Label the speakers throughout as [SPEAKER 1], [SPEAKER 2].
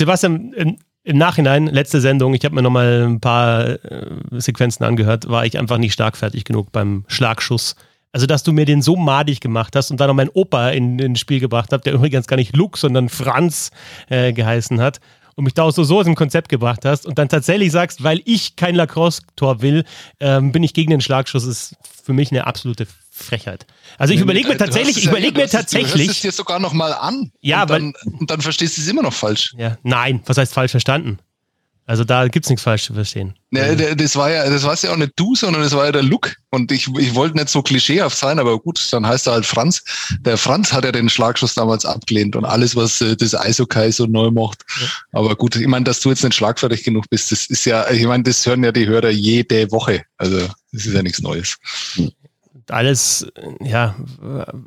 [SPEAKER 1] Sebastian, im, im Nachhinein, letzte Sendung, ich habe mir nochmal ein paar äh, Sequenzen angehört, war ich einfach nicht stark fertig genug beim Schlagschuss. Also, dass du mir den so madig gemacht hast und dann noch meinen Opa in, ins Spiel gebracht hast, der übrigens gar nicht Luke, sondern Franz äh, geheißen hat und mich da auch so, so aus dem Konzept gebracht hast und dann tatsächlich sagst, weil ich kein Lacrosse-Tor will, ähm, bin ich gegen den Schlagschuss, ist für mich eine absolute Frechheit. Also ich überlege mir tatsächlich, ich überlege mir tatsächlich. Du hörst
[SPEAKER 2] es dir sogar noch mal an.
[SPEAKER 1] Ja,
[SPEAKER 2] und dann, weil, und dann verstehst du es immer noch falsch.
[SPEAKER 1] Ja, nein, was heißt falsch verstanden? Also da gibt es nichts falsch zu verstehen.
[SPEAKER 2] Ja, also das war ja, das warst ja auch nicht du, sondern das war ja der Look. Und ich, ich wollte nicht so klischeehaft sein, aber gut, dann heißt er halt Franz. Der Franz hat ja den Schlagschuss damals abgelehnt und alles, was äh, das Eishockey so neu macht. Ja. Aber gut, ich meine, dass du jetzt nicht schlagfertig genug bist, das ist ja, ich meine, das hören ja die Hörer jede Woche. Also das ist ja nichts Neues.
[SPEAKER 1] Alles, ja,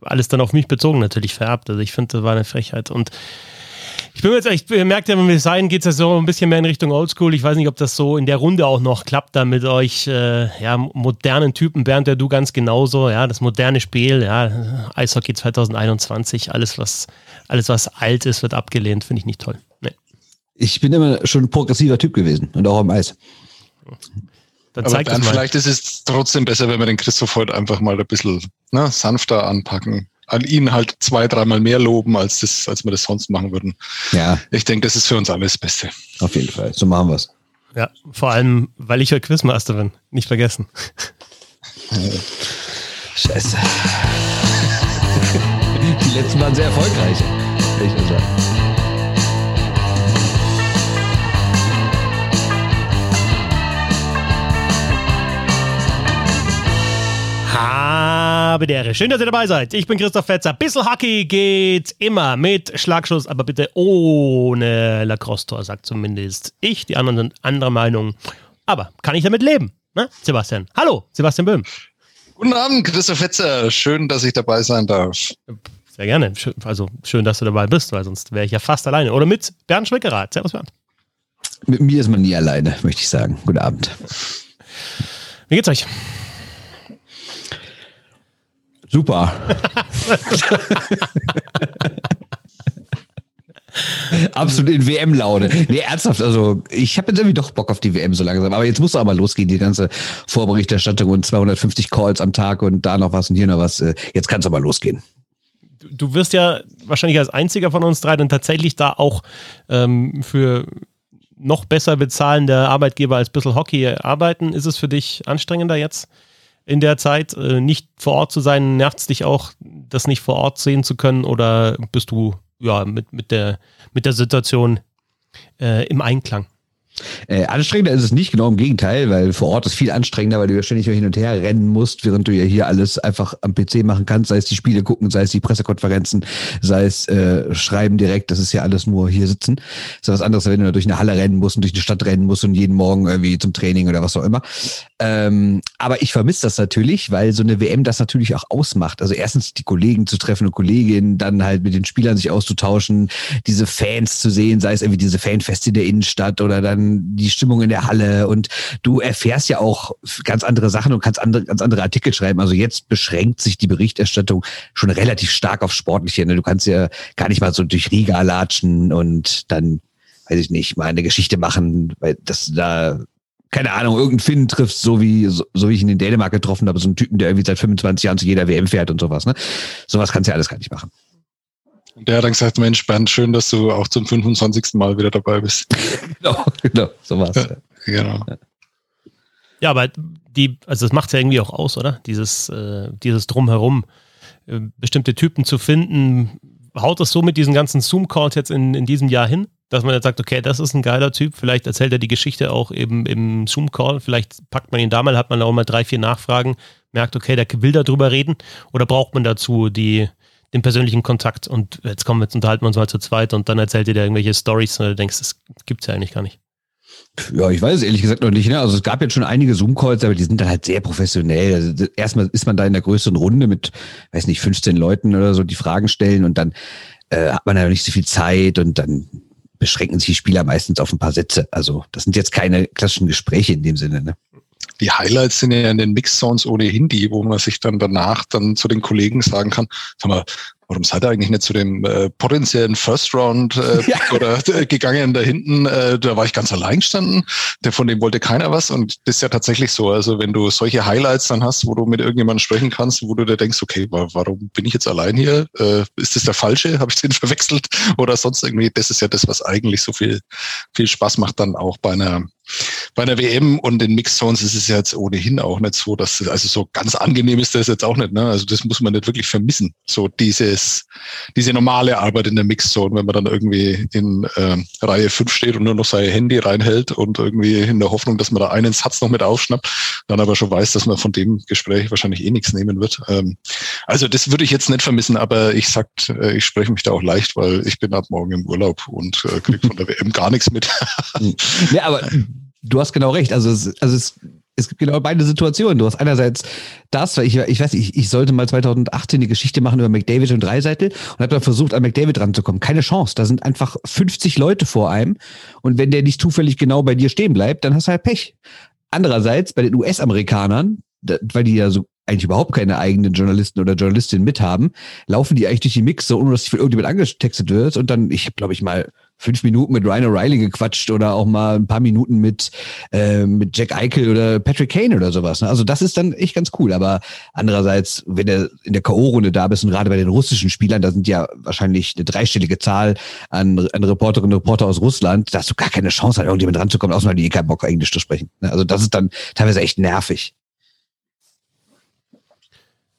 [SPEAKER 1] alles dann auf mich bezogen natürlich vererbt. Also ich finde, das war eine Frechheit. Und ich bin jetzt, ich merke ja, beim Design geht es ja so ein bisschen mehr in Richtung Oldschool. Ich weiß nicht, ob das so in der Runde auch noch klappt, da mit euch, äh, ja, modernen Typen. Bernd, ja, du ganz genauso, ja, das moderne Spiel, ja, Eishockey 2021, alles, was, alles, was alt ist, wird abgelehnt, finde ich nicht toll. Nee.
[SPEAKER 3] Ich bin immer schon ein progressiver Typ gewesen und auch am Eis.
[SPEAKER 2] Dann Aber Bernd, vielleicht ist es trotzdem besser, wenn wir den Christoph heute einfach mal ein bisschen ne, sanfter anpacken an ihn halt zwei, dreimal mehr loben, als, das, als wir das sonst machen würden.
[SPEAKER 3] Ja.
[SPEAKER 2] Ich denke, das ist für uns alles das Beste.
[SPEAKER 3] Auf jeden Fall. So machen wir es.
[SPEAKER 1] Ja, vor allem, weil ich heute Quizmaster bin. Nicht vergessen.
[SPEAKER 3] Scheiße. Die letzten waren sehr erfolgreich, ich sagen.
[SPEAKER 1] Ehre. Schön, dass ihr dabei seid. Ich bin Christoph Fetzer. Bissl Hockey geht immer mit Schlagschuss, aber bitte ohne Lacrosse-Tor, sagt zumindest ich. Die anderen sind anderer Meinung. Aber kann ich damit leben? Ne? Sebastian. Hallo, Sebastian Böhm.
[SPEAKER 2] Guten Abend, Christoph Fetzer. Schön, dass ich dabei sein darf.
[SPEAKER 1] Sehr gerne. Also schön, dass du dabei bist, weil sonst wäre ich ja fast alleine. Oder mit Bernd Schwickerath. Servus, Bernd.
[SPEAKER 3] Mit mir ist man nie alleine, möchte ich sagen. Guten Abend.
[SPEAKER 1] Wie geht's euch?
[SPEAKER 3] Super. Absolut in WM-Laune. Nee, ernsthaft, also ich habe jetzt irgendwie doch Bock auf die WM so langsam. Aber jetzt muss aber losgehen, die ganze Vorberichterstattung und 250 Calls am Tag und da noch was und hier noch was. Äh, jetzt kann es aber losgehen.
[SPEAKER 1] Du wirst ja wahrscheinlich als einziger von uns drei dann tatsächlich da auch ähm, für noch besser bezahlende Arbeitgeber als Bissl Hockey arbeiten. Ist es für dich anstrengender jetzt? In der Zeit, äh, nicht vor Ort zu sein? Nervt es dich auch, das nicht vor Ort sehen zu können? Oder bist du ja mit, mit, der, mit der Situation äh, im Einklang?
[SPEAKER 3] Äh, anstrengender ist es nicht, genau im Gegenteil, weil vor Ort ist viel anstrengender, weil du ja ständig hin und her rennen musst, während du ja hier alles einfach am PC machen kannst, sei es die Spiele gucken, sei es die Pressekonferenzen, sei es äh, Schreiben direkt, das ist ja alles nur hier sitzen. Ist ja was anderes, wenn du durch eine Halle rennen musst und durch eine Stadt rennen musst und jeden Morgen irgendwie zum Training oder was auch immer. Ähm, aber ich vermisse das natürlich, weil so eine WM das natürlich auch ausmacht. Also erstens die Kollegen zu treffen und Kolleginnen, dann halt mit den Spielern sich auszutauschen, diese Fans zu sehen, sei es irgendwie diese Fanfeste in der Innenstadt oder dann die Stimmung in der Halle und du erfährst ja auch ganz andere Sachen und kannst andere, ganz andere Artikel schreiben. Also jetzt beschränkt sich die Berichterstattung schon relativ stark auf Sportliche. Ne? Du kannst ja gar nicht mal so durch Riga latschen und dann, weiß ich nicht, mal eine Geschichte machen, weil das da keine Ahnung, irgendeinen Finn triffst, so wie, so, so, wie ich ihn in Dänemark getroffen habe, so einen Typen, der irgendwie seit 25 Jahren zu jeder WM fährt und sowas, ne? Sowas kannst du ja alles gar nicht machen.
[SPEAKER 2] Und der hat dann gesagt, Mensch, Bernd, schön, dass du auch zum 25. Mal wieder dabei bist.
[SPEAKER 3] genau, genau, so war's. Ja, genau.
[SPEAKER 1] Ja, aber die, also das macht ja irgendwie auch aus, oder? Dieses, äh, dieses Drumherum, äh, bestimmte Typen zu finden. Haut das so mit diesen ganzen Zoom-Calls jetzt in, in diesem Jahr hin, dass man jetzt sagt, okay, das ist ein geiler Typ, vielleicht erzählt er die Geschichte auch eben im Zoom-Call, vielleicht packt man ihn da mal, hat man auch mal drei, vier Nachfragen, merkt, okay, der will darüber reden, oder braucht man dazu die, den persönlichen Kontakt und jetzt kommen wir, jetzt unterhalten wir uns mal zu zweit und dann erzählt ihr dir irgendwelche Stories und du denkst, das gibt's ja eigentlich gar nicht.
[SPEAKER 3] Ja, ich weiß es ehrlich gesagt noch nicht. Ne? Also es gab jetzt schon einige Zoom-Calls, aber die sind dann halt sehr professionell. Also erstmal ist man da in der größeren Runde mit, weiß nicht, 15 Leuten oder so, die Fragen stellen und dann äh, hat man ja nicht so viel Zeit und dann beschränken sich die Spieler meistens auf ein paar Sätze. Also das sind jetzt keine klassischen Gespräche in dem Sinne. Ne?
[SPEAKER 2] Die Highlights sind ja in den Mix-Zones ohnehin die, wo man sich dann danach dann zu den Kollegen sagen kann, sag mal, warum seid ihr eigentlich nicht zu dem äh, potenziellen First Round äh, ja. oder äh, gegangen da hinten? Äh, da war ich ganz allein gestanden. Der von dem wollte keiner was und das ist ja tatsächlich so. Also wenn du solche Highlights dann hast, wo du mit irgendjemandem sprechen kannst, wo du dir denkst, okay, warum bin ich jetzt allein hier? Äh, ist das der falsche? Habe ich den verwechselt oder sonst irgendwie? Das ist ja das, was eigentlich so viel viel Spaß macht dann auch bei einer bei einer WM und den Mixed Zones ist es ja jetzt ohnehin auch nicht so, dass also so ganz angenehm ist das jetzt auch nicht. Ne? Also das muss man nicht wirklich vermissen. So dieses diese normale Arbeit in der Mixed Zone, wenn man dann irgendwie in äh, Reihe 5 steht und nur noch sein Handy reinhält und irgendwie in der Hoffnung, dass man da einen Satz noch mit aufschnappt, dann aber schon weiß, dass man von dem Gespräch wahrscheinlich eh nichts nehmen wird. Ähm, also das würde ich jetzt nicht vermissen, aber ich sag, äh, ich spreche mich da auch leicht, weil ich bin ab morgen im Urlaub und äh, kriege von der WM gar nichts mit.
[SPEAKER 3] ja, aber du hast genau recht. Also also es, es gibt genau beide Situationen. Du hast einerseits das, weil ich, ich weiß, ich, ich sollte mal 2018 die Geschichte machen über McDavid und Dreiseitel und habe dann versucht, an McDavid ranzukommen. Keine Chance. Da sind einfach 50 Leute vor einem und wenn der nicht zufällig genau bei dir stehen bleibt, dann hast du halt Pech. Andererseits bei den US-Amerikanern, weil die ja so eigentlich überhaupt keine eigenen Journalisten oder Journalistinnen mithaben, laufen die eigentlich durch die Mixe, ohne dass sich von irgendjemand angetextet wird. Und dann, ich habe, glaube ich, mal fünf Minuten mit Ryan O'Reilly gequatscht oder auch mal ein paar Minuten mit, äh, mit Jack Eichel oder Patrick Kane oder sowas. Ne? Also das ist dann echt ganz cool. Aber andererseits, wenn du in der K.O.-Runde da bist und gerade bei den russischen Spielern, da sind ja wahrscheinlich eine dreistellige Zahl an, an Reporterinnen und Reporter aus Russland, da hast du gar keine Chance, an irgendjemand ranzukommen, außer die eh keinen Bock, Englisch zu sprechen. Ne? Also das ist dann teilweise echt nervig.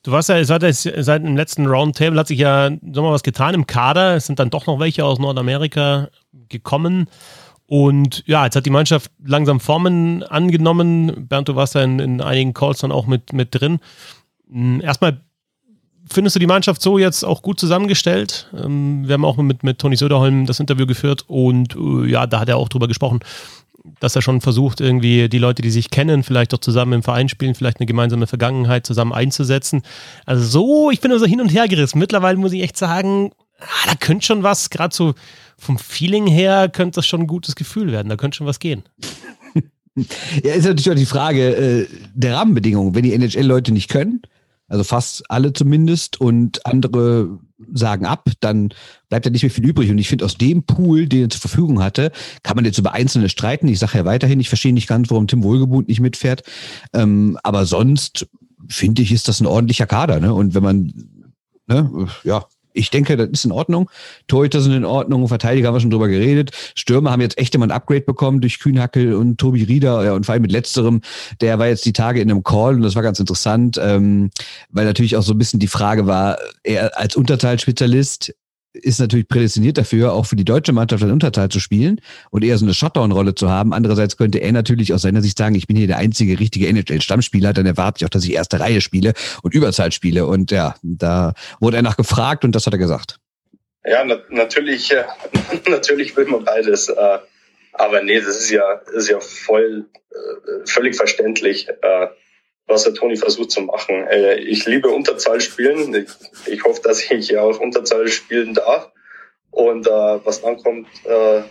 [SPEAKER 1] Du warst ja seit, seit dem letzten Roundtable hat sich ja mal was getan im Kader. Es sind dann doch noch welche aus Nordamerika gekommen. Und ja, jetzt hat die Mannschaft langsam Formen angenommen. Bernd, du warst ja in, in einigen Calls dann auch mit, mit drin. Hm, erstmal, findest du die Mannschaft so jetzt auch gut zusammengestellt? Ähm, wir haben auch mit, mit Toni Söderholm das Interview geführt und äh, ja, da hat er auch drüber gesprochen, dass er schon versucht, irgendwie die Leute, die sich kennen, vielleicht auch zusammen im Verein spielen, vielleicht eine gemeinsame Vergangenheit zusammen einzusetzen. Also so, ich bin also hin und her gerissen. Mittlerweile muss ich echt sagen, ah, da könnte schon was, gerade so vom Feeling her, könnte das schon ein gutes Gefühl werden. Da könnte schon was gehen.
[SPEAKER 3] Ja, ist natürlich auch die Frage äh, der Rahmenbedingungen. Wenn die NHL-Leute nicht können, also fast alle zumindest, und andere sagen ab, dann bleibt ja nicht mehr viel übrig. Und ich finde, aus dem Pool, den er zur Verfügung hatte, kann man jetzt über Einzelne streiten. Ich sage ja weiterhin, ich verstehe nicht ganz, warum Tim Wohlgebunt nicht mitfährt. Ähm, aber sonst finde ich, ist das ein ordentlicher Kader. Ne? Und wenn man, ne, ja, ich denke, das ist in Ordnung. Torhüter sind in Ordnung, Verteidiger haben wir schon drüber geredet. Stürmer haben jetzt echt immer ein Upgrade bekommen durch Kühnhackel und Tobi Rieder ja, und vor allem mit letzterem, der war jetzt die Tage in einem Call und das war ganz interessant, ähm, weil natürlich auch so ein bisschen die Frage war, er als Unterteilspezialist ist natürlich prädestiniert dafür, auch für die deutsche Mannschaft ein Unterteil zu spielen und eher so eine Shutdown-Rolle zu haben. Andererseits könnte er natürlich aus seiner Sicht sagen, ich bin hier der einzige richtige NHL-Stammspieler, dann erwarte ich auch, dass ich erste Reihe spiele und Überzahl spiele. Und ja, da wurde er nach gefragt und das hat er gesagt.
[SPEAKER 4] Ja, na natürlich, äh, natürlich will man beides. Äh, aber nee, das ist ja, ist ja voll, äh, völlig verständlich. Äh, was der Toni versucht zu machen. Äh, ich liebe Unterzahl spielen. Ich hoffe, dass ich auch Unterzahl spielen darf. Und äh, was dann kommt, äh,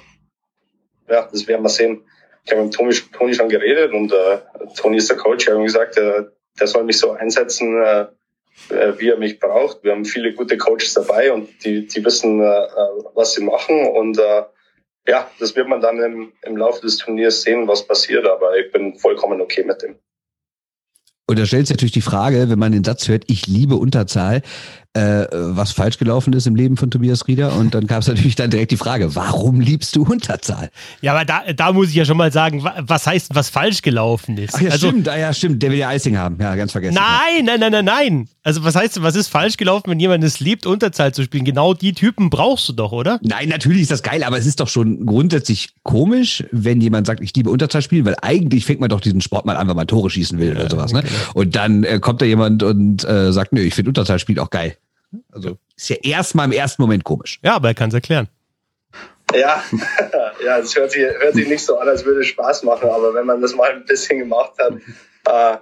[SPEAKER 4] ja, das werden wir sehen. Ich habe mit Toni, Toni schon geredet und äh, Toni ist der Coach. Ich habe ihm gesagt, äh, der soll mich so einsetzen, äh, äh, wie er mich braucht. Wir haben viele gute Coaches dabei und die, die wissen, äh, äh was sie machen. Und äh, ja, das wird man dann im, im Laufe des Turniers sehen, was passiert. Aber ich bin vollkommen okay mit dem.
[SPEAKER 3] Und da stellt sich natürlich die Frage, wenn man den Satz hört, ich liebe Unterzahl, äh, was falsch gelaufen ist im Leben von Tobias Rieder. Und dann gab es natürlich dann direkt die Frage, warum liebst du Unterzahl?
[SPEAKER 1] Ja, aber da, da muss ich ja schon mal sagen, was heißt, was falsch gelaufen ist?
[SPEAKER 3] Ach ja, also, stimmt, ah, ja, stimmt, der will ja Icing haben. Ja, ganz vergessen.
[SPEAKER 1] Nein, nein, nein, nein, nein. Also was heißt, was ist falsch gelaufen, wenn jemand es liebt, Unterzahl zu spielen? Genau die Typen brauchst du doch, oder?
[SPEAKER 3] Nein, natürlich ist das geil, aber es ist doch schon grundsätzlich komisch, wenn jemand sagt, ich liebe Unterzahl spielen, weil eigentlich fängt man doch diesen Sport mal an, wenn man Tore schießen will ja, oder sowas. Ne? Genau. Und dann äh, kommt da jemand und äh, sagt, nö, ich finde Unterzahl spielen auch geil. Also ist ja erstmal im ersten Moment komisch.
[SPEAKER 1] Ja, aber er kann es erklären.
[SPEAKER 4] Ja, ja, es hört sich, hört sich nicht so an, als würde es Spaß machen, aber wenn man das mal ein bisschen gemacht hat, äh,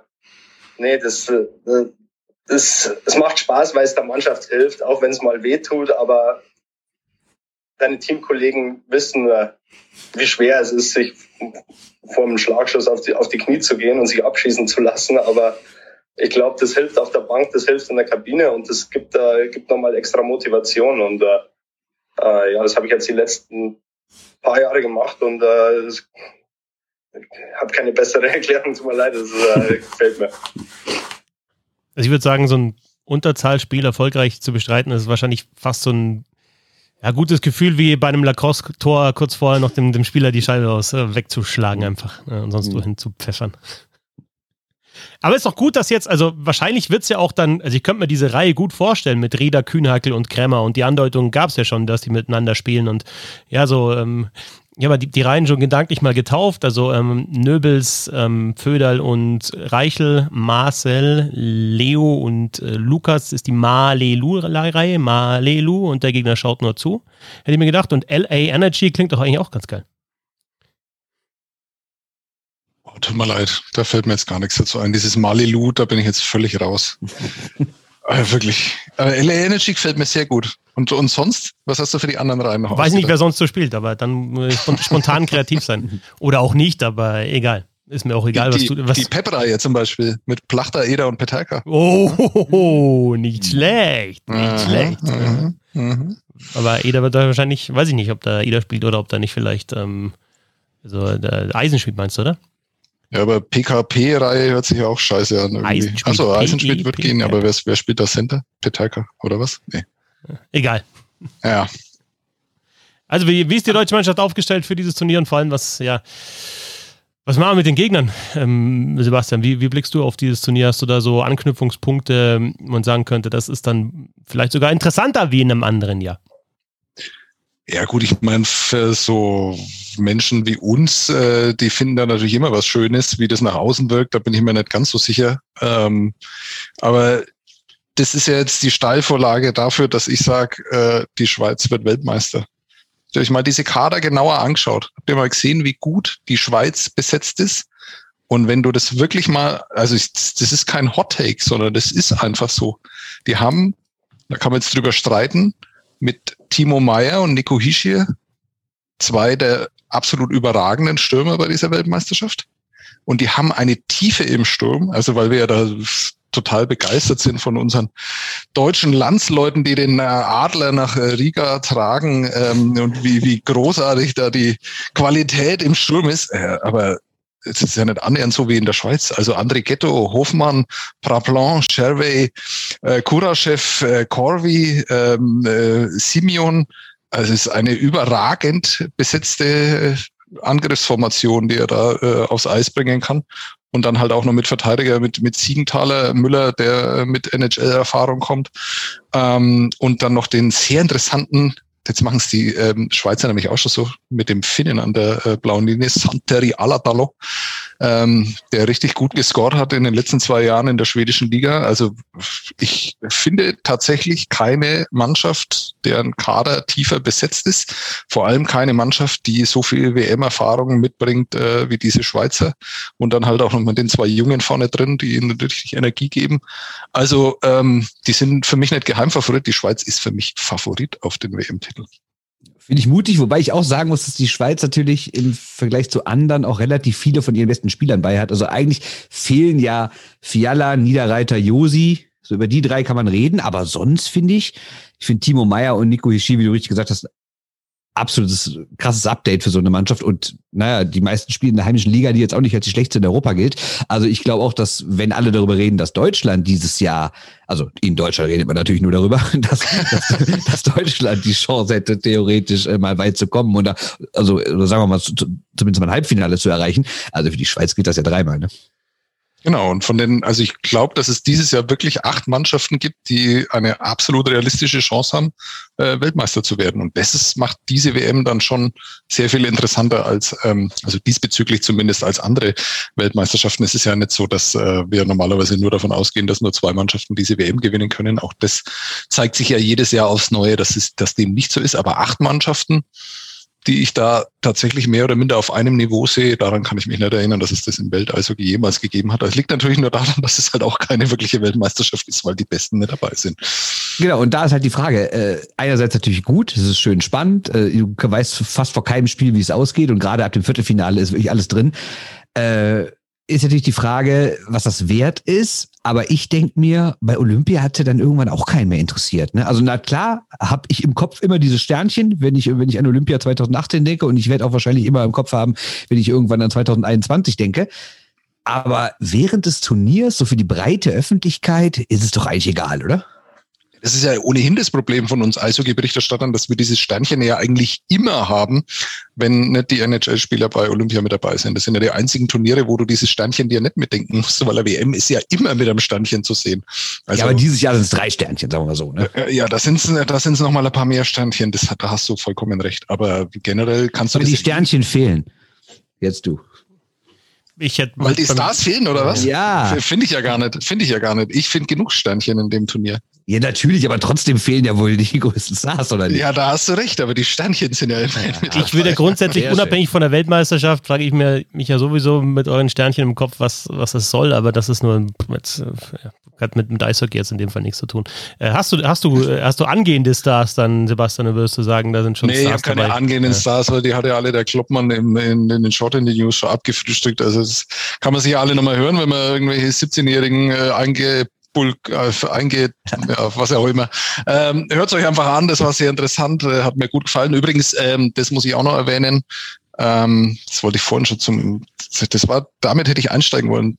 [SPEAKER 4] nee, das, äh, das, das macht Spaß, weil es der Mannschaft hilft, auch wenn es mal weh tut, aber deine Teamkollegen wissen, äh, wie schwer es ist, sich vor einem Schlagschuss auf die, auf die Knie zu gehen und sich abschießen zu lassen, aber ich glaube, das hilft auf der Bank, das hilft in der Kabine und das gibt, äh, gibt nochmal extra Motivation. Und äh, äh, ja, das habe ich jetzt die letzten paar Jahre gemacht und äh, ich habe keine bessere Erklärung, tut mir leid, das äh, gefällt mir.
[SPEAKER 1] Also ich würde sagen, so ein Unterzahlspiel erfolgreich zu bestreiten, ist wahrscheinlich fast so ein ja, gutes Gefühl, wie bei einem Lacrosse-Tor kurz vorher noch dem, dem Spieler die Scheibe aus äh, wegzuschlagen einfach äh, und sonst mhm. wohin zu pfeffern. Aber ist doch gut, dass jetzt, also wahrscheinlich wird es ja auch dann, also ich könnte mir diese Reihe gut vorstellen mit Rieder, Kühnhackel und Kremmer und die Andeutung gab es ja schon, dass die miteinander spielen und ja, so, ähm, ich habe die, die Reihen schon gedanklich mal getauft, also ähm, Nöbels, ähm, Föderl und Reichel, Marcel, Leo und äh, Lukas ist die Malelu-Reihe, Malelu und der Gegner schaut nur zu. Hätte ich mir gedacht und LA Energy klingt doch eigentlich auch ganz geil.
[SPEAKER 2] Oh, tut mir leid, da fällt mir jetzt gar nichts dazu ein. Dieses Malilu, da bin ich jetzt völlig raus. äh, wirklich. Aber LA Energy gefällt mir sehr gut. Und, und sonst? Was hast du für die anderen Reihen noch?
[SPEAKER 1] Weiß nicht, wer sonst so spielt, aber dann muss spontan kreativ sein. Oder auch nicht, aber egal. Ist mir auch egal,
[SPEAKER 2] die,
[SPEAKER 1] was du. Was
[SPEAKER 2] die Pep-Reihe zum Beispiel mit Plachter, Eder und Peterka.
[SPEAKER 1] Oh, nicht schlecht. Nicht aha, schlecht. Aha, aha. Aber Eder wird da wahrscheinlich, weiß ich nicht, ob da Eder spielt oder ob da nicht vielleicht ähm, so der Eisen spielt, meinst du, oder?
[SPEAKER 2] Ja, aber PKP-Reihe hört sich auch scheiße an. Achso, Eisenschmidt wird gehen, aber wer, wer spielt da Center? Peterka oder was? Nee.
[SPEAKER 1] Egal.
[SPEAKER 2] Ja.
[SPEAKER 1] Also, wie, wie ist die deutsche Mannschaft aufgestellt für dieses Turnier und vor allem, was, ja, was machen wir mit den Gegnern? Ähm, Sebastian, wie, wie blickst du auf dieses Turnier? Hast du da so Anknüpfungspunkte, man sagen könnte, das ist dann vielleicht sogar interessanter wie in einem anderen Jahr?
[SPEAKER 2] Ja gut, ich meine, für so Menschen wie uns, äh, die finden da natürlich immer was Schönes, wie das nach außen wirkt, da bin ich mir nicht ganz so sicher. Ähm, aber das ist ja jetzt die Steilvorlage dafür, dass ich sage, äh, die Schweiz wird Weltmeister. Habt ihr euch mal diese Kader genauer angeschaut? Habt ihr mal gesehen, wie gut die Schweiz besetzt ist? Und wenn du das wirklich mal, also ich, das ist kein Hot Take, sondern das ist einfach so. Die haben, da kann man jetzt drüber streiten, mit Timo Meyer und Nico Hischie zwei der absolut überragenden Stürmer bei dieser Weltmeisterschaft. Und die haben eine Tiefe im Sturm, also weil wir ja da total begeistert sind von unseren deutschen Landsleuten, die den äh, Adler nach äh, Riga tragen ähm, und wie, wie großartig da die Qualität im Sturm ist. Äh, aber es ist ja nicht annähernd so wie in der Schweiz. Also André Ghetto, Hofmann, Praplan, Sherway, äh, Kuraschew, äh, Corvi, ähm, äh, Simeon. Also es ist eine überragend besetzte äh, Angriffsformation, die er da äh, aufs Eis bringen kann. Und dann halt auch noch mit Verteidiger, mit, mit Siegenthaler, Müller, der mit NHL-Erfahrung kommt. Ähm, und dann noch den sehr interessanten Jetzt machen es die ähm, Schweizer nämlich auch schon so mit dem Finnen an der äh, blauen Linie, Santeri Alatalo, ähm, der richtig gut gescored hat in den letzten zwei Jahren in der schwedischen Liga. Also ich finde tatsächlich keine Mannschaft, deren Kader tiefer besetzt ist. Vor allem keine Mannschaft, die so viel WM-Erfahrung mitbringt äh, wie diese Schweizer. Und dann halt auch noch mit den zwei Jungen vorne drin, die ihnen richtig Energie geben. Also ähm, die sind für mich nicht Geheimfavorit. Die Schweiz ist für mich Favorit auf den WM-Titel.
[SPEAKER 3] Finde ich mutig, wobei ich auch sagen muss, dass die Schweiz natürlich im Vergleich zu anderen auch relativ viele von ihren besten Spielern bei hat. Also eigentlich fehlen ja Fiala, Niederreiter, Josi. So über die drei kann man reden, aber sonst finde ich, ich finde Timo Meyer und Nico Hischi, wie du richtig gesagt hast, absolutes krasses Update für so eine Mannschaft und naja, die meisten spielen in der heimischen Liga, die jetzt auch nicht als die schlechteste in Europa gilt. Also ich glaube auch, dass wenn alle darüber reden, dass Deutschland dieses Jahr, also in Deutschland redet man natürlich nur darüber, dass, dass, dass Deutschland die Chance hätte, theoretisch äh, mal weit zu kommen oder also oder sagen wir mal zumindest mal ein Halbfinale zu erreichen. Also für die Schweiz gilt das ja dreimal, ne?
[SPEAKER 2] Genau, und von den, also ich glaube, dass es dieses Jahr wirklich acht Mannschaften gibt, die eine absolut realistische Chance haben, äh, Weltmeister zu werden. Und das ist, macht diese WM dann schon sehr viel interessanter als, ähm, also diesbezüglich zumindest als andere Weltmeisterschaften. Es ist ja nicht so, dass äh, wir normalerweise nur davon ausgehen, dass nur zwei Mannschaften diese WM gewinnen können. Auch das zeigt sich ja jedes Jahr aufs Neue, dass es, dass dem nicht so ist. Aber acht Mannschaften, die ich da tatsächlich mehr oder minder auf einem Niveau sehe. Daran kann ich mich nicht erinnern, dass es das im Welteishockey jemals gegeben hat. Das liegt natürlich nur daran, dass es halt auch keine wirkliche Weltmeisterschaft ist, weil die Besten nicht dabei sind.
[SPEAKER 3] Genau, und da ist halt die Frage, äh, einerseits natürlich gut, es ist schön spannend, äh, du weißt fast vor keinem Spiel, wie es ausgeht und gerade ab dem Viertelfinale ist wirklich alles drin. Äh, ist natürlich die Frage, was das wert ist. Aber ich denke mir, bei Olympia hat ja dann irgendwann auch keinen mehr interessiert. Ne? Also na klar, habe ich im Kopf immer diese Sternchen, wenn ich, wenn ich an Olympia 2018 denke. Und ich werde auch wahrscheinlich immer im Kopf haben, wenn ich irgendwann an 2021 denke. Aber während des Turniers, so für die breite Öffentlichkeit, ist es doch eigentlich egal, oder?
[SPEAKER 2] Das ist ja ohnehin das Problem von uns Eishockey-Berichterstattern, dass wir dieses Sternchen ja eigentlich immer haben, wenn nicht die NHL-Spieler bei Olympia mit dabei sind. Das sind ja die einzigen Turniere, wo du dieses Sternchen dir nicht mitdenken musst, weil der WM ist ja immer mit einem Sternchen zu sehen.
[SPEAKER 3] Also, ja, aber dieses Jahr sind es drei Sternchen, sagen wir so. Ne?
[SPEAKER 2] Ja, da sind es da sind's noch mal ein paar mehr Sternchen. Das, da hast du vollkommen recht. Aber generell kannst du.
[SPEAKER 3] Aber die Sternchen fehlen. Jetzt du.
[SPEAKER 2] Ich hätte Weil die Stars fehlen, oder was?
[SPEAKER 3] Ja.
[SPEAKER 2] Finde ich ja gar nicht. Finde ich ja gar nicht. Ich finde genug Sternchen in dem Turnier.
[SPEAKER 3] Ja, natürlich, aber trotzdem fehlen ja wohl die größten Stars, oder nicht?
[SPEAKER 2] Ja, da hast du recht, aber die Sternchen sind ja immer
[SPEAKER 1] ja, Ich würde grundsätzlich, Sehr unabhängig schön. von der Weltmeisterschaft, frage ich mir, mich ja sowieso mit euren Sternchen im Kopf, was, was das soll, aber das ist nur äh, hat mit, mit Eishockey jetzt in dem Fall nichts zu tun. Äh, hast du, hast du, äh, hast du angehende Stars dann, Sebastian, oder würdest du sagen, da sind schon
[SPEAKER 2] nee,
[SPEAKER 1] Stars
[SPEAKER 2] ich habe keine angehenden ja. Stars, weil die hat ja alle der Kloppmann im, in, in den Short in the News schon abgefrühstückt. Also das kann man sich ja alle nochmal hören, wenn man irgendwelche 17-Jährigen äh, einge Bulk äh, eingeht, ja, was auch immer. Ähm, Hört euch einfach an, das war sehr interessant, äh, hat mir gut gefallen. Übrigens, ähm, das muss ich auch noch erwähnen, ähm, das wollte ich vorhin schon zum, das war, damit hätte ich einsteigen wollen.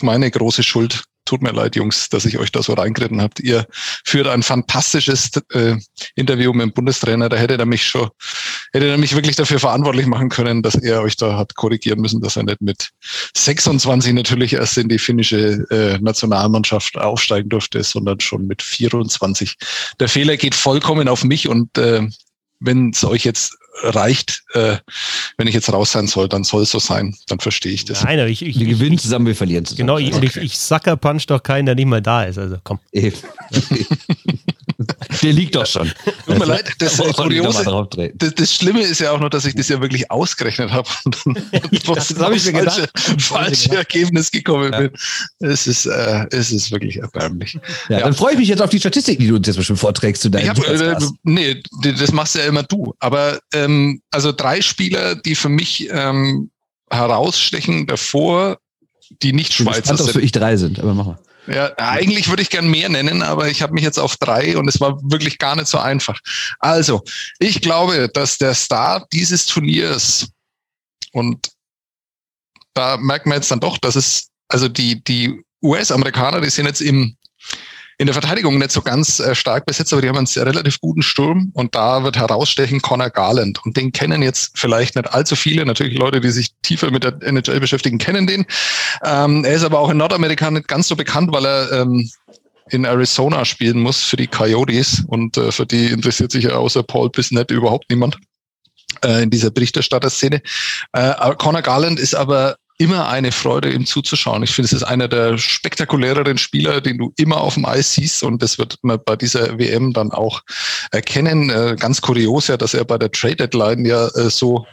[SPEAKER 2] Meine große Schuld tut mir leid, Jungs, dass ich euch da so reingeritten habt. Ihr führt ein fantastisches äh, Interview mit dem Bundestrainer. Da hätte er mich schon, hätte er mich wirklich dafür verantwortlich machen können, dass er euch da hat korrigieren müssen, dass er nicht mit 26 natürlich erst in die finnische äh, Nationalmannschaft aufsteigen durfte, sondern schon mit 24. Der Fehler geht vollkommen auf mich und äh, wenn es euch jetzt reicht, äh, wenn ich jetzt raus sein soll, dann soll es so sein. Dann verstehe ich das.
[SPEAKER 1] Nein, aber ich, ich,
[SPEAKER 3] wir gewinnen zusammen, wir verlieren
[SPEAKER 1] zusammen. Genau, ich, okay. ich, ich sucker punch doch keinen, der nicht mal da ist. Also komm.
[SPEAKER 3] Der liegt doch schon.
[SPEAKER 2] Tut mir leid, das, das, Kuriose, das, das, Schlimme ist ja auch noch, dass ich das ja wirklich ausgerechnet habe und dann das habe ich mir falsche, gedacht. falsche Ergebnis gekommen ja. bin. Es ist, äh, es ist wirklich erbärmlich.
[SPEAKER 3] Ja, ja. Dann freue ich mich jetzt auf die Statistik, die du uns jetzt bestimmt vorträgst zu deinem
[SPEAKER 2] hab, äh, Nee, das machst ja immer du. Aber ähm, also drei Spieler, die für mich ähm, herausstechen davor, die nicht Schweizer
[SPEAKER 3] sind. dass ich drei sind, aber mach mal.
[SPEAKER 2] Ja, eigentlich würde ich gern mehr nennen, aber ich habe mich jetzt auf drei und es war wirklich gar nicht so einfach. Also, ich glaube, dass der Star dieses Turniers und da merkt man jetzt dann doch, dass es, also die, die US-Amerikaner, die sind jetzt im in der Verteidigung nicht so ganz äh, stark besetzt, aber die haben einen relativ guten Sturm und da wird herausstechen Connor Garland. Und den kennen jetzt vielleicht nicht allzu viele. Natürlich Leute, die sich tiefer mit der NHL beschäftigen, kennen den. Ähm, er ist aber auch in Nordamerika nicht ganz so bekannt, weil er ähm, in Arizona spielen muss für die Coyotes und äh, für die interessiert sich ja außer Paul Bissnet überhaupt niemand äh, in dieser Berichterstatterszene. Äh, Connor Garland ist aber immer eine Freude, ihm zuzuschauen. Ich finde, es ist einer der spektakuläreren Spieler, den du immer auf dem Eis siehst und das wird man bei dieser WM dann auch erkennen. Äh, ganz kurios ja, dass er bei der Trade Deadline ja äh, so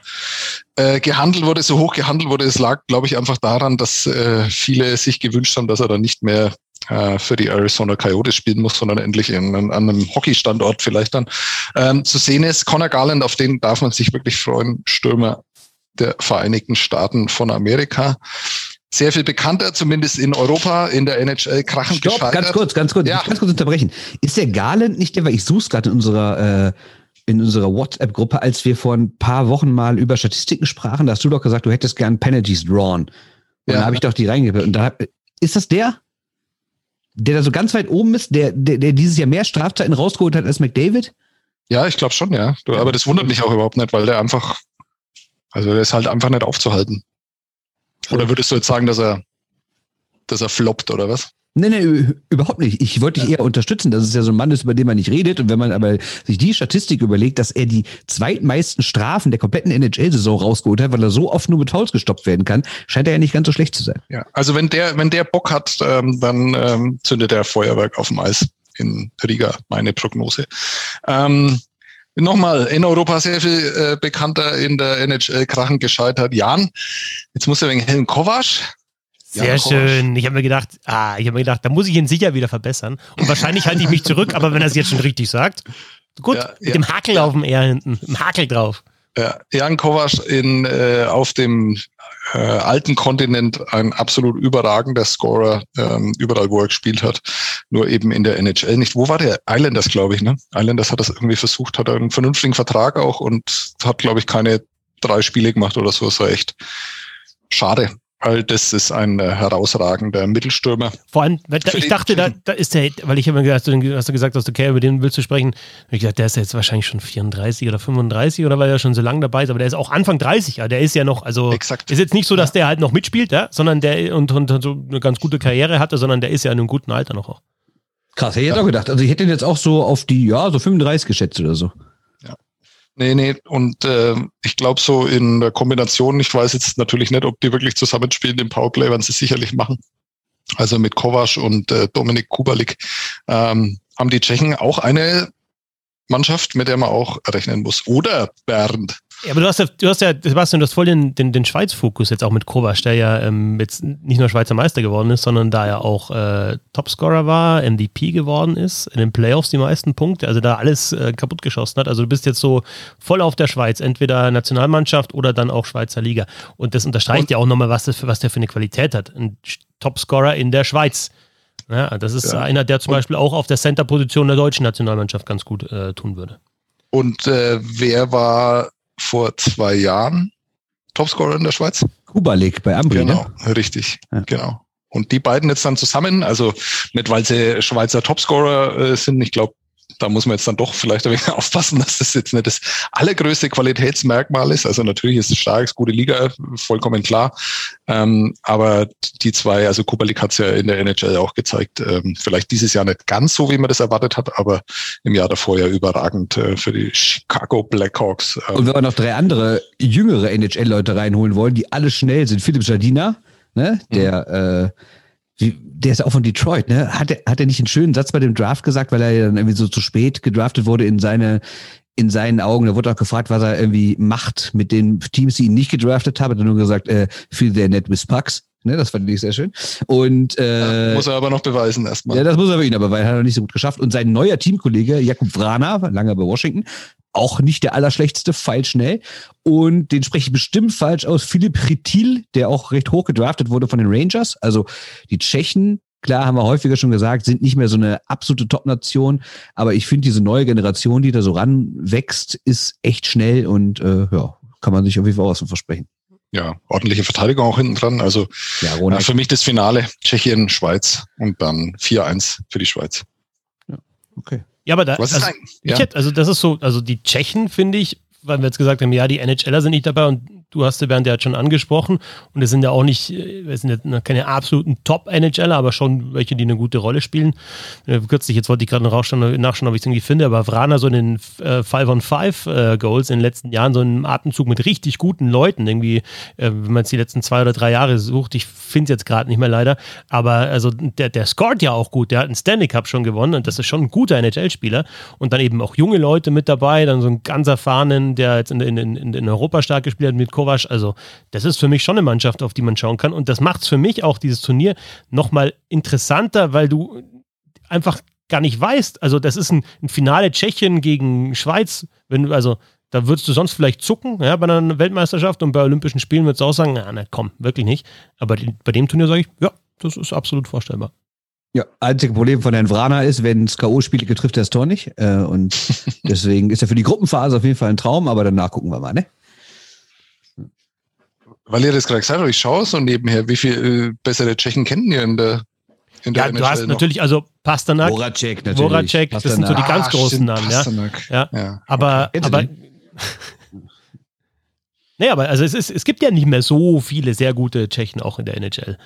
[SPEAKER 2] äh, gehandelt wurde, so hoch gehandelt wurde. Es lag, glaube ich, einfach daran, dass viele sich gewünscht haben, dass er dann nicht mehr für die Arizona Coyotes spielen muss, sondern endlich in, an einem Hockeystandort vielleicht dann ähm, zu sehen ist. Connor Garland, auf den darf man sich wirklich freuen. Stürmer der Vereinigten Staaten von Amerika. Sehr viel bekannter, zumindest in Europa, in der NHL krachend
[SPEAKER 3] Stopp, gescheitert. Ganz kurz, ganz kurz, ja. ganz kurz unterbrechen. Ist der Garland nicht der, weil ich suche es gerade in unserer, äh, in unserer WhatsApp-Gruppe, als wir vor ein paar Wochen mal über Statistiken sprachen, da hast du doch gesagt, du hättest gern Penalties drawn. Und ja. da habe ich doch die reingepackt. Und da ist das der? Der da so ganz weit oben ist, der, der, der dieses Jahr mehr Strafzeiten rausgeholt hat als McDavid?
[SPEAKER 2] Ja, ich glaube schon, ja. Aber das wundert mich auch überhaupt nicht, weil der einfach also der ist halt einfach nicht aufzuhalten. Oder würdest du jetzt sagen, dass er, dass er floppt oder was?
[SPEAKER 3] Nee, nee, überhaupt nicht. Ich wollte dich eher unterstützen. Das ist ja so ein Mann ist, über den man nicht redet. Und wenn man aber sich die Statistik überlegt, dass er die zweitmeisten Strafen der kompletten NHL-Saison rausgeholt hat, weil er so oft nur mit Fouls gestoppt werden kann, scheint er ja nicht ganz so schlecht zu sein.
[SPEAKER 2] Ja, also wenn der, wenn der Bock hat, ähm, dann ähm, zündet er Feuerwerk auf dem Eis in Riga, meine Prognose. Ähm, Nochmal, in Europa sehr viel äh, bekannter in der NHL Krachen gescheitert. Jan, jetzt muss er wegen Helen Kovac.
[SPEAKER 1] Sehr schön. Ich habe mir gedacht, ah, ich habe mir gedacht, da muss ich ihn sicher wieder verbessern. Und wahrscheinlich halte ich mich zurück, aber wenn er es jetzt schon richtig sagt, gut, ja, mit ja, dem Hakel auf dem R hinten, im Hakel drauf.
[SPEAKER 2] Ja, Jan Kovac in, äh, auf dem äh, alten Kontinent ein absolut überragender Scorer, ähm, überall wo er gespielt hat, nur eben in der NHL nicht. Wo war der? Islanders, glaube ich, ne? Islanders hat das irgendwie versucht, hat einen vernünftigen Vertrag auch und hat, glaube ich, keine drei Spiele gemacht oder so. Das war echt schade weil das ist ein äh, herausragender Mittelstürmer.
[SPEAKER 1] Vor allem, da, ich dachte, da, da ist der, weil ich habe mir gedacht, du hast du gesagt, hast, okay, über den willst du sprechen. Und ich gesagt, der ist jetzt wahrscheinlich schon 34 oder 35 oder weil er schon so lange dabei ist, aber der ist auch Anfang 30, ja, der ist ja noch, also
[SPEAKER 2] Exakt.
[SPEAKER 1] ist jetzt nicht so, dass ja. der halt noch mitspielt, ja, sondern der und, und, und, so eine ganz gute Karriere hatte, sondern der ist ja in einem guten Alter noch auch.
[SPEAKER 3] Krass, hätte ich ja. auch gedacht. Also ich hätte ihn jetzt auch so auf die, ja, so 35 geschätzt oder so.
[SPEAKER 2] Nee, nee, und äh, ich glaube so in der Kombination, ich weiß jetzt natürlich nicht, ob die wirklich zusammenspielen im Powerplay, werden sie sicherlich machen. Also mit Kovac und äh, Dominik Kubalik ähm, haben die Tschechen auch eine Mannschaft, mit der man auch rechnen muss. Oder Bernd.
[SPEAKER 1] Ja, aber du hast ja, du hast ja, Sebastian, du hast voll den, den, den Schweiz-Fokus jetzt auch mit Kovac, der ja ähm, jetzt nicht nur Schweizer Meister geworden ist, sondern da er auch äh, Topscorer war, MVP geworden ist, in den Playoffs die meisten Punkte, also da alles äh, kaputt geschossen hat. Also du bist jetzt so voll auf der Schweiz, entweder Nationalmannschaft oder dann auch Schweizer Liga. Und das unterstreicht Und? ja auch nochmal, was, das, was der für eine Qualität hat. Ein Topscorer in der Schweiz. Ja, das ist ja. einer, der zum Und? Beispiel auch auf der Center-Position der deutschen Nationalmannschaft ganz gut äh, tun würde.
[SPEAKER 2] Und äh, wer war vor zwei Jahren Topscorer in der Schweiz.
[SPEAKER 3] Kubalik bei Ambri,
[SPEAKER 2] Genau, ne? richtig, ja. genau. Und die beiden jetzt dann zusammen, also nicht weil sie Schweizer Topscorer äh, sind, ich glaube, da muss man jetzt dann doch vielleicht ein wenig aufpassen, dass das jetzt nicht das allergrößte Qualitätsmerkmal ist. Also natürlich ist es stark, ist gute Liga, vollkommen klar. Ähm, aber die zwei, also Kubalik hat es ja in der NHL auch gezeigt, ähm, vielleicht dieses Jahr nicht ganz so, wie man das erwartet hat, aber im Jahr davor ja überragend äh, für die Chicago Blackhawks.
[SPEAKER 3] Ähm. Und wenn wir noch drei andere jüngere NHL-Leute reinholen wollen, die alle schnell sind, Philipp Jardina, ne, der mhm. äh, der ist auch von Detroit, ne? Hat er, hat er nicht einen schönen Satz bei dem Draft gesagt, weil er dann irgendwie so zu spät gedraftet wurde in seine, in seinen Augen. Da wurde auch gefragt, was er irgendwie macht mit den Teams, die ihn nicht gedraftet haben. Er hat nur gesagt, äh, feel their net with pucks. Ne, das fand ich sehr schön. Und äh,
[SPEAKER 2] ja, muss er aber noch beweisen erstmal.
[SPEAKER 3] Ja, das muss er ihm, aber weil er hat noch nicht so gut geschafft. Und sein neuer Teamkollege Jakub Vrana, lange bei Washington, auch nicht der allerschlechteste, feilschnell. Und den spreche ich bestimmt falsch aus. Philipp Ritil, der auch recht hoch gedraftet wurde von den Rangers. Also die Tschechen, klar, haben wir häufiger schon gesagt, sind nicht mehr so eine absolute Top-Nation. Aber ich finde, diese neue Generation, die da so ranwächst, ist echt schnell und äh, ja, kann man sich auf jeden Fall was versprechen.
[SPEAKER 2] Ja, ordentliche Verteidigung auch hinten dran. Also ja, äh, für mich das Finale Tschechien, Schweiz und dann 4-1 für die Schweiz.
[SPEAKER 1] Ja, okay. Ja, aber da, Was also, ja. hätte, also das ist so, also die Tschechen finde ich, weil wir jetzt gesagt haben, ja, die NHLer sind nicht dabei und du hast den Bernd ja schon angesprochen und es sind ja auch nicht, es sind ja keine absoluten Top-NHLer, aber schon welche, die eine gute Rolle spielen. Äh, kürzlich, jetzt wollte ich gerade noch nachschauen, ob ich es irgendwie finde, aber Vrana so in den 5-on-5-Goals äh, in den letzten Jahren, so einen Atemzug mit richtig guten Leuten, irgendwie, äh, wenn man jetzt die letzten zwei oder drei Jahre sucht, ich finde es jetzt gerade nicht mehr leider, aber also der, der scored ja auch gut, der hat einen Stanley Cup schon gewonnen und das ist schon ein guter NHL-Spieler und dann eben auch junge Leute mit dabei, dann so ein ganz erfahrenen, der jetzt in, in, in, in Europa stark gespielt hat mit Kovac. Also, das ist für mich schon eine Mannschaft, auf die man schauen kann. Und das macht es für mich auch, dieses Turnier, nochmal interessanter, weil du einfach gar nicht weißt. Also, das ist ein, ein Finale Tschechien gegen Schweiz. Wenn du, also, da würdest du sonst vielleicht zucken, ja, bei einer Weltmeisterschaft und bei Olympischen Spielen würdest du auch sagen, na, na komm, wirklich nicht. Aber bei dem Turnier sage ich, ja, das ist absolut vorstellbar.
[SPEAKER 3] Ja, einzige Problem von Herrn Vrana ist, wenn es K.O.-Spiele getrifft, der das Tor nicht. Äh, und deswegen ist er für die Gruppenphase auf jeden Fall ein Traum, aber danach gucken wir mal, ne?
[SPEAKER 2] Weil ihr das gerade gesagt habt, ich schaue so nebenher, wie viel äh, bessere Tschechen kennen ihr in der
[SPEAKER 1] in der ja, du hast noch? natürlich, also Pasternak,
[SPEAKER 3] Voracek natürlich.
[SPEAKER 1] Voracek, das sind so die ganz ah, großen Namen, ja. ja. ja. Aber, okay. aber naja, aber also es, ist, es gibt ja nicht mehr so viele sehr gute Tschechen auch in der NHL.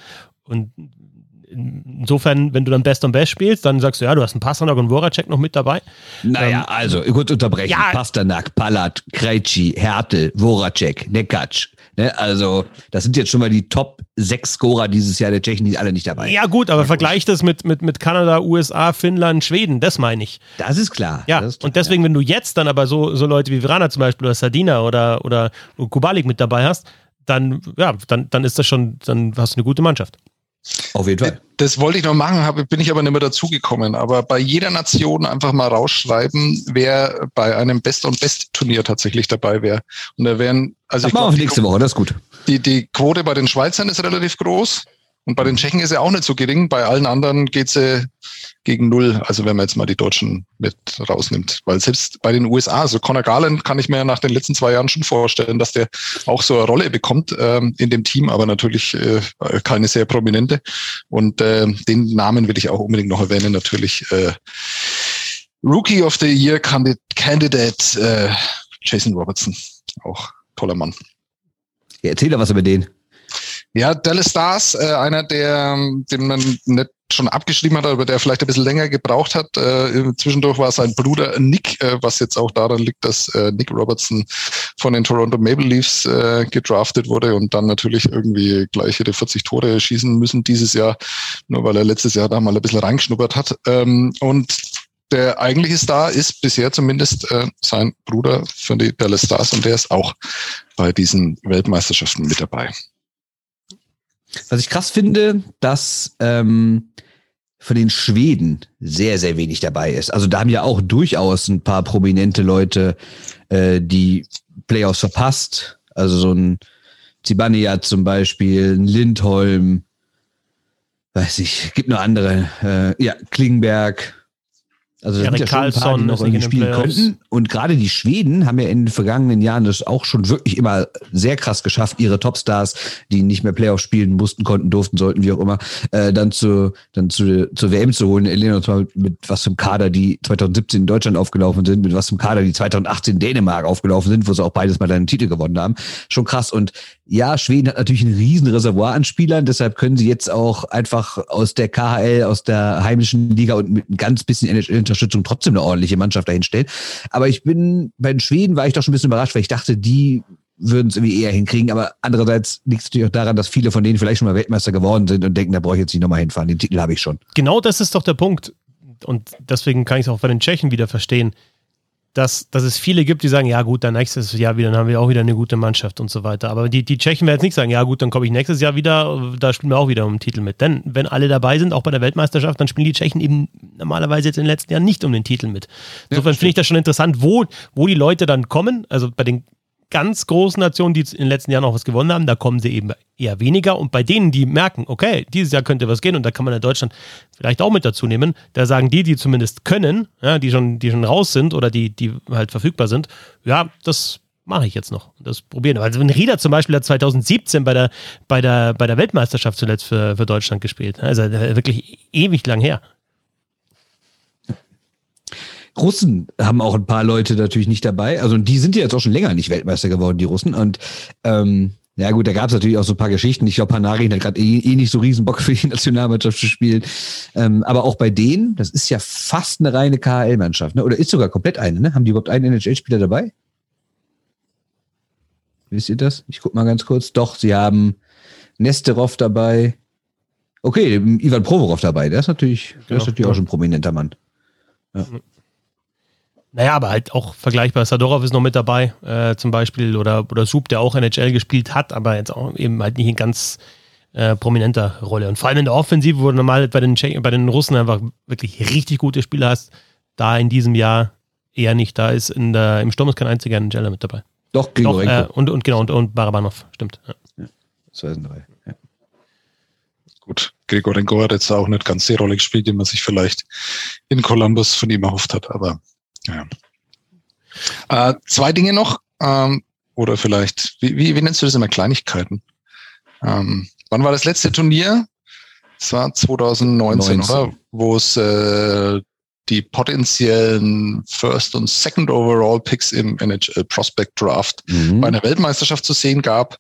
[SPEAKER 1] Und insofern, wenn du dann Best on Best spielst, dann sagst du, ja, du hast einen Pasternak und Voracek noch mit dabei.
[SPEAKER 3] Naja, ähm, also, gut unterbrechen. Ja, Pasternak, Palat, Krejci, Härte, Voracek, Nekatsch. Ne? Also, das sind jetzt schon mal die Top 6 Scorer dieses Jahr der Tschechen, die alle nicht dabei
[SPEAKER 1] Ja, gut, aber vergleich das mit, mit, mit Kanada, USA, Finnland, Schweden, das meine ich.
[SPEAKER 3] Das ist klar.
[SPEAKER 1] Ja,
[SPEAKER 3] ist
[SPEAKER 1] klar, und deswegen, ja. wenn du jetzt dann aber so, so Leute wie Vrana zum Beispiel oder Sardina oder, oder Kubalik mit dabei hast, dann, ja, dann, dann ist das schon, dann hast du eine gute Mannschaft.
[SPEAKER 3] Auf jeden Fall.
[SPEAKER 2] Das wollte ich noch machen, habe, bin ich aber nicht mehr dazugekommen. Aber bei jeder Nation einfach mal rausschreiben, wer bei einem Best- und Best-Turnier tatsächlich dabei wäre. Und da wären, also
[SPEAKER 3] Das
[SPEAKER 2] ich glaub,
[SPEAKER 3] für nächste Woche, das ist gut.
[SPEAKER 2] die, die Quote bei den Schweizern ist relativ groß. Und bei den Tschechen ist sie auch nicht so gering. Bei allen anderen geht sie gegen null. Also wenn man jetzt mal die Deutschen mit rausnimmt. Weil selbst bei den USA, also Conor Garland kann ich mir nach den letzten zwei Jahren schon vorstellen, dass der auch so eine Rolle bekommt ähm, in dem Team, aber natürlich äh, keine sehr prominente. Und äh, den Namen will ich auch unbedingt noch erwähnen. Natürlich äh, Rookie of the Year Candid Candidate äh, Jason Robertson. Auch toller Mann.
[SPEAKER 3] Ja, erzähl doch was über den.
[SPEAKER 2] Ja, Dallas Stars, äh, einer, der, den man nicht schon abgeschrieben hat, aber der vielleicht ein bisschen länger gebraucht hat. Äh, zwischendurch war sein Bruder Nick, äh, was jetzt auch daran liegt, dass äh, Nick Robertson von den Toronto Maple Leafs äh, gedraftet wurde und dann natürlich irgendwie gleich ihre 40 Tore schießen müssen dieses Jahr, nur weil er letztes Jahr da mal ein bisschen reingeschnuppert hat. Ähm, und der eigentliche Star ist bisher zumindest äh, sein Bruder für die Dallas Stars und der ist auch bei diesen Weltmeisterschaften mit dabei.
[SPEAKER 3] Was ich krass finde, dass ähm, von den Schweden sehr, sehr wenig dabei ist. Also da haben ja auch durchaus ein paar prominente Leute äh, die Playoffs verpasst. Also so ein Zibanejad zum Beispiel, ein Lindholm, weiß ich, gibt noch andere. Äh, ja, Klingberg. Also da
[SPEAKER 1] Erik
[SPEAKER 3] sind ja schon ein paar, die noch irgendwie
[SPEAKER 1] in den
[SPEAKER 3] spielen könnten. Und gerade die Schweden haben ja in den vergangenen Jahren das auch schon wirklich immer sehr krass geschafft, ihre Topstars, die nicht mehr Playoffs spielen mussten, konnten, durften, sollten, wie auch immer, äh, dann zu dann zu zur WM zu holen. Elena uns mal mit was zum Kader, die 2017 in Deutschland aufgelaufen sind, mit was zum Kader, die 2018 in Dänemark aufgelaufen sind, wo sie auch beides mal einen Titel gewonnen haben. Schon krass. Und ja, Schweden hat natürlich ein riesen Reservoir an Spielern, deshalb können sie jetzt auch einfach aus der KHL, aus der heimischen Liga und mit ein ganz bisschen NHL-Unterstützung trotzdem eine ordentliche Mannschaft dahinstellen. Aber ich bin, bei den Schweden war ich doch schon ein bisschen überrascht, weil ich dachte, die würden es irgendwie eher hinkriegen. Aber andererseits liegt es natürlich auch daran, dass viele von denen vielleicht schon mal Weltmeister geworden sind und denken, da brauche ich jetzt nicht nochmal hinfahren. Den Titel habe ich schon.
[SPEAKER 1] Genau das ist doch der Punkt. Und deswegen kann ich es auch bei den Tschechen wieder verstehen, dass, dass es viele gibt, die sagen, ja gut, dann nächstes Jahr wieder, dann haben wir auch wieder eine gute Mannschaft und so weiter. Aber die, die Tschechen werden jetzt nicht sagen, ja gut, dann komme ich nächstes Jahr wieder, da spielen wir auch wieder um den Titel mit. Denn wenn alle dabei sind, auch bei der Weltmeisterschaft, dann spielen die Tschechen eben normalerweise jetzt in den letzten Jahren nicht um den Titel mit. Insofern finde ich das schon interessant, wo, wo die Leute dann kommen. Also bei den ganz großen Nationen, die in den letzten Jahren auch was gewonnen haben, da kommen sie eben eher weniger. Und bei denen, die merken, okay, dieses Jahr könnte was gehen und da kann man in Deutschland vielleicht auch mit dazu nehmen, da sagen die, die zumindest können, ja, die schon, die schon raus sind oder die, die halt verfügbar sind, ja, das mache ich jetzt noch. Das probieren. Also ein Rieder zum Beispiel hat 2017 bei der, bei der, bei der Weltmeisterschaft zuletzt für, für Deutschland gespielt. Also wirklich ewig lang her.
[SPEAKER 3] Russen haben auch ein paar Leute natürlich nicht dabei. Also die sind ja jetzt auch schon länger nicht Weltmeister geworden, die Russen. Und ähm, ja gut, da gab es natürlich auch so ein paar Geschichten. Ich glaube, Panarin hat gerade eh, eh nicht so riesen Bock für die Nationalmannschaft zu spielen. Ähm, aber auch bei denen, das ist ja fast eine reine KHL-Mannschaft, ne? Oder ist sogar komplett eine, ne? Haben die überhaupt einen NHL-Spieler dabei? Wisst ihr das? Ich guck mal ganz kurz. Doch, sie haben Nesterov dabei. Okay, Ivan Provorov dabei. Der ist natürlich, der ist
[SPEAKER 1] Genau.
[SPEAKER 3] natürlich auch schon ein prominenter Mann.
[SPEAKER 1] Naja, aber halt auch vergleichbar. Sadorov ist noch mit dabei, äh, zum Beispiel, oder, oder Sub, der auch NHL gespielt hat, aber jetzt auch eben halt nicht in ganz äh, prominenter Rolle. Und vor allem in der Offensive, wo du normal bei den, Tschechen, bei den Russen einfach wirklich richtig gute Spieler hast, da in diesem Jahr eher nicht. Da ist in der, im Sturm ist kein einziger NHLer mit dabei.
[SPEAKER 3] Doch, Grigorenko.
[SPEAKER 1] äh, und, und genau, und, und Barabanov, stimmt. Ja.
[SPEAKER 3] Zwei sind drei. Ja.
[SPEAKER 2] Gut, Grigorenko hat jetzt auch nicht ganz die Rolle gespielt, die man sich vielleicht in Columbus von ihm erhofft hat, aber ja. Äh, zwei Dinge noch, ähm, oder vielleicht, wie, wie, wie nennst du das immer, Kleinigkeiten? Ähm, wann war das letzte Turnier? Es war 2019,
[SPEAKER 3] 19.
[SPEAKER 2] oder? Wo es äh, die potenziellen First- und Second-Overall-Picks im NHL Prospect Draft
[SPEAKER 3] Mhm.
[SPEAKER 2] bei einer Weltmeisterschaft zu sehen gab.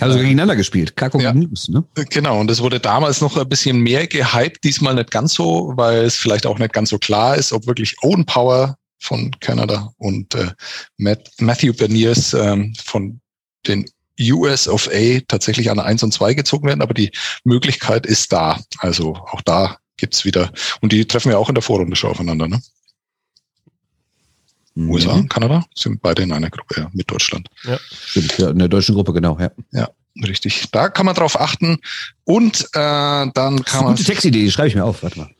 [SPEAKER 3] Haben sogar gegeneinander gespielt. Kako
[SPEAKER 2] Ja.
[SPEAKER 3] News, ne?
[SPEAKER 2] Genau, und es wurde damals noch ein bisschen mehr gehypt, diesmal nicht ganz so, weil es vielleicht auch nicht ganz so klar ist, ob wirklich Owen Power von Kanada und äh, Matt, Matthew Berniers ähm, von den US of A tatsächlich an 1 und 2 gezogen werden, aber die Möglichkeit ist da. Also auch da gibt's wieder, und die treffen ja auch in der Vorrunde schon aufeinander, ne?
[SPEAKER 3] Mhm.
[SPEAKER 2] USA und Kanada sind beide in einer Gruppe ja, mit Deutschland.
[SPEAKER 3] Stimmt, ja, in der deutschen Gruppe, genau, ja.
[SPEAKER 2] richtig. Da kann man drauf achten. Und äh, dann kann man.
[SPEAKER 3] Gute Textidee, die schreibe ich mir auf. Warte mal.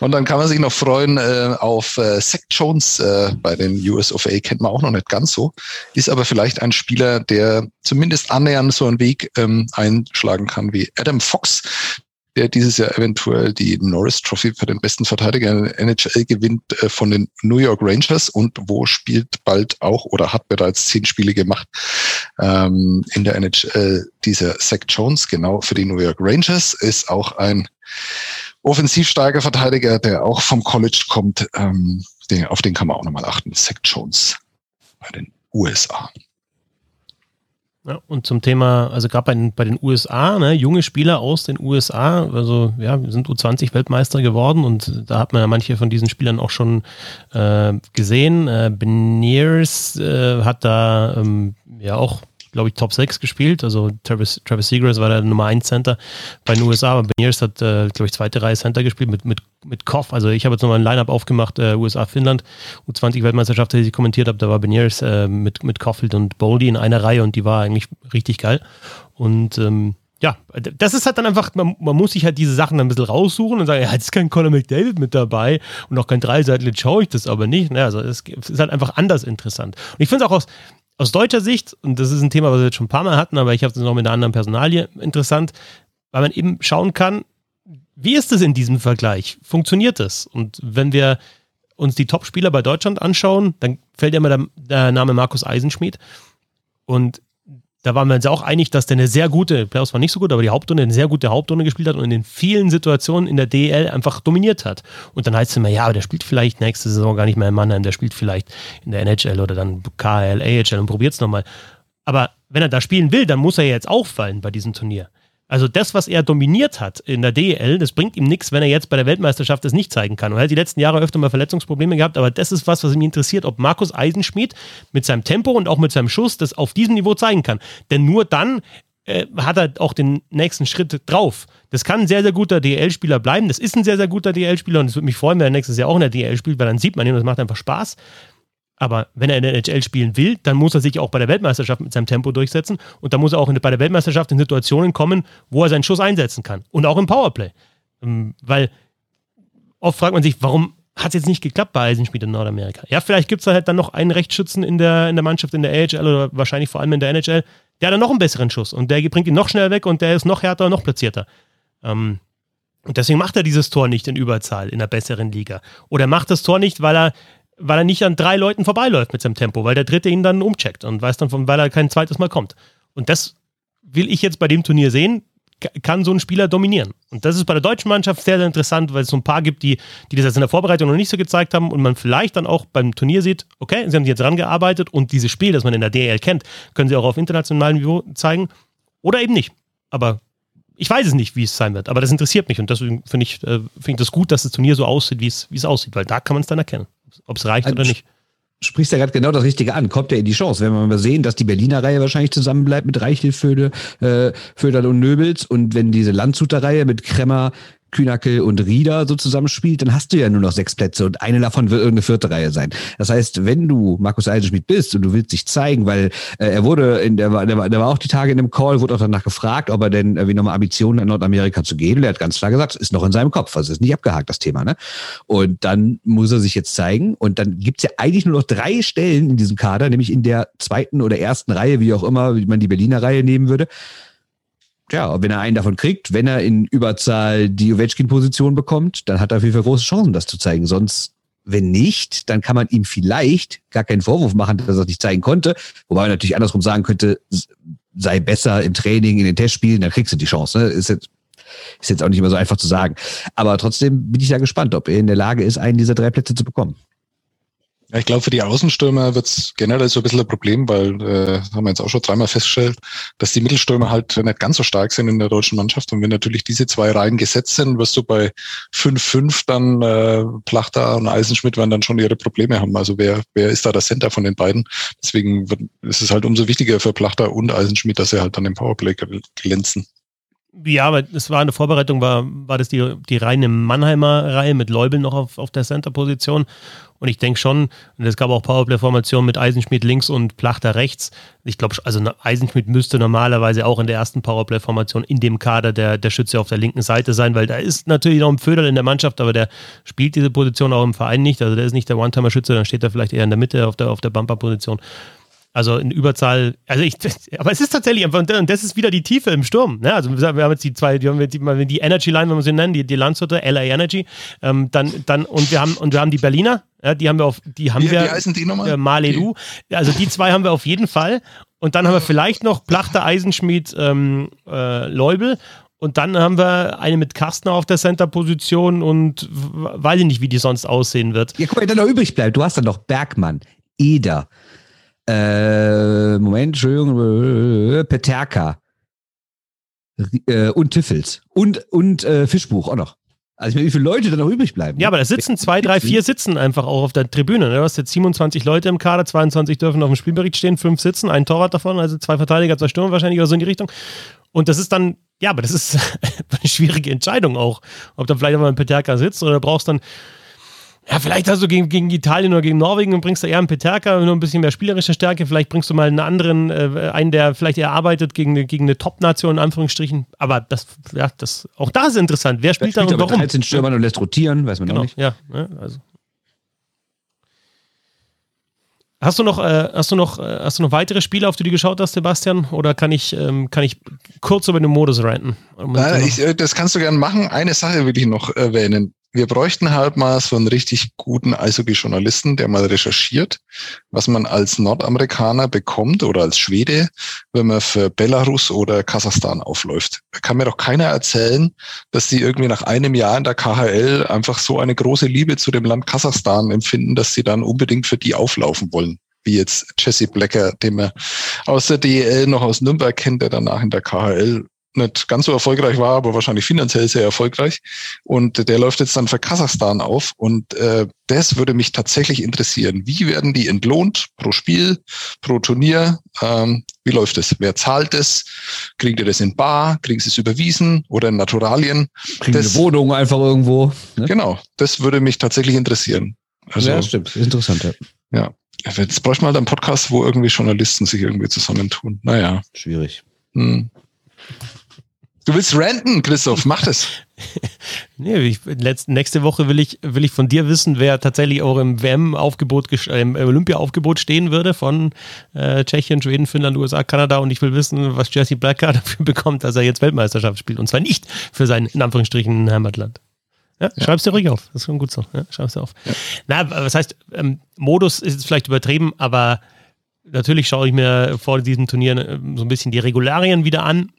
[SPEAKER 2] Und dann kann man sich noch freuen äh, auf äh, Zach Jones äh, bei den US of A. Kennt man auch noch nicht ganz so. Ist aber vielleicht ein Spieler, der zumindest annähernd so einen Weg ähm, einschlagen kann wie Adam Fox, der dieses Jahr eventuell die Norris Trophy für den besten Verteidiger in der NHL gewinnt äh, von den New York Rangers und wo spielt bald auch oder hat bereits zehn Spiele gemacht ähm, in der NHL dieser Zach Jones, genau für die New York Rangers, ist auch ein offensiv starker Verteidiger, der auch vom College kommt. Ähm, den, auf den kann man auch nochmal achten. Zach Jones bei den USA.
[SPEAKER 1] Ja, und zum Thema, also gerade bei bei den USA, ne, junge Spieler aus den USA, also ja, wir sind U20 Weltmeister geworden und da hat man ja manche von diesen Spielern auch schon äh, gesehen. Äh, Beniers äh, hat da ähm, ja auch glaube ich, Top 6 gespielt. Also Travis, Travis Seagrass war der Nummer 1 Center bei den USA, aber Beniers hat, äh, glaube ich, zweite Reihe Center gespielt mit, mit, mit Koff. Also ich habe jetzt nochmal ein Lineup aufgemacht, äh, USA-Finnland, U20-Weltmeisterschaft, die ich kommentiert habe, da war Beniers äh, mit, mit Koffield und Boldy in einer Reihe und die war eigentlich richtig geil. Und ähm, ja, das ist halt dann einfach, man, man, muss sich halt diese Sachen ein bisschen raussuchen und sagen, ja, jetzt ist kein Conor McDavid mit dabei und auch kein Dreiseitel, schaue ich das aber nicht. Naja, also es ist halt einfach anders interessant. Und ich finde es auch aus, aus deutscher Sicht, und das ist ein Thema, was wir jetzt schon ein paar Mal hatten, aber ich habe es noch mit einer anderen Personalie interessant, weil man eben schauen kann, wie ist es in diesem Vergleich? Funktioniert es? Und wenn wir uns die Top-Spieler bei Deutschland anschauen, dann fällt ja immer der, der Name Markus Eisenschmidt. Und da waren wir uns auch einig, dass der eine sehr gute, Playoffs war nicht so gut, aber die Hauptrunde eine sehr gute Hauptrunde gespielt hat und in den vielen Situationen in der DL einfach dominiert hat. Und dann heißt es immer, ja, aber der spielt vielleicht nächste Saison gar nicht mehr in Mannheim, der spielt vielleicht in der NHL oder dann KL, AHL und probiert es nochmal. Aber wenn er da spielen will, dann muss er jetzt auffallen bei diesem Turnier. Also das, was er dominiert hat in der DEL, das bringt ihm nichts, wenn er jetzt bei der Weltmeisterschaft das nicht zeigen kann. Und er hat die letzten Jahre öfter mal Verletzungsprobleme gehabt, aber das ist was, was mich interessiert, ob Markus Eisenschmidt mit seinem Tempo und auch mit seinem Schuss das auf diesem Niveau zeigen kann. Denn nur dann äh, hat er auch den nächsten Schritt drauf. Das kann ein sehr, sehr guter DL-Spieler bleiben. Das ist ein sehr, sehr guter DL-Spieler und es würde mich freuen, wenn er nächstes Jahr auch in der DL spielt, weil dann sieht man ihn und das macht einfach Spaß. Aber wenn er in der NHL spielen will, dann muss er sich auch bei der Weltmeisterschaft mit seinem Tempo durchsetzen. Und dann muss er auch bei der Weltmeisterschaft in Situationen kommen, wo er seinen Schuss einsetzen kann. Und auch im Powerplay. Ähm, weil oft fragt man sich, warum hat es jetzt nicht geklappt bei Eisenschmied in Nordamerika? Ja, vielleicht gibt es halt dann noch einen Rechtsschützen in der, in der Mannschaft in der AHL oder wahrscheinlich vor allem in der NHL, der hat dann noch einen besseren Schuss und der bringt ihn noch schneller weg und der ist noch härter und noch platzierter. Ähm, und deswegen macht er dieses Tor nicht in Überzahl in der besseren Liga. Oder macht das Tor nicht, weil er weil er nicht an drei Leuten vorbeiläuft mit seinem Tempo, weil der dritte ihn dann umcheckt und weiß dann, von, weil er kein zweites Mal kommt. Und das will ich jetzt bei dem Turnier sehen, kann so ein Spieler dominieren. Und das ist bei der deutschen Mannschaft sehr, sehr interessant, weil es so ein paar gibt, die, die das jetzt in der Vorbereitung noch nicht so gezeigt haben und man vielleicht dann auch beim Turnier sieht, okay, sie haben jetzt rangearbeitet und dieses Spiel, das man in der DL kennt, können sie auch auf internationalem Niveau zeigen oder eben nicht. Aber ich weiß es nicht, wie es sein wird, aber das interessiert mich und deswegen finde ich, äh, find ich das gut, dass das Turnier so aussieht, wie es aussieht, weil da kann man es dann erkennen ob es reicht oder nicht.
[SPEAKER 3] Sprichst ja gerade genau das Richtige an. Kommt ja in die Chance. Wenn wir mal sehen, dass die Berliner Reihe wahrscheinlich zusammenbleibt mit Reichel, Föde, äh, Föderl und Nöbels und wenn diese Landshuter Reihe mit Kremmer, Kühnackel und Rieder so zusammenspielt, dann hast du ja nur noch sechs Plätze und eine davon wird irgendeine vierte Reihe sein. Das heißt, wenn du Markus Eisenschmidt bist und du willst dich zeigen, weil äh, er wurde, in der, der, war, der war auch die Tage in dem Call, wurde auch danach gefragt, ob er denn irgendwie nochmal Ambitionen in Nordamerika zu gehen. Und er hat ganz klar gesagt, ist noch in seinem Kopf, also ist nicht abgehakt, das Thema. Ne? Und dann muss er sich jetzt zeigen und dann gibt's ja eigentlich nur noch drei Stellen in diesem Kader, nämlich in der zweiten oder ersten Reihe, wie auch immer, wie man die Berliner Reihe nehmen würde ja, wenn er einen davon kriegt, wenn er in Überzahl die Ovechkin-Position bekommt, dann hat er auf jeden Fall große Chancen, das zu zeigen. Sonst, wenn nicht, dann kann man ihm vielleicht gar keinen Vorwurf machen, dass er es nicht zeigen konnte. Wobei man natürlich andersrum sagen könnte, sei besser im Training, in den Testspielen, dann kriegst du die Chance. Ne? Ist, jetzt, ist jetzt auch nicht immer so einfach zu sagen. Aber trotzdem bin ich ja gespannt, ob er in der Lage ist, einen dieser drei Plätze zu bekommen.
[SPEAKER 2] Ja, ich glaube, für die Außenstürmer wird es generell so ein bisschen ein Problem, weil, äh, haben wir jetzt auch schon dreimal festgestellt, dass die Mittelstürmer halt nicht ganz so stark sind in der deutschen Mannschaft. Und wenn natürlich diese zwei Reihen gesetzt sind, wirst du bei 5-5 dann äh, Plachter und Eisenschmidt werden dann schon ihre Probleme haben. Also wer, wer ist da der Center von den beiden? Deswegen wird, ist es halt umso wichtiger für Plachter und Eisenschmidt, dass sie halt dann im Powerplay glänzen.
[SPEAKER 1] Ja, aber es war eine Vorbereitung, war, war das die, die reine Mannheimer Reihe mit Leubel noch auf, auf der Center-Position. Und ich denke schon, und es gab auch Powerplay-Formationen mit Eisenschmidt links und Plachter rechts. Ich glaube, also Eisenschmidt müsste normalerweise auch in der ersten Powerplay-Formation in dem Kader der, der Schütze auf der linken Seite sein, weil da ist natürlich noch ein Föderl in der Mannschaft, aber der spielt diese Position auch im Verein nicht. Also der ist nicht der One-Timer-Schütze, dann steht er vielleicht eher in der Mitte auf der, auf der Bumper-Position. Also in Überzahl, also ich, aber es ist tatsächlich einfach, und das ist wieder die Tiefe im Sturm. Ne? Also wir haben jetzt die zwei, die, haben wir die, die Energy Line, wenn wir sie nennen, die, die Landshuter, LA Energy, ähm, dann, dann, und wir haben, und wir haben die Berliner, ja, die haben wir auf, die haben
[SPEAKER 2] Wie,
[SPEAKER 1] wir,
[SPEAKER 2] wie heißen die nochmal?
[SPEAKER 1] äh, Maledu.
[SPEAKER 2] Okay.
[SPEAKER 1] Also die zwei haben wir auf jeden Fall. Und dann haben wir vielleicht noch Plachter, Eisenschmied, ähm, äh, Leubel. Und dann haben wir eine mit Kastner auf der Center-Position und weiß ich nicht, wie die sonst aussehen wird.
[SPEAKER 3] Ja, guck mal, wer dann noch übrig bleibt. Du hast dann noch Bergmann, Eder, äh, Moment, Entschuldigung, äh, Peterka äh, und Tiffels und, und äh, Fischbuch auch noch. Also ich meine, wie viele Leute dann noch übrig bleiben?
[SPEAKER 1] Ja, aber da sitzen zwei, drei, vier sitzen einfach auch auf der Tribüne. ne? Du hast jetzt 27 Leute im Kader, 22 dürfen auf dem Spielbericht stehen, fünf sitzen, ein Torwart davon, also zwei Verteidiger, zwei Stürmer wahrscheinlich oder so in die Richtung. Und das ist dann, ja, aber das ist eine schwierige Entscheidung auch, ob da vielleicht mal ein Peterka sitzt oder brauchst dann, ja, vielleicht hast du gegen, gegen Italien oder gegen Norwegen und bringst da eher einen Peterka, nur ein bisschen mehr spielerische Stärke. Vielleicht bringst du mal einen anderen, äh, einen, der vielleicht eher arbeitet gegen eine, gegen eine Top-Nation, in Anführungsstrichen. Aber das, ja, das, auch da ist interessant. Wer spielt da
[SPEAKER 3] spielt
[SPEAKER 1] und
[SPEAKER 3] aber
[SPEAKER 1] warum?
[SPEAKER 3] 13 Stürmern und lässt rotieren, weiß man auch
[SPEAKER 1] Genau,
[SPEAKER 3] nicht.
[SPEAKER 1] ja. ne, Also. Hast du noch, äh, hast du noch, äh, hast du noch weitere Spiele, auf die du geschaut hast, Sebastian? Oder kann ich, ähm, kann ich kurz über den Modus ranten?
[SPEAKER 2] Nein, ich, äh, das kannst du gerne machen. Eine Sache will ich noch erwähnen. Wir bräuchten halt mal so einen richtig guten Eishockey-Journalisten, der mal recherchiert, was man als Nordamerikaner bekommt oder als Schwede, wenn man für Belarus oder Kasachstan aufläuft. Da kann mir doch keiner erzählen, dass die irgendwie nach einem Jahr in der KHL einfach so eine große Liebe zu dem Land Kasachstan empfinden, dass sie dann unbedingt für die auflaufen wollen. Wie jetzt Jesse Blecker, den man aus der DEL noch aus Nürnberg kennt, der danach in der KHL nicht ganz so erfolgreich war, aber wahrscheinlich finanziell sehr erfolgreich. Und der läuft jetzt dann für Kasachstan auf. Und äh, das würde mich tatsächlich interessieren. Wie werden die entlohnt pro Spiel, pro Turnier? Ähm, wie läuft es? Wer zahlt es? Kriegt ihr das in Bar? Kriegen sie es überwiesen oder in Naturalien?
[SPEAKER 3] Kriegen
[SPEAKER 2] Das-
[SPEAKER 3] eine Wohnung einfach irgendwo. Ne?
[SPEAKER 2] Genau, das würde mich tatsächlich interessieren. Also,
[SPEAKER 3] ja, stimmt. Das ist interessant. Ja.
[SPEAKER 2] ja. Jetzt bräuchte man halt einen Podcast, wo irgendwie Journalisten sich irgendwie zusammentun. Naja.
[SPEAKER 3] Schwierig.
[SPEAKER 2] Hm. Du willst ranten, Christoph, mach das.
[SPEAKER 1] Nee, ich, letzt, nächste Woche will ich, will ich von dir wissen, wer tatsächlich auch im WM-Aufgebot, äh, im Olympia-Aufgebot stehen würde von äh, Tschechien, Schweden, Finnland, USA, Kanada. Und ich will wissen, was Jesse Blacker dafür bekommt, dass er jetzt Weltmeisterschaft spielt. Und zwar nicht für sein, in Anführungsstrichen, Heimatland. Ja, Schreib's dir ruhig auf. Das ist schon gut so. Ja, schreib's dir auf. Na, was heißt, ähm, Modus ist jetzt vielleicht übertrieben, aber natürlich schaue ich mir vor diesem Turnier äh, so ein bisschen die Regularien wieder an,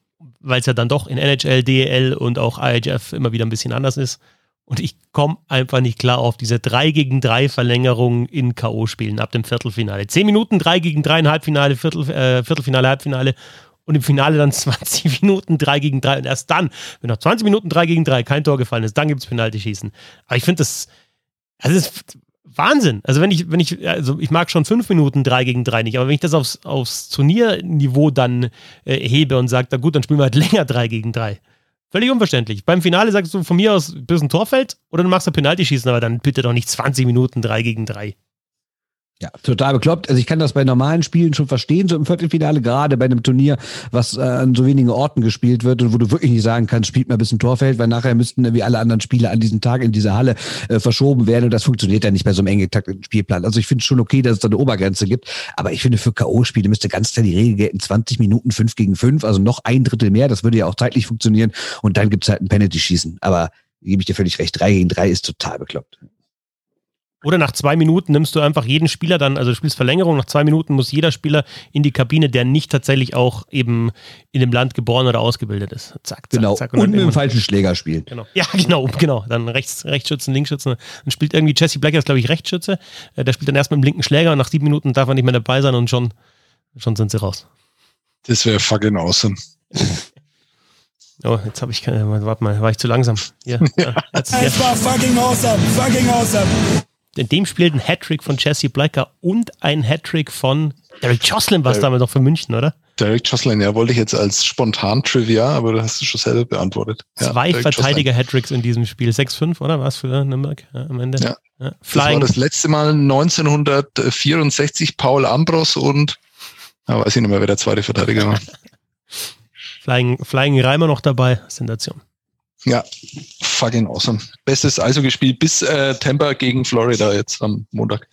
[SPEAKER 1] weil es ja dann doch in NHL, DEL und auch IHF immer wieder ein bisschen anders ist. Und ich komme einfach nicht klar auf diese 3 gegen 3 Verlängerung in K.O.-Spielen ab dem Viertelfinale. 10 Minuten 3 gegen 3 im Halbfinale, Viertel, äh, Viertelfinale, Halbfinale und im Finale dann 20 Minuten 3 gegen 3. Und erst dann, wenn nach 20 Minuten 3 gegen 3 kein Tor gefallen ist, dann gibt es Penalty-Schießen. Aber ich finde das, also das ist Wahnsinn. Also wenn ich, wenn ich, also ich mag schon 5 Minuten 3 gegen 3 nicht, aber wenn ich das aufs, aufs Turnierniveau dann äh, hebe und sage, na gut, dann spielen wir halt länger 3 gegen 3. Völlig unverständlich. Beim Finale sagst du von mir aus, bis ein Torfeld oder du machst ein Penalty-Schießen, aber dann bitte doch nicht 20 Minuten 3 gegen 3.
[SPEAKER 3] Ja, total bekloppt. Also ich kann das bei normalen Spielen schon verstehen, so im Viertelfinale, gerade bei einem Turnier, was äh, an so wenigen Orten gespielt wird und wo du wirklich nicht sagen kannst, spielt mal ein Torfeld, weil nachher müssten wie alle anderen Spiele an diesem Tag in dieser Halle äh, verschoben werden und das funktioniert ja nicht bei so einem eng getakteten Spielplan. Also ich finde schon okay, dass es da eine Obergrenze gibt, aber ich finde für K.O.-Spiele müsste ganz klar die Regel gelten, 20 Minuten 5 gegen 5, also noch ein Drittel mehr, das würde ja auch zeitlich funktionieren und dann gibt's halt ein Penalty-Schießen. Aber gebe ich dir völlig recht, 3 gegen 3 ist total bekloppt.
[SPEAKER 1] Oder nach zwei Minuten nimmst du einfach jeden Spieler dann, also du spielst Verlängerung, nach zwei Minuten muss jeder Spieler in die Kabine, der nicht tatsächlich auch eben in dem Land geboren oder ausgebildet ist. Zack, zack,
[SPEAKER 3] Genau.
[SPEAKER 1] zack.
[SPEAKER 3] Und,
[SPEAKER 1] dann
[SPEAKER 3] mit dem falschen Schläger spielen.
[SPEAKER 1] Genau. Ja, genau, genau. Dann Rechts, Rechtsschützen, Linksschützen. Dann spielt irgendwie Jesse Blacker, ist glaube ich Rechtsschütze. Äh, Der spielt dann erst mit dem linken Schläger und nach sieben Minuten darf er nicht mehr dabei sein und schon, schon sind sie raus.
[SPEAKER 2] Das wäre fucking awesome.
[SPEAKER 1] Oh, jetzt habe ich keine, warte mal, war ich zu langsam. Hier, ja, jetzt,
[SPEAKER 5] Es
[SPEAKER 1] jetzt.
[SPEAKER 5] war fucking awesome, fucking awesome.
[SPEAKER 1] In dem Spiel ein Hattrick von Jesse Blacker und ein Hattrick von Derek Jocelyn war es damals noch für München, oder?
[SPEAKER 2] Derek Jocelyn, ja, wollte ich jetzt als spontan Trivia, aber du hast es schon selber beantwortet.
[SPEAKER 1] Zwei ja, Verteidiger-Hattricks in diesem Spiel. 6-5, oder? War es für Nürnberg ja, am Ende?
[SPEAKER 2] Ja. ja. Das war das letzte Mal 1964 Paul Ambros und, ja, weiß ich nicht mehr, wer der zweite Verteidiger war.
[SPEAKER 1] Flying, Flying Reimer noch dabei, Sensation.
[SPEAKER 2] Ja, fucking awesome. Bestes also gespielt bis äh, Tampa gegen Florida jetzt am Montag.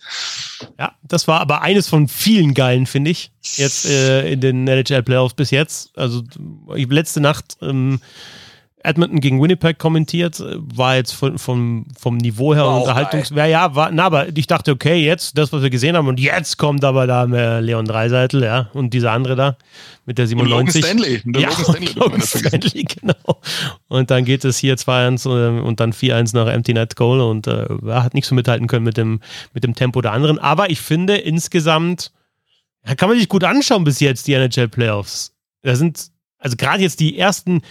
[SPEAKER 1] Ja, das war aber eines von vielen geilen, finde ich, jetzt äh, in den NHL Playoffs bis jetzt. Also letzte Nacht ähm, Edmonton gegen Winnipeg kommentiert, äh, war jetzt von, vom, vom Niveau her Unterhaltungs. Ja, ja, war, na, aber ich dachte, okay, jetzt das, was wir gesehen haben, und jetzt kommt aber da Leon Dreiseitel, ja, und dieser andere da mit der 97.
[SPEAKER 2] Und Logan Stanley.
[SPEAKER 1] Ja, Logan Stanley, Logan Stanley genau. Und dann geht es hier 2-1 äh, und dann 4-1 nach Empty Net Goal und äh, hat nicht so mithalten können mit dem, mit dem Tempo der anderen. Aber ich finde insgesamt, kann man sich gut anschauen bis jetzt, die NHL Playoffs. Da sind, also gerade jetzt die ersten,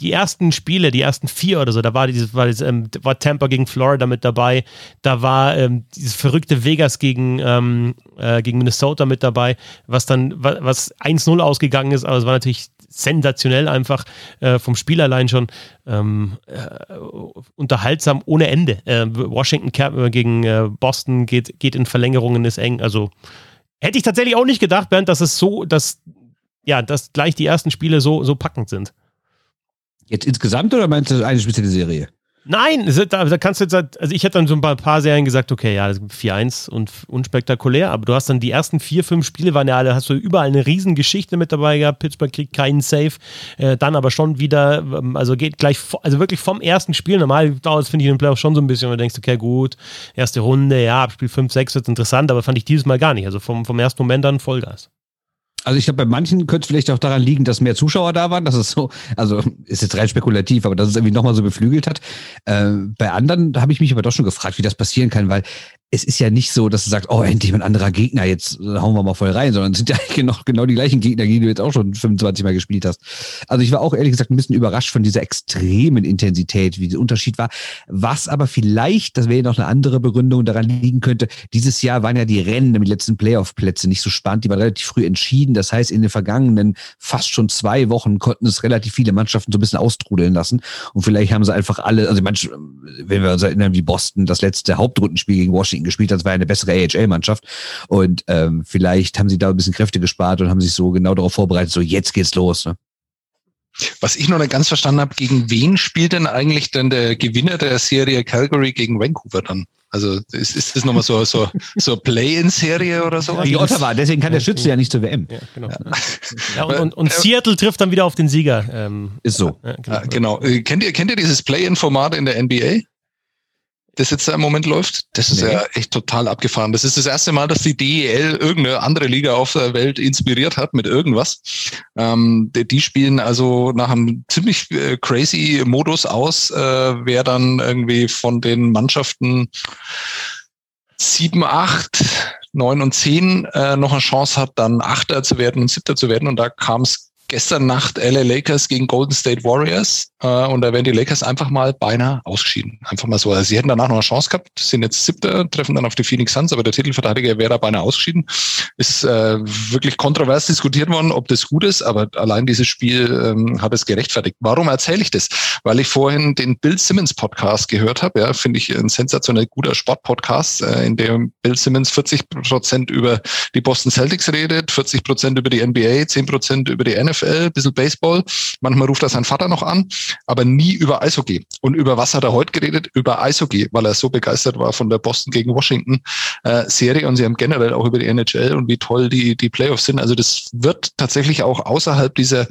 [SPEAKER 1] die ersten Spiele, die ersten vier oder so, da war dieses, war, dieses, ähm, war Tampa gegen Florida mit dabei, da war ähm, dieses verrückte Vegas gegen, ähm, äh, gegen Minnesota mit dabei, was dann, was 1-0 ausgegangen ist, aber es war natürlich sensationell einfach äh, vom Spiel allein schon ähm, äh, unterhaltsam ohne Ende. Äh, Washington äh, gegen äh, Boston geht, geht in Verlängerungen, ist eng. Also hätte ich tatsächlich auch nicht gedacht, Bernd, dass es so, dass ja, dass gleich die ersten Spiele so, so packend sind.
[SPEAKER 3] Jetzt insgesamt oder meinst du eine spezielle Serie?
[SPEAKER 1] Nein, da, kannst du jetzt, also ich hätte dann so ein paar, paar Serien gesagt, okay, ja, 4-1 und unspektakulär, aber du hast dann die ersten vier, fünf Spiele waren ja alle, hast du überall eine Riesengeschichte mit dabei gehabt, Pittsburgh kriegt keinen Safe, äh, dann aber schon wieder, ähm, also geht gleich, also wirklich vom ersten Spiel, normal dauert es, finde ich, in den Playoffs schon so ein bisschen, und du denkst, okay, gut, erste Runde, ja, ab Spiel 5, 6 wird interessant, aber fand ich dieses Mal gar nicht, also vom, vom ersten Moment dann Vollgas.
[SPEAKER 3] Also ich glaube, bei manchen könnte es vielleicht auch daran liegen, dass mehr Zuschauer da waren. Das ist so, also ist jetzt rein spekulativ, aber dass es irgendwie nochmal so beflügelt hat. Äh, bei anderen habe ich mich aber doch schon gefragt, wie das passieren kann, weil es ist ja nicht so, dass du sagst, oh, endlich ein anderer Gegner, jetzt hauen wir mal voll rein, sondern es sind ja genau, genau die gleichen Gegner, die du jetzt auch schon 25 Mal gespielt hast. Also ich war auch ehrlich gesagt ein bisschen überrascht von dieser extremen Intensität, wie der Unterschied war. Was aber vielleicht, das wäre noch eine andere Begründung, daran liegen könnte, dieses Jahr waren ja die Rennen im letzten Playoff-Plätze nicht so spannend, die waren relativ früh entschieden. Das heißt, in den vergangenen fast schon zwei Wochen konnten es relativ viele Mannschaften so ein bisschen austrudeln lassen. Und vielleicht haben sie einfach alle, also manche, wenn wir uns erinnern, wie Boston das letzte Hauptrundenspiel gegen Washington Washington gespielt hat. Das war eine bessere AHL-Mannschaft. Und ähm, vielleicht haben sie da ein bisschen Kräfte gespart und haben sich so genau darauf vorbereitet, so jetzt geht's los. Ne?
[SPEAKER 2] Was ich noch nicht ganz verstanden habe, gegen wen spielt denn eigentlich dann der Gewinner der Serie Calgary gegen Vancouver dann? Also ist, ist das nochmal so, so, so Play-in-Serie oder so?
[SPEAKER 3] Die Ottawa, deswegen kann der Schütze ja nicht zur WM. Ja,
[SPEAKER 1] genau. Ja. Ja, und, und, und, Seattle trifft dann wieder auf den Sieger. Ähm,
[SPEAKER 3] ist so.
[SPEAKER 2] genau. genau. Äh, kennt, ihr, kennt ihr dieses Play-in-Format in der NBA? Das jetzt da im Moment läuft. Das ist nee. ja echt total abgefahren. Das ist das erste Mal, dass die DEL irgendeine andere Liga auf der Welt inspiriert hat mit irgendwas. Ähm, die, die, spielen also nach einem ziemlich äh, crazy Modus aus, äh, wer dann irgendwie von den Mannschaften sieben, acht, neun und zehn äh, noch eine Chance hat, dann Achter zu werden und Siebter zu werden. Und da kam es gestern Nacht LA Lakers gegen Golden State Warriors äh, und da wären die Lakers einfach mal beinahe ausgeschieden. Einfach mal so. Also sie hätten danach noch eine Chance gehabt, sind jetzt siebter, treffen dann auf die Phoenix Suns, aber der Titelverteidiger wäre da beinahe ausgeschieden. Ist äh, wirklich kontrovers diskutiert worden, ob das gut ist, aber allein dieses Spiel ähm, hat es gerechtfertigt. Warum erzähle ich das? Weil ich vorhin den Bill Simmons Podcast gehört habe. Ja, finde ich ein sensationell guter Sportpodcast, äh, in dem Bill Simmons 40 Prozent über die Boston Celtics redet, 40 Prozent über die NBA, 10 Prozent über die NFL NFL, bisschen Baseball. Manchmal ruft er seinen Vater noch an, aber nie über Eishockey. Und über was hat er heute geredet? Über Eishockey, weil er so begeistert war von der Boston gegen Washington äh, Serie und sie haben generell auch über die NHL und wie toll die, die Playoffs sind. Also das wird tatsächlich auch außerhalb dieser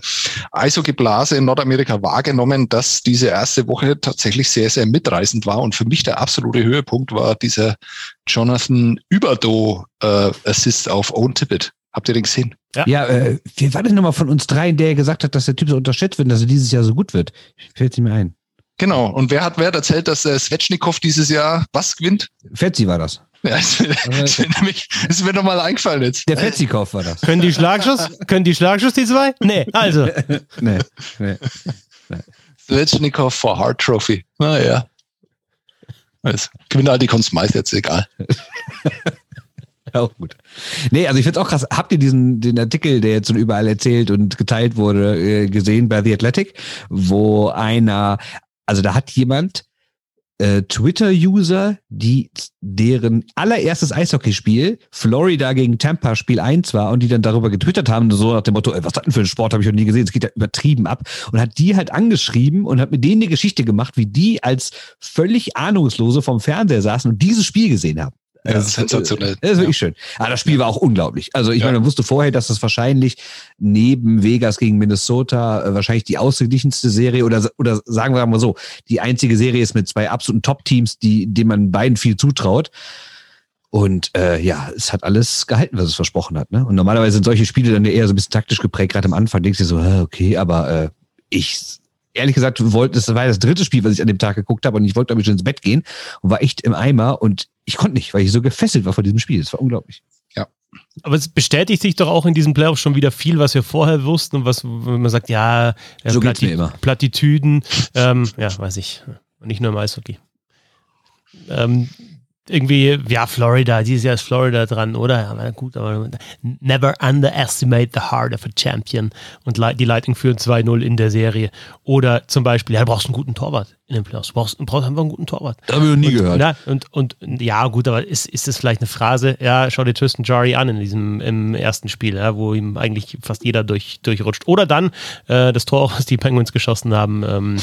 [SPEAKER 2] Eishockey-Blase in Nordamerika wahrgenommen, dass diese erste Woche tatsächlich sehr, sehr mitreißend war. Und für mich der absolute Höhepunkt war dieser Jonathan Überdo äh, Assist auf Owen Tippett. Habt ihr den gesehen?
[SPEAKER 3] Ja, ja äh, wer war denn nochmal von uns dreien, der gesagt hat, dass der Typ so unterschätzt wird, dass er dieses Jahr so gut wird? Fällt nicht mehr ein.
[SPEAKER 2] Genau. Und wer hat wer hat erzählt, dass äh, Svechnikov dieses Jahr was gewinnt?
[SPEAKER 3] Fetzi war das.
[SPEAKER 2] Ja, ist, mir, ist, mir nämlich, ist mir nochmal eingefallen jetzt.
[SPEAKER 3] Der Fetzikow war das.
[SPEAKER 1] Können die Schlagschuss? Können die Schlagschuss, die zwei? Nee, also. nee,
[SPEAKER 2] nee. nee. Svechnikov for Hart Trophy. Naja. Also, Gewinner halt die Smythe jetzt egal.
[SPEAKER 3] Auch gut. Nee, also ich finde es auch krass. Habt ihr diesen den Artikel, der jetzt so überall erzählt und geteilt wurde, äh, gesehen bei The Athletic, wo einer, also da hat jemand äh, Twitter-User, die deren allererstes Eishockeyspiel Florida gegen Tampa Spiel 1 war und die dann darüber getwittert haben, so nach dem Motto, ey, was hat denn für ein Sport, habe ich noch nie gesehen, es geht ja übertrieben ab und hat die halt angeschrieben und hat mit denen eine Geschichte gemacht, wie die als völlig Ahnungslose vom Fernseher saßen und dieses Spiel gesehen haben.
[SPEAKER 2] Ja, das ist sensationell.
[SPEAKER 3] Das ist wirklich schön. Aber das Spiel war auch unglaublich. Also ich ja. meine, man wusste vorher, dass das wahrscheinlich neben Vegas gegen Minnesota äh, wahrscheinlich die ausgeglichenste Serie oder, oder sagen wir mal so, die einzige Serie ist mit zwei absoluten Top-Teams, die, denen man beiden viel zutraut. Und äh, ja, es hat alles gehalten, was es versprochen hat. Ne? Und normalerweise sind solche Spiele dann eher so ein bisschen taktisch geprägt. Gerade am Anfang denkst du so, okay, aber äh, ich ehrlich gesagt wollte, das war das dritte Spiel, was ich an dem Tag geguckt habe und ich wollte damit schon ins Bett gehen und war echt im Eimer und ich konnte nicht, weil ich so gefesselt war vor diesem Spiel. Das war unglaublich.
[SPEAKER 2] Ja.
[SPEAKER 1] Aber es bestätigt sich doch auch in diesem Playoff schon wieder viel, was wir vorher wussten und was, wenn man sagt, ja,
[SPEAKER 3] so Plati mir immer.
[SPEAKER 1] Plattitüden, ähm, ja, weiß ich. Und nicht nur im Eishockey. Ähm, irgendwie, ja, Florida, dieses Jahr ist Florida dran, oder? Aber gut, aber never underestimate the heart of a champion. Und die Lightning führen 2-0 in der Serie. Oder zum Beispiel, ja, du brauchst einen guten Torwart in den Playoffs. Brauchst, brauchst einfach einen guten Torwart.
[SPEAKER 3] Das habe ich noch nie
[SPEAKER 1] und,
[SPEAKER 3] gehört.
[SPEAKER 1] Ja, und, und ja, gut, aber ist, ist das vielleicht eine Phrase? Ja, schau dir Tristan Jari an in diesem im ersten Spiel, ja, wo ihm eigentlich fast jeder durch, durchrutscht. Oder dann äh, das Tor, was die Penguins geschossen haben, ähm,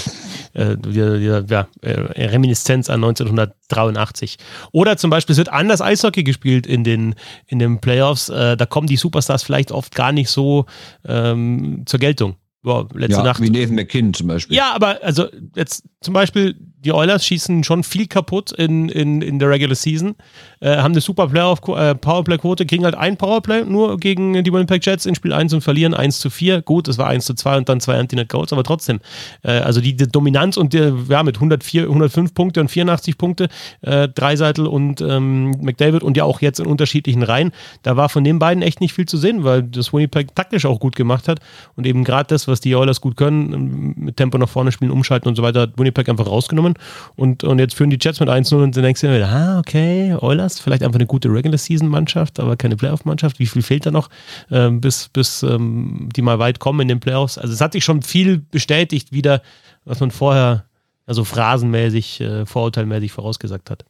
[SPEAKER 1] äh, die, die, ja, äh, Reminiszenz an 1983. Oder zum Beispiel, es wird anders Eishockey gespielt in den, in den Playoffs. Äh, da kommen die Superstars vielleicht oft gar nicht so ähm, zur Geltung. Boah, letzte
[SPEAKER 3] ja,
[SPEAKER 1] Nacht.
[SPEAKER 3] Wie Nathan McKinn zum Beispiel.
[SPEAKER 1] Ja, aber also jetzt zum Beispiel die Oilers schießen schon viel kaputt in, in, in der Regular Season, äh, haben eine super Playoff, äh, Powerplay-Quote, kriegen halt ein Powerplay nur gegen die Winnipeg Jets in Spiel 1 und verlieren 1 zu 4. Gut, es war 1 zu 2 und dann zwei Anti-Net Goals, aber trotzdem. Äh, also die, die, Dominanz und der, ja, mit 104, 105 Punkte und 84 Punkte, äh, Dreiseitel und ähm, McDavid und ja auch jetzt in unterschiedlichen Reihen, da war von den beiden echt nicht viel zu sehen, weil das Winnipeg taktisch auch gut gemacht hat und eben gerade das, was die Oilers gut können, mit Tempo nach vorne spielen, umschalten und so weiter, hat Winnipeg einfach rausgenommen und, und jetzt führen die Jets mit 1-0 und dann denkst du dir wieder, ah, okay, Oilers, vielleicht einfach eine gute Regular-Season-Mannschaft, aber keine Playoff-Mannschaft. Wie viel fehlt da noch, ähm, bis, bis ähm, die mal weit kommen in den Playoffs? Also es hat sich schon viel bestätigt wieder, was man vorher, also phrasenmäßig, äh, vorurteilmäßig vorausgesagt hat.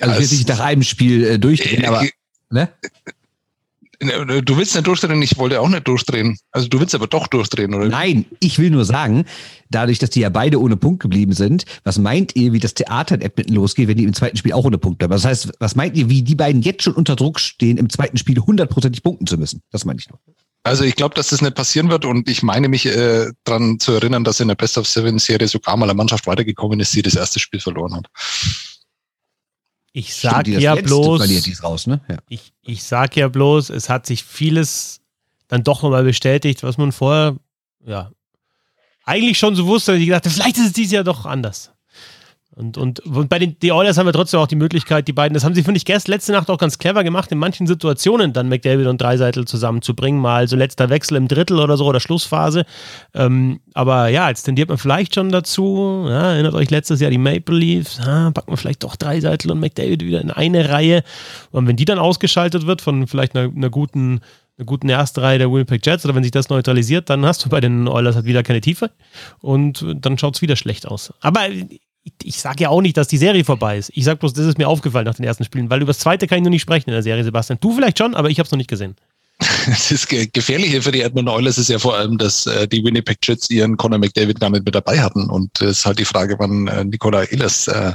[SPEAKER 3] Also ich will nicht nach einem Spiel äh, durchdrehen, aber ne?
[SPEAKER 2] Du willst nicht durchdrehen, ich wollte auch nicht durchdrehen. Also du willst aber doch durchdrehen, oder?
[SPEAKER 3] Nein, ich will nur sagen, dadurch, dass die ja beide ohne Punkt geblieben sind, was meint ihr, wie das Theater in Edmonton losgeht, wenn die im zweiten Spiel auch ohne Punkt bleiben? Das heißt, was meint ihr, wie die beiden jetzt schon unter Druck stehen, im zweiten Spiel hundertprozentig punkten zu müssen? Das meine ich noch.
[SPEAKER 2] Also ich glaube, dass das nicht passieren wird und ich meine mich äh, daran zu erinnern, dass in der Best of Seven Serie sogar mal eine Mannschaft weitergekommen ist, die das erste Spiel verloren hat.
[SPEAKER 1] Ich sag Stimmt, ja bloß,
[SPEAKER 3] raus, ne? ja.
[SPEAKER 1] Ich, ich sag ja bloß, es hat sich vieles dann doch nochmal bestätigt, was man vorher, ja, eigentlich schon so wusste, dass ich dachte, vielleicht ist es dieses Jahr doch anders. Und, und, und bei den die Oilers haben wir trotzdem auch die Möglichkeit, die beiden, das haben sie, finde ich, gestern letzte Nacht auch ganz clever gemacht, in manchen Situationen dann McDavid und Dreiseitel zusammenzubringen, mal so letzter Wechsel im Drittel oder so oder Schlussphase. Ähm, aber ja, jetzt tendiert man vielleicht schon dazu, ja, erinnert euch letztes Jahr die Maple Leafs, ja, packen wir vielleicht doch Dreiseitel und McDavid wieder in eine Reihe. Und wenn die dann ausgeschaltet wird von vielleicht einer, einer guten einer guten ersten Reihe der Winnipeg Jets oder wenn sich das neutralisiert, dann hast du bei den Oilers halt wieder keine Tiefe und dann schaut es wieder schlecht aus. Aber ich sage ja auch nicht, dass die Serie vorbei ist. Ich sage bloß, das ist mir aufgefallen nach den ersten Spielen, weil über das zweite kann ich noch nicht sprechen in der Serie, Sebastian. Du vielleicht schon, aber ich habe es noch nicht gesehen.
[SPEAKER 2] Das ist Gefährliche für die Edmonton Oilers ist ja vor allem, dass äh, die Winnipeg Jets ihren Conor McDavid gar nicht mit dabei hatten. Und es ist halt die Frage, wann äh, Nikola Ehlers äh,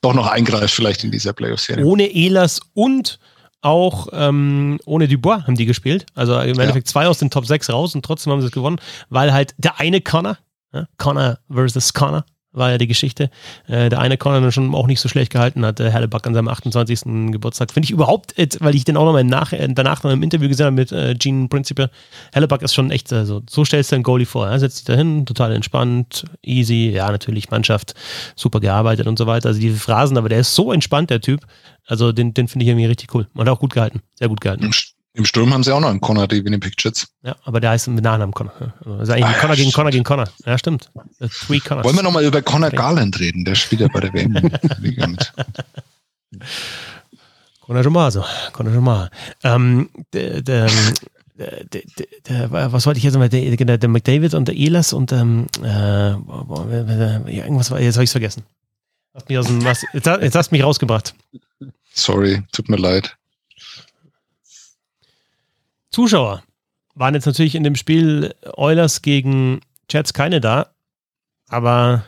[SPEAKER 2] doch noch eingreift, vielleicht in dieser Playoff-Serie.
[SPEAKER 1] Ohne Ehlers und auch ähm, ohne Dubois haben die gespielt. Also im Endeffekt ja. zwei aus den Top 6 raus und trotzdem haben sie es gewonnen, weil halt der eine Connor, ja, Connor versus Connor, war ja die Geschichte. Äh, der eine Connor dann schon auch nicht so schlecht gehalten hat, der Hellebuck an seinem 28. Geburtstag. Finde ich überhaupt, weil ich den auch nochmal nach, äh, danach noch im Interview gesehen habe mit äh, Gene Principe. Hellebuck ist schon echt, also, so stellst du einen Goalie vor. Er setzt sich da hin, total entspannt, easy, ja, natürlich Mannschaft, super gearbeitet und so weiter. Also diese Phrasen, aber der ist so entspannt, der Typ. Also den, den finde ich irgendwie richtig cool. Und auch gut gehalten, sehr gut gehalten.
[SPEAKER 2] Im Sturm haben sie auch noch einen Connor, die Winnipeg Jets.
[SPEAKER 1] Ja, aber der heißt mit Nachnamen Connor. Also eigentlich ah, Connor gegen Connor gegen Connor. Ja, stimmt.
[SPEAKER 2] Three Connors. Wollen wir nochmal über Connor Garland reden? Der spielt ja bei der WM.
[SPEAKER 1] Connor Jomaso. Connor Jomaso. Ähm, der, der, der, der, was wollte ich jetzt mal? Der, der, McDavid und der Elas und ähm, äh, irgendwas war, jetzt habe ich es vergessen. Hast mich aus dem, was, jetzt, jetzt hast du mich rausgebracht.
[SPEAKER 2] Sorry, tut mir leid.
[SPEAKER 1] Zuschauer waren jetzt natürlich in dem Spiel Oilers gegen Jets keine da, aber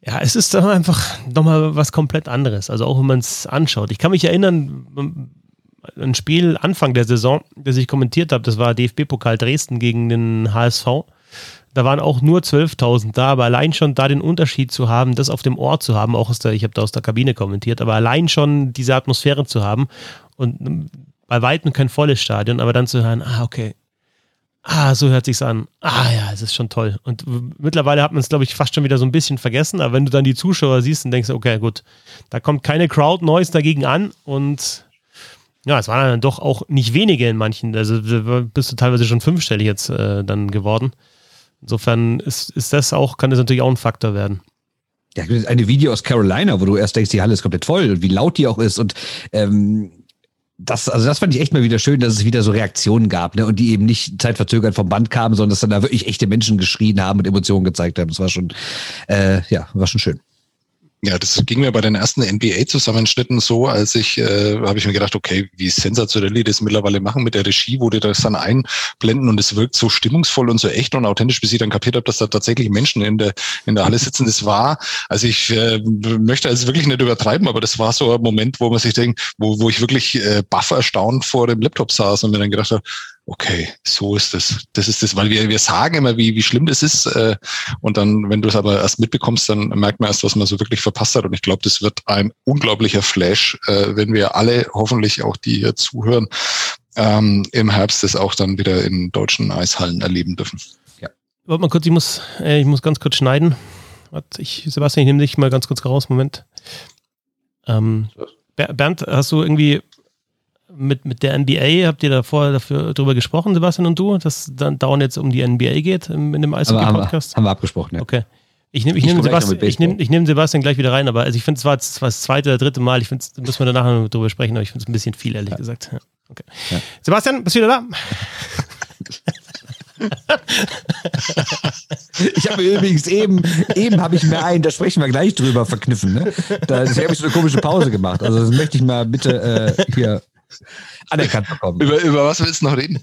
[SPEAKER 1] ja, es ist doch einfach nochmal was komplett anderes. Also auch wenn man es anschaut. Ich kann mich erinnern, ein Spiel Anfang der Saison, das ich kommentiert habe, das war DFB-Pokal Dresden gegen den HSV. Da waren auch nur 12.000 da, aber allein schon da den Unterschied zu haben, das auf dem Ohr zu haben, auch aus der, ich habe da aus der Kabine kommentiert, aber allein schon diese Atmosphäre zu haben und bei weitem kein volles Stadion, aber dann zu hören, ah, okay, ah, so hört sich's an. Ah ja, es ist schon toll. Und mittlerweile hat man es, glaube ich, fast schon wieder so ein bisschen vergessen, aber wenn du dann die Zuschauer siehst und denkst, okay, gut, da kommt keine Crowd Noise dagegen an und ja, es waren dann doch auch nicht wenige in manchen, also bist du teilweise schon fünfstellig jetzt äh, dann geworden. Insofern ist, ist das auch, kann das natürlich auch ein Faktor werden.
[SPEAKER 3] Ja, eine Video aus Carolina, wo du erst denkst, die Halle ist komplett voll und wie laut die auch ist und ähm, das, also das fand ich echt mal wieder schön, dass es wieder so Reaktionen gab, ne? Und die eben nicht zeitverzögert vom Band kamen, sondern dass dann da wirklich echte Menschen geschrien haben und Emotionen gezeigt haben. Das war schon, äh, ja, war schon schön.
[SPEAKER 2] Ja, das ging mir bei den ersten NBA-Zusammenschnitten so, als ich, äh, habe ich mir gedacht, okay, wie sensationell die das mittlerweile machen mit der Regie, wo die das dann einblenden und es wirkt so stimmungsvoll und so echt und authentisch, bis ich dann kapiert habe, dass da tatsächlich Menschen in der in der Halle sitzen. Das war, also ich äh, möchte also wirklich nicht übertreiben, aber das war so ein Moment, wo man sich denkt, wo, wo ich wirklich äh, baff erstaunt vor dem Laptop saß und mir dann gedacht habe, okay, so ist es. Das ist das, weil wir, wir sagen immer, wie, wie schlimm das ist. Äh, und dann, wenn du es aber erst mitbekommst, dann merkt man erst, was man so wirklich verpasst hat. Und ich glaube, das wird ein unglaublicher Flash, äh, wenn wir alle, hoffentlich auch die hier zuhören, ähm, im Herbst das auch dann wieder in deutschen Eishallen erleben dürfen.
[SPEAKER 1] Ja. Warte mal kurz, ich muss, äh, ich muss ganz kurz schneiden. Warte, ich, Sebastian, ich nehme dich mal ganz kurz raus. Moment. Ähm, Bernd, hast du irgendwie mit, mit der NBA, habt ihr da vorher dafür, drüber gesprochen, Sebastian und du, dass dann dauernd jetzt um die NBA geht in, dem
[SPEAKER 3] Eishockey-Podcast? Haben, haben, wir abgesprochen, ja.
[SPEAKER 1] Okay. Ich nehme ich nehm Sebastian, ich nehm, ich nehm Sebastian gleich wieder rein, aber also ich finde, es war das, war das zweite oder dritte Mal. Ich finde, müssen wir danach noch drüber sprechen, aber ich finde es ein bisschen viel, ehrlich ja. gesagt. Ja. Okay. Ja. Sebastian, bist du wieder da?
[SPEAKER 3] ich habe übrigens eben, eben habe ich mir einen, da sprechen wir gleich drüber, verkniffen. Ne? Da habe ich so eine komische Pause gemacht. Also das möchte ich mal bitte äh, hier anerkannt bekommen.
[SPEAKER 2] Über, über was willst du noch reden?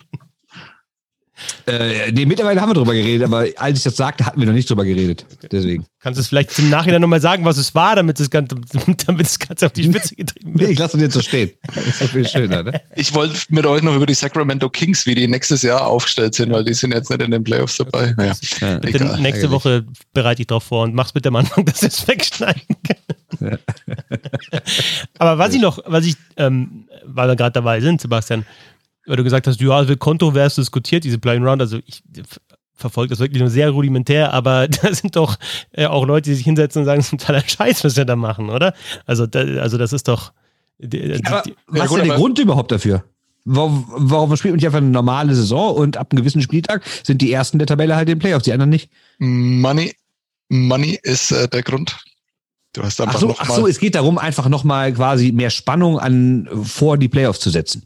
[SPEAKER 3] Äh, nee, mittlerweile haben wir drüber geredet, aber als ich das sagte, hatten wir noch nicht drüber geredet. Deswegen.
[SPEAKER 1] Kannst du es vielleicht im Nachhinein nochmal sagen, was es war, damit es ganz, damit es ganz auf die Spitze getrieben wird?
[SPEAKER 3] Nee, ich lasse es jetzt so stehen. Das ist viel schöner, ne?
[SPEAKER 2] Ich wollte mit euch noch über die Sacramento Kings, wie die nächstes Jahr aufgestellt sind, weil die sind jetzt nicht in den Playoffs dabei. Naja,
[SPEAKER 1] ja, nächste eigentlich. Woche bereite ich darauf vor und mach's mit dem Anfang, dass wir es wegschneiden können. aber was ich noch, was ich, ähm, weil wir gerade dabei sind, Sebastian, weil du gesagt hast, ja, es wird kontrovers diskutiert, diese Playing Round. Also ich verfolge das wirklich nur sehr rudimentär, aber da sind doch äh, auch Leute, die sich hinsetzen und sagen, das ist ein totaler Scheiß, was wir da machen, oder? Also, da, also das ist doch.
[SPEAKER 3] Die, die, was ist denn der Grund überhaupt dafür? Warum, warum spielt man nicht einfach eine normale Saison und ab einem gewissen Spieltag sind die ersten der Tabelle halt in den Playoffs, die anderen nicht?
[SPEAKER 2] Money, Money ist äh, der Grund.
[SPEAKER 3] Du hast einfach ach so, ach so, es geht darum, einfach nochmal quasi mehr Spannung an vor die Playoffs zu setzen.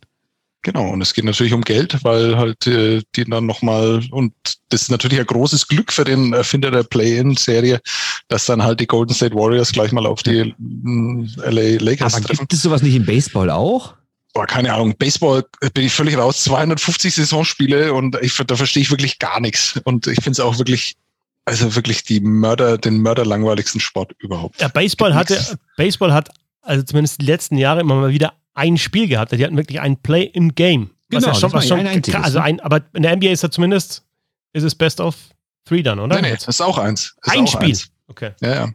[SPEAKER 2] Genau, und es geht natürlich um Geld, weil halt äh, die dann nochmal, und das ist natürlich ein großes Glück für den Erfinder der Play-In-Serie, dass dann halt die Golden State Warriors gleich mal auf die LA Lakers
[SPEAKER 3] Aber treffen. Gibt es sowas nicht im Baseball auch?
[SPEAKER 2] Boah, keine Ahnung. Baseball bin ich völlig raus. 250 Saisonspiele und ich, da verstehe ich wirklich gar nichts. Und ich finde es auch wirklich also wirklich die Mörder, den mörderlangweiligsten Sport überhaupt.
[SPEAKER 1] Ja, Baseball hatte, Baseball hat also zumindest die letzten Jahre immer mal wieder ein Spiel gehabt. Die hatten wirklich ein Play-in-Game.
[SPEAKER 3] Genau,
[SPEAKER 1] was ja schon, was schon ein also ein, aber in der NBA ist ja zumindest, ist es Best of Three dann, oder?
[SPEAKER 2] Nee, nee, das ist auch eins.
[SPEAKER 1] Ist ein auch Spiel. Eins.
[SPEAKER 2] Okay. Ja, ja.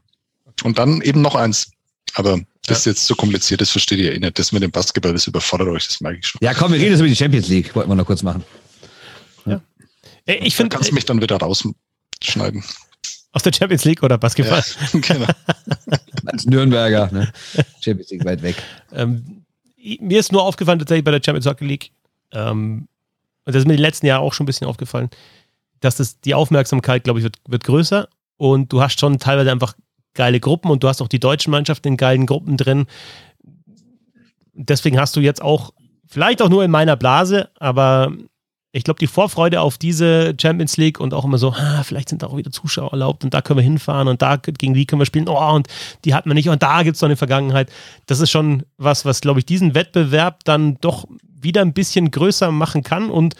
[SPEAKER 2] Und dann eben noch eins. Aber das ist jetzt so kompliziert, das versteht ihr eh nicht. Das mit dem Basketball, das überfordert euch, das merke ich schon.
[SPEAKER 3] Ja, komm, wir reden jetzt über die Champions League. Wollten wir noch kurz machen.
[SPEAKER 1] Ja. Ich finde.
[SPEAKER 2] Da kannst du mich dann wieder rausschneiden.
[SPEAKER 1] Aus der Champions League oder Basketball? Ja, genau.
[SPEAKER 3] Als Nürnberger, ne? Champions League weit weg.
[SPEAKER 1] Ähm, mir ist nur aufgefallen tatsächlich bei der Champions Hockey League, ähm, und das ist mir die letzten Jahre auch schon ein bisschen aufgefallen, dass das, die Aufmerksamkeit, glaube ich, wird, wird größer und du hast schon teilweise einfach geile Gruppen und du hast auch die deutschen Mannschaften in geilen Gruppen drin. Deswegen hast du jetzt auch, vielleicht auch nur in meiner Blase, aber ich glaube, die Vorfreude auf diese Champions League und auch immer so, ah, vielleicht sind da auch wieder Zuschauer erlaubt und da können wir hinfahren und da gegen die können wir spielen, oh, und die hat man nicht und da gibt es noch eine Vergangenheit. Das ist schon was, was, glaube ich, diesen Wettbewerb dann doch wieder ein bisschen größer machen kann und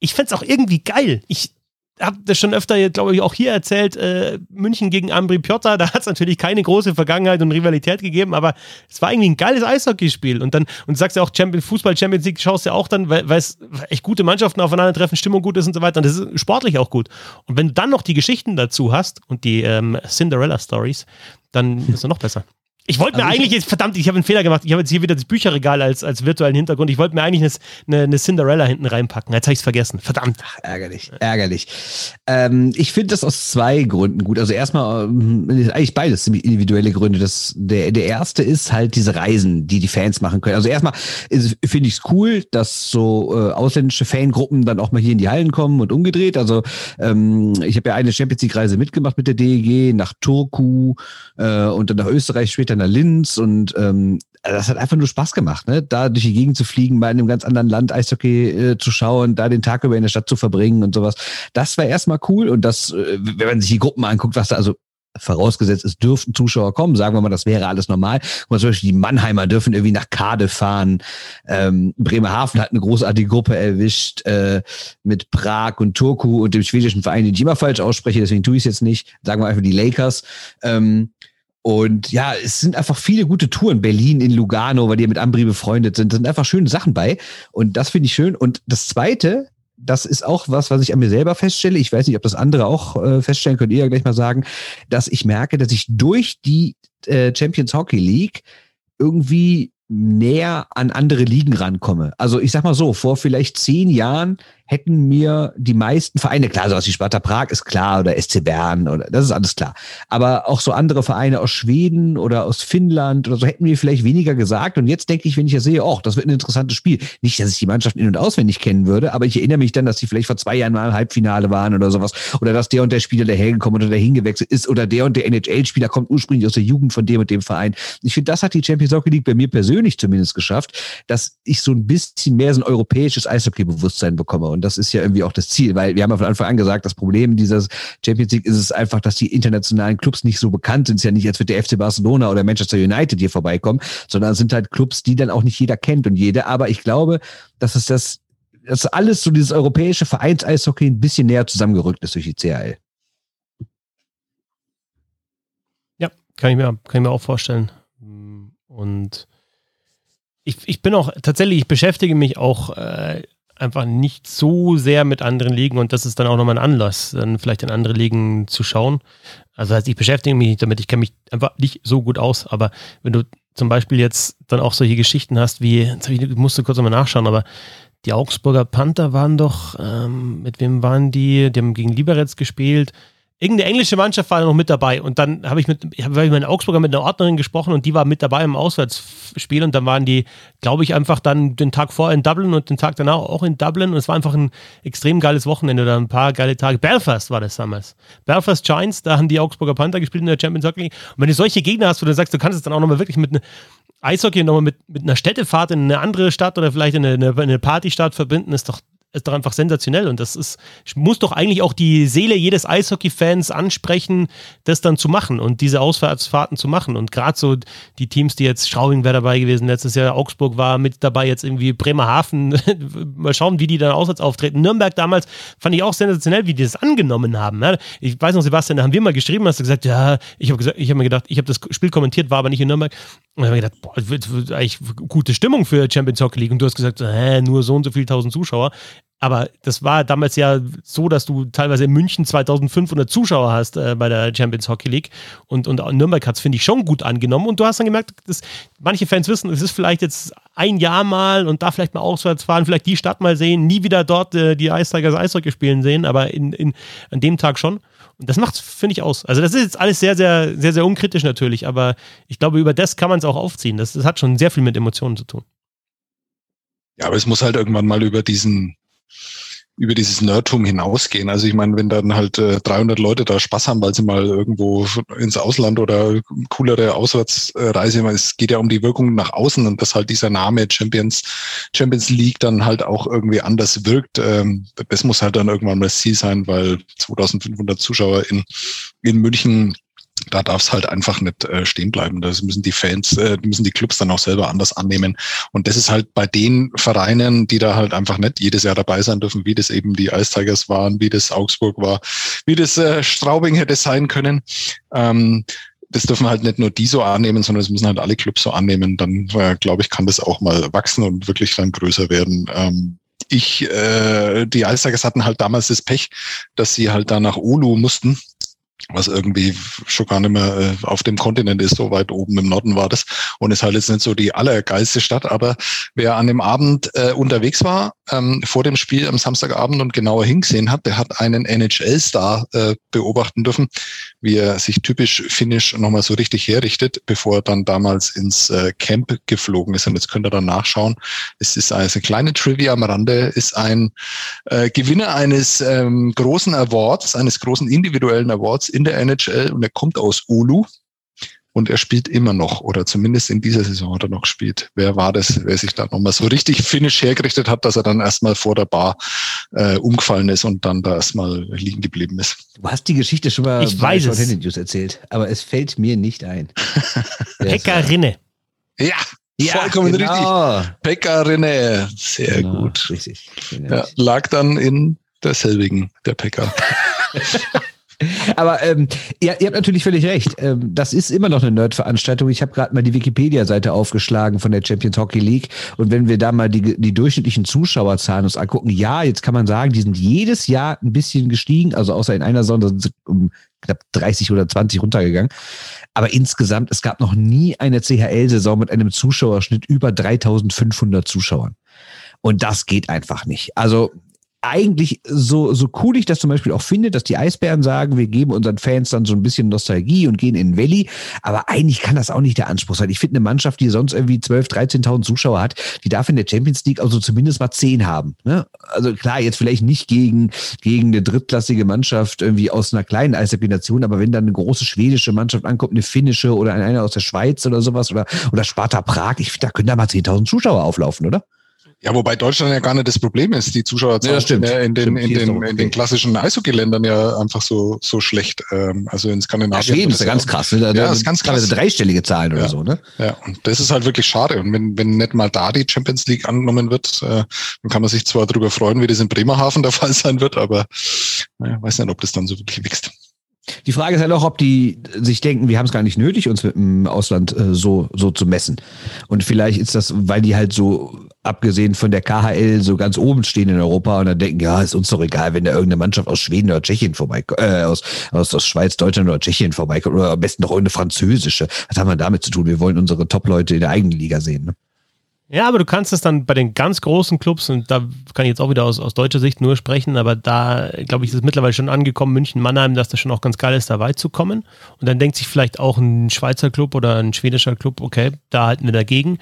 [SPEAKER 1] ich fände es auch irgendwie geil. Ich, habe das schon öfter, glaube ich, auch hier erzählt, äh, München gegen Ambri Piotta, da hat es natürlich keine große Vergangenheit und Rivalität gegeben, aber es war irgendwie ein geiles Eishockeyspiel. Und dann, und du sagst ja auch, Champions, Fußball Champions League schaust ja auch dann, weil es echt gute Mannschaften aufeinandertreffen, Stimmung gut ist und so weiter. Und das ist sportlich auch gut. Und wenn du dann noch die Geschichten dazu hast und die ähm, Cinderella Stories, dann ist es noch besser. Ich wollte mir also eigentlich, jetzt, verdammt, ich habe einen Fehler gemacht. Ich habe jetzt hier wieder das Bücherregal als, als virtuellen Hintergrund. Ich wollte mir eigentlich eine, eine, Cinderella hinten reinpacken. Jetzt habe ich es vergessen. Verdammt.
[SPEAKER 3] Ärgerlich, ärgerlich. Ähm, ich finde das aus zwei Gründen gut. Also erstmal, ähm, eigentlich beides ziemlich individuelle Gründe. Das, der, der erste ist halt diese Reisen, die die Fans machen können. Also erstmal finde ich es cool, dass so äh, ausländische Fangruppen dann auch mal hier in die Hallen kommen und umgedreht. Also ähm, ich habe ja eine Champions League-Reise mitgemacht mit der DEG nach Turku äh, und dann nach Österreich später nach Linz und ähm, das hat einfach nur Spaß gemacht, ne? Da durch die Gegend zu fliegen, mal in einem ganz anderen Land Eishockey äh, zu schauen, da den Tag über in der Stadt zu verbringen und sowas. Das war erstmal cool und das, äh, wenn man sich die Gruppen anguckt, was da also vorausgesetzt, es dürften Zuschauer kommen, sagen wir mal, das wäre alles normal. Und zum Beispiel die Mannheimer dürfen irgendwie nach Kade fahren. Ähm, Bremerhaven hat eine großartige Gruppe erwischt äh, mit Prag und Turku und dem schwedischen Verein, den ich immer falsch ausspreche, deswegen tue ich es jetzt nicht. Sagen wir einfach die Lakers. Ähm, und ja, es sind einfach viele gute Touren. Berlin in Lugano, weil die mit Ambri befreundet sind. Da sind einfach schöne Sachen bei. Und das finde ich schön. Und das Zweite, das ist auch was, was ich an mir selber feststelle. Ich weiß nicht, ob das andere auch äh, feststellen, könnt ihr ja gleich mal sagen, dass ich merke, dass ich durch die äh, Champions Hockey League irgendwie näher an andere Ligen rankomme. Also ich sag mal so, vor vielleicht zehn Jahren hätten mir die meisten Vereine, klar, so aus wie Sparta Prag ist klar oder SC Bern oder das ist alles klar. Aber auch so andere Vereine aus Schweden oder aus Finnland oder so hätten mir vielleicht weniger gesagt. Und jetzt denke ich, wenn ich das sehe, oh, das wird ein interessantes Spiel. Nicht, dass ich die Mannschaft in- und auswendig kennen würde, aber ich erinnere mich dann, dass die vielleicht vor zwei Jahren mal im Halbfinale waren oder sowas. Oder dass der und der Spieler dahergekommen oder dahin gewechselt ist oder der und der NHL-Spieler kommt ursprünglich aus der Jugend von dem und dem Verein. Ich finde, das hat die Champions Hockey League bei mir persönlich zumindest geschafft, dass ich so ein bisschen mehr so ein europäisches Eishockey-Bewusstsein bekomme. Und das ist ja irgendwie auch das Ziel, weil wir haben ja von Anfang an gesagt, das Problem dieser Champions League ist es einfach, dass die internationalen Clubs nicht so bekannt sind. Es ist ja nicht, als wird der FC Barcelona oder Manchester United hier vorbeikommen, sondern es sind halt Clubs, die dann auch nicht jeder kennt und jede. Aber ich glaube, dass es das, dass alles so dieses europäische Vereins-Eishockey ein bisschen näher zusammengerückt ist durch die CHL.
[SPEAKER 1] Ja, kann ich mir, kann ich mir auch vorstellen. Und ich, ich bin auch tatsächlich, ich beschäftige mich auch äh, einfach nicht so sehr mit anderen Ligen und das ist dann auch nochmal ein Anlass, dann vielleicht in andere Ligen zu schauen. Also heißt, ich beschäftige mich nicht damit, ich kenne mich einfach nicht so gut aus, aber wenn du zum Beispiel jetzt dann auch solche Geschichten hast wie, jetzt ich, musste kurz nochmal nachschauen, aber die Augsburger Panther waren doch, ähm, mit wem waren die? Die haben gegen Liberec gespielt irgendeine englische Mannschaft war noch mit dabei. Und dann habe ich mit, ich habe mit Augsburger mit einer Ordnerin gesprochen und die war mit dabei im Auswärtsspiel und dann waren die, glaube ich, einfach dann den Tag vor in Dublin und den Tag danach auch in Dublin und es war einfach ein extrem geiles Wochenende oder ein paar geile Tage. Belfast war das damals. Belfast Giants, da haben die Augsburger Panther gespielt in der Champions Hockey League. Und wenn du solche Gegner hast, wo du sagst, du kannst es dann auch nochmal wirklich mit einer Eishockey nochmal mit, mit einer Städtefahrt in eine andere Stadt oder vielleicht in eine, eine Partystadt verbinden, ist doch ist doch einfach sensationell und das ist, muss doch eigentlich auch die Seele jedes Eishockey-Fans ansprechen, das dann zu machen und diese Ausfahrtsfahrten zu machen. Und gerade so die Teams, die jetzt Straubing wäre dabei gewesen, letztes Jahr Augsburg war mit dabei, jetzt irgendwie Bremerhaven, mal schauen, wie die dann auswärts auftreten. Nürnberg damals fand ich auch sensationell, wie die das angenommen haben. Ich weiß noch, Sebastian, da haben wir mal geschrieben, hast du gesagt, ja, ich habe gesagt, ich habe mir gedacht, ich habe das Spiel kommentiert, war aber nicht in Nürnberg. Und dann habe ich gedacht, boah, wird, wird eigentlich gute Stimmung für Champions Hockey League. Und du hast gesagt, hä, nur so und so viel tausend Zuschauer. Aber das war damals ja so, dass du teilweise in München 2500 Zuschauer hast äh, bei der Champions Hockey League. Und, und Nürnberg hat es, finde ich, schon gut angenommen. Und du hast dann gemerkt, dass manche Fans wissen, es ist vielleicht jetzt ein Jahr mal und da vielleicht mal auswärts fahren, vielleicht die Stadt mal sehen, nie wieder dort äh, die Ice Tigers Eishockey spielen sehen, aber in, in, an dem Tag schon. Das macht finde ich, aus. Also, das ist jetzt alles sehr, sehr, sehr, sehr unkritisch natürlich, aber ich glaube, über das kann man es auch aufziehen. Das, das hat schon sehr viel mit Emotionen zu tun.
[SPEAKER 2] Ja, aber es muss halt irgendwann mal über diesen über dieses Nerdtum hinausgehen. Also ich meine, wenn dann halt äh, 300 Leute da Spaß haben, weil sie mal irgendwo ins Ausland oder coolere Auswärtsreise, es geht ja um die Wirkung nach außen und dass halt dieser Name Champions Champions League dann halt auch irgendwie anders wirkt. Ähm, das muss halt dann irgendwann mal das Ziel sein, weil 2500 Zuschauer in in München da darf es halt einfach nicht äh, stehen bleiben. Das müssen die Fans, äh, müssen die Clubs dann auch selber anders annehmen. Und das ist halt bei den Vereinen, die da halt einfach nicht jedes Jahr dabei sein dürfen, wie das eben die Ice Tigers waren, wie das Augsburg war, wie das äh, Straubing hätte sein können. Ähm, das dürfen halt nicht nur die so annehmen, sondern es müssen halt alle Clubs so annehmen. Dann, äh, glaube ich, kann das auch mal wachsen und wirklich dann größer werden. Ähm, ich, äh, die Ice Tigers hatten halt damals das Pech, dass sie halt da nach Ulu mussten was irgendwie schon gar nicht mehr äh, auf dem Kontinent ist, so weit oben im Norden war das. Und ist halt jetzt nicht so die allergeilste Stadt, aber wer an dem Abend äh, unterwegs war, ähm, vor dem Spiel am Samstagabend und genauer hingesehen hat, der hat einen NHL-Star äh, beobachten dürfen, wie er sich typisch finnisch nochmal so richtig herrichtet, bevor er dann damals ins äh, Camp geflogen ist. Und jetzt könnt ihr dann nachschauen. Es ist also eine kleine Trivia am Rande, ist ein äh, Gewinner eines ähm, großen Awards, eines großen individuellen Awards in der NHL und er kommt aus Ulu und er spielt immer noch oder zumindest in dieser Saison hat er noch gespielt. Wer war das, wer sich da nochmal so richtig finnisch hergerichtet hat, dass er dann erstmal vor der Bar äh, umgefallen ist und dann da erstmal liegen geblieben ist.
[SPEAKER 3] Du hast die Geschichte schon mal
[SPEAKER 1] ich bei weiß es.
[SPEAKER 3] News erzählt, aber es fällt mir nicht ein.
[SPEAKER 1] Pekka Rinne.
[SPEAKER 2] Ja, ja, vollkommen genau. richtig. Pekka Rinne, sehr genau, gut.
[SPEAKER 3] Richtig.
[SPEAKER 2] Ja, lag dann in derselbigen, der Pekka.
[SPEAKER 3] Aber ähm, ihr, ihr habt natürlich völlig recht. Ähm, das ist immer noch eine Nerd-Veranstaltung. Ich habe gerade mal die Wikipedia-Seite aufgeschlagen von der Champions Hockey League. Und wenn wir da mal die, die durchschnittlichen Zuschauerzahlen uns angucken, ja, jetzt kann man sagen, die sind jedes Jahr ein bisschen gestiegen. Also außer in einer Sonde sind sie um knapp 30 oder 20 runtergegangen. Aber insgesamt, es gab noch nie eine CHL-Saison mit einem Zuschauerschnitt über 3500 Zuschauern. Und das geht einfach nicht. Also eigentlich so, so cool ich das zum Beispiel auch finde, dass die Eisbären sagen, wir geben unseren Fans dann so ein bisschen Nostalgie und gehen in den Valley. Aber eigentlich kann das auch nicht der Anspruch sein. Ich finde eine Mannschaft, die sonst irgendwie 12, 13.000 Zuschauer hat, die darf in der Champions League also zumindest mal 10 haben. Ne? Also klar, jetzt vielleicht nicht gegen, gegen eine drittklassige Mannschaft irgendwie aus einer kleinen Eishockey-Nation, aber wenn dann eine große schwedische Mannschaft ankommt, eine finnische oder eine aus der Schweiz oder sowas oder, oder Sparta Prag, ich finde, da können da mal 10.000 Zuschauer auflaufen, oder?
[SPEAKER 2] Ja, wobei Deutschland ja gar nicht das Problem ist. Die Zuschauerzahl
[SPEAKER 3] ja,
[SPEAKER 2] in, in, den, in, den, in den klassischen Eishockey-Ländern ja einfach so, so schlecht. Ähm, also in Skandinavien.
[SPEAKER 3] Ja, Schweden ist ja ganz krass. Ne? Da,
[SPEAKER 2] ja, das ist ganz krass.
[SPEAKER 3] dreistellige Zahlen oder so, ne?
[SPEAKER 2] Ja, und das ist halt wirklich schade. Und wenn, wenn nicht mal da die Champions League angenommen wird, äh, dann kann man sich zwar darüber freuen, wie das in Bremerhaven der Fall sein wird, aber naja, weiß nicht, ob das dann so wirklich wächst.
[SPEAKER 3] Die Frage ist halt auch, ob die sich denken, wir haben es gar nicht nötig, uns mit dem Ausland äh, so, so zu messen. Und vielleicht ist das, weil die halt so, abgesehen von der KHL, so ganz oben stehen in Europa und dann denken, ja, ist uns doch egal, wenn da irgendeine Mannschaft aus Schweden oder Tschechien vorbeikommt, äh, aus, aus, aus Schweiz, Deutschland oder Tschechien vorbeikommt, oder am besten noch irgendeine französische. Was haben wir damit zu tun? Wir wollen unsere Top-Leute in der eigenen Liga sehen. Ne?
[SPEAKER 1] Ja, aber du kannst es dann bei den ganz großen Clubs, und da kann ich jetzt auch wieder aus, aus deutscher Sicht nur sprechen, aber da, glaube ich, ist es mittlerweile schon angekommen, München, Mannheim, dass das schon auch ganz geil ist, da weit zu kommen. Und dann denkt sich vielleicht auch ein Schweizer Club oder ein schwedischer Club, okay, da halten wir dagegen.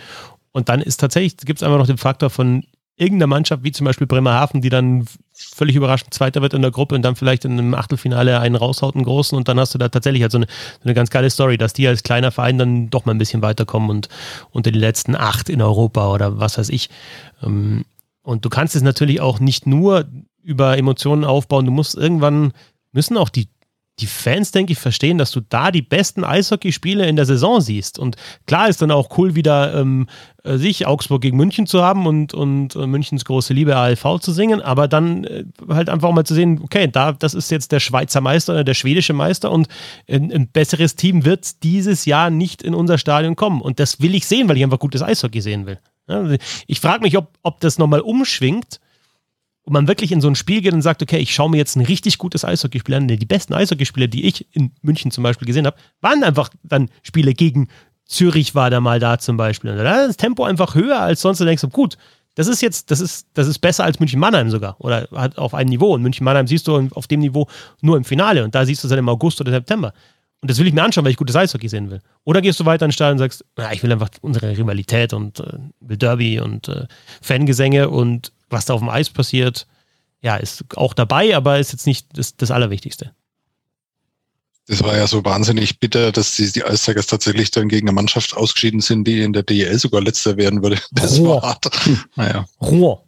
[SPEAKER 1] Und dann ist tatsächlich, gibt es einfach noch den Faktor von irgendeiner Mannschaft, wie zum Beispiel Bremerhaven, die dann völlig überraschend Zweiter wird in der Gruppe und dann vielleicht in einem Achtelfinale einen raushaut, einen großen und dann hast du da tatsächlich halt so eine, so eine ganz geile Story, dass die als kleiner Verein dann doch mal ein bisschen weiterkommen und unter die letzten acht in Europa oder was weiß ich. Ähm, und du kannst es natürlich auch nicht nur über Emotionen aufbauen, du musst irgendwann, müssen auch die die Fans, denke ich, verstehen, dass du da die besten Eishockeyspiele in der Saison siehst. Und klar ist dann auch cool, wieder ähm, äh, sich Augsburg gegen München zu haben und, und äh, Münchens große Liebe ALV zu singen, aber dann äh, halt einfach mal zu sehen, okay, da, das ist jetzt der Schweizer Meister oder der schwedische Meister und ein, ein besseres Team wird dieses Jahr nicht in unser Stadion kommen. Und das will ich sehen, weil ich einfach gutes Eishockey sehen will. Ja, ich frage mich, ob, ob das nochmal umschwingt und man wirklich in so ein Spiel geht und sagt, okay, ich schaue mir jetzt ein richtig gutes Eishockeyspiel an. Die besten Eishockeyspiele, die ich in München zum Beispiel gesehen habe, waren einfach dann Spiele gegen Zürich war da mal da zum Beispiel. Und da ist das Tempo einfach höher als sonst. Du denkst, gut, das ist jetzt, das ist, das ist besser als München-Mannheim sogar. Oder hat auf einem Niveau. Und München-Mannheim siehst du auf dem Niveau nur im Finale. Und da siehst du es dann im August oder September. Und das will ich mir anschauen, weil ich gutes Eishockey sehen will. Oder gehst du weiter in den Stadion und sagst, na, ich will einfach unsere Rivalität und äh, Derby und äh, Fangesänge und was da auf dem Eis passiert, ja, ist auch dabei, aber ist jetzt nicht das, das Allerwichtigste.
[SPEAKER 2] Das war ja so wahnsinnig bitter, dass die, die Eistigers tatsächlich dann gegen eine Mannschaft ausgeschieden sind, die in der DEL sogar letzter werden würde. Das
[SPEAKER 1] Rohr.
[SPEAKER 2] war hart. Naja.
[SPEAKER 1] Rohr.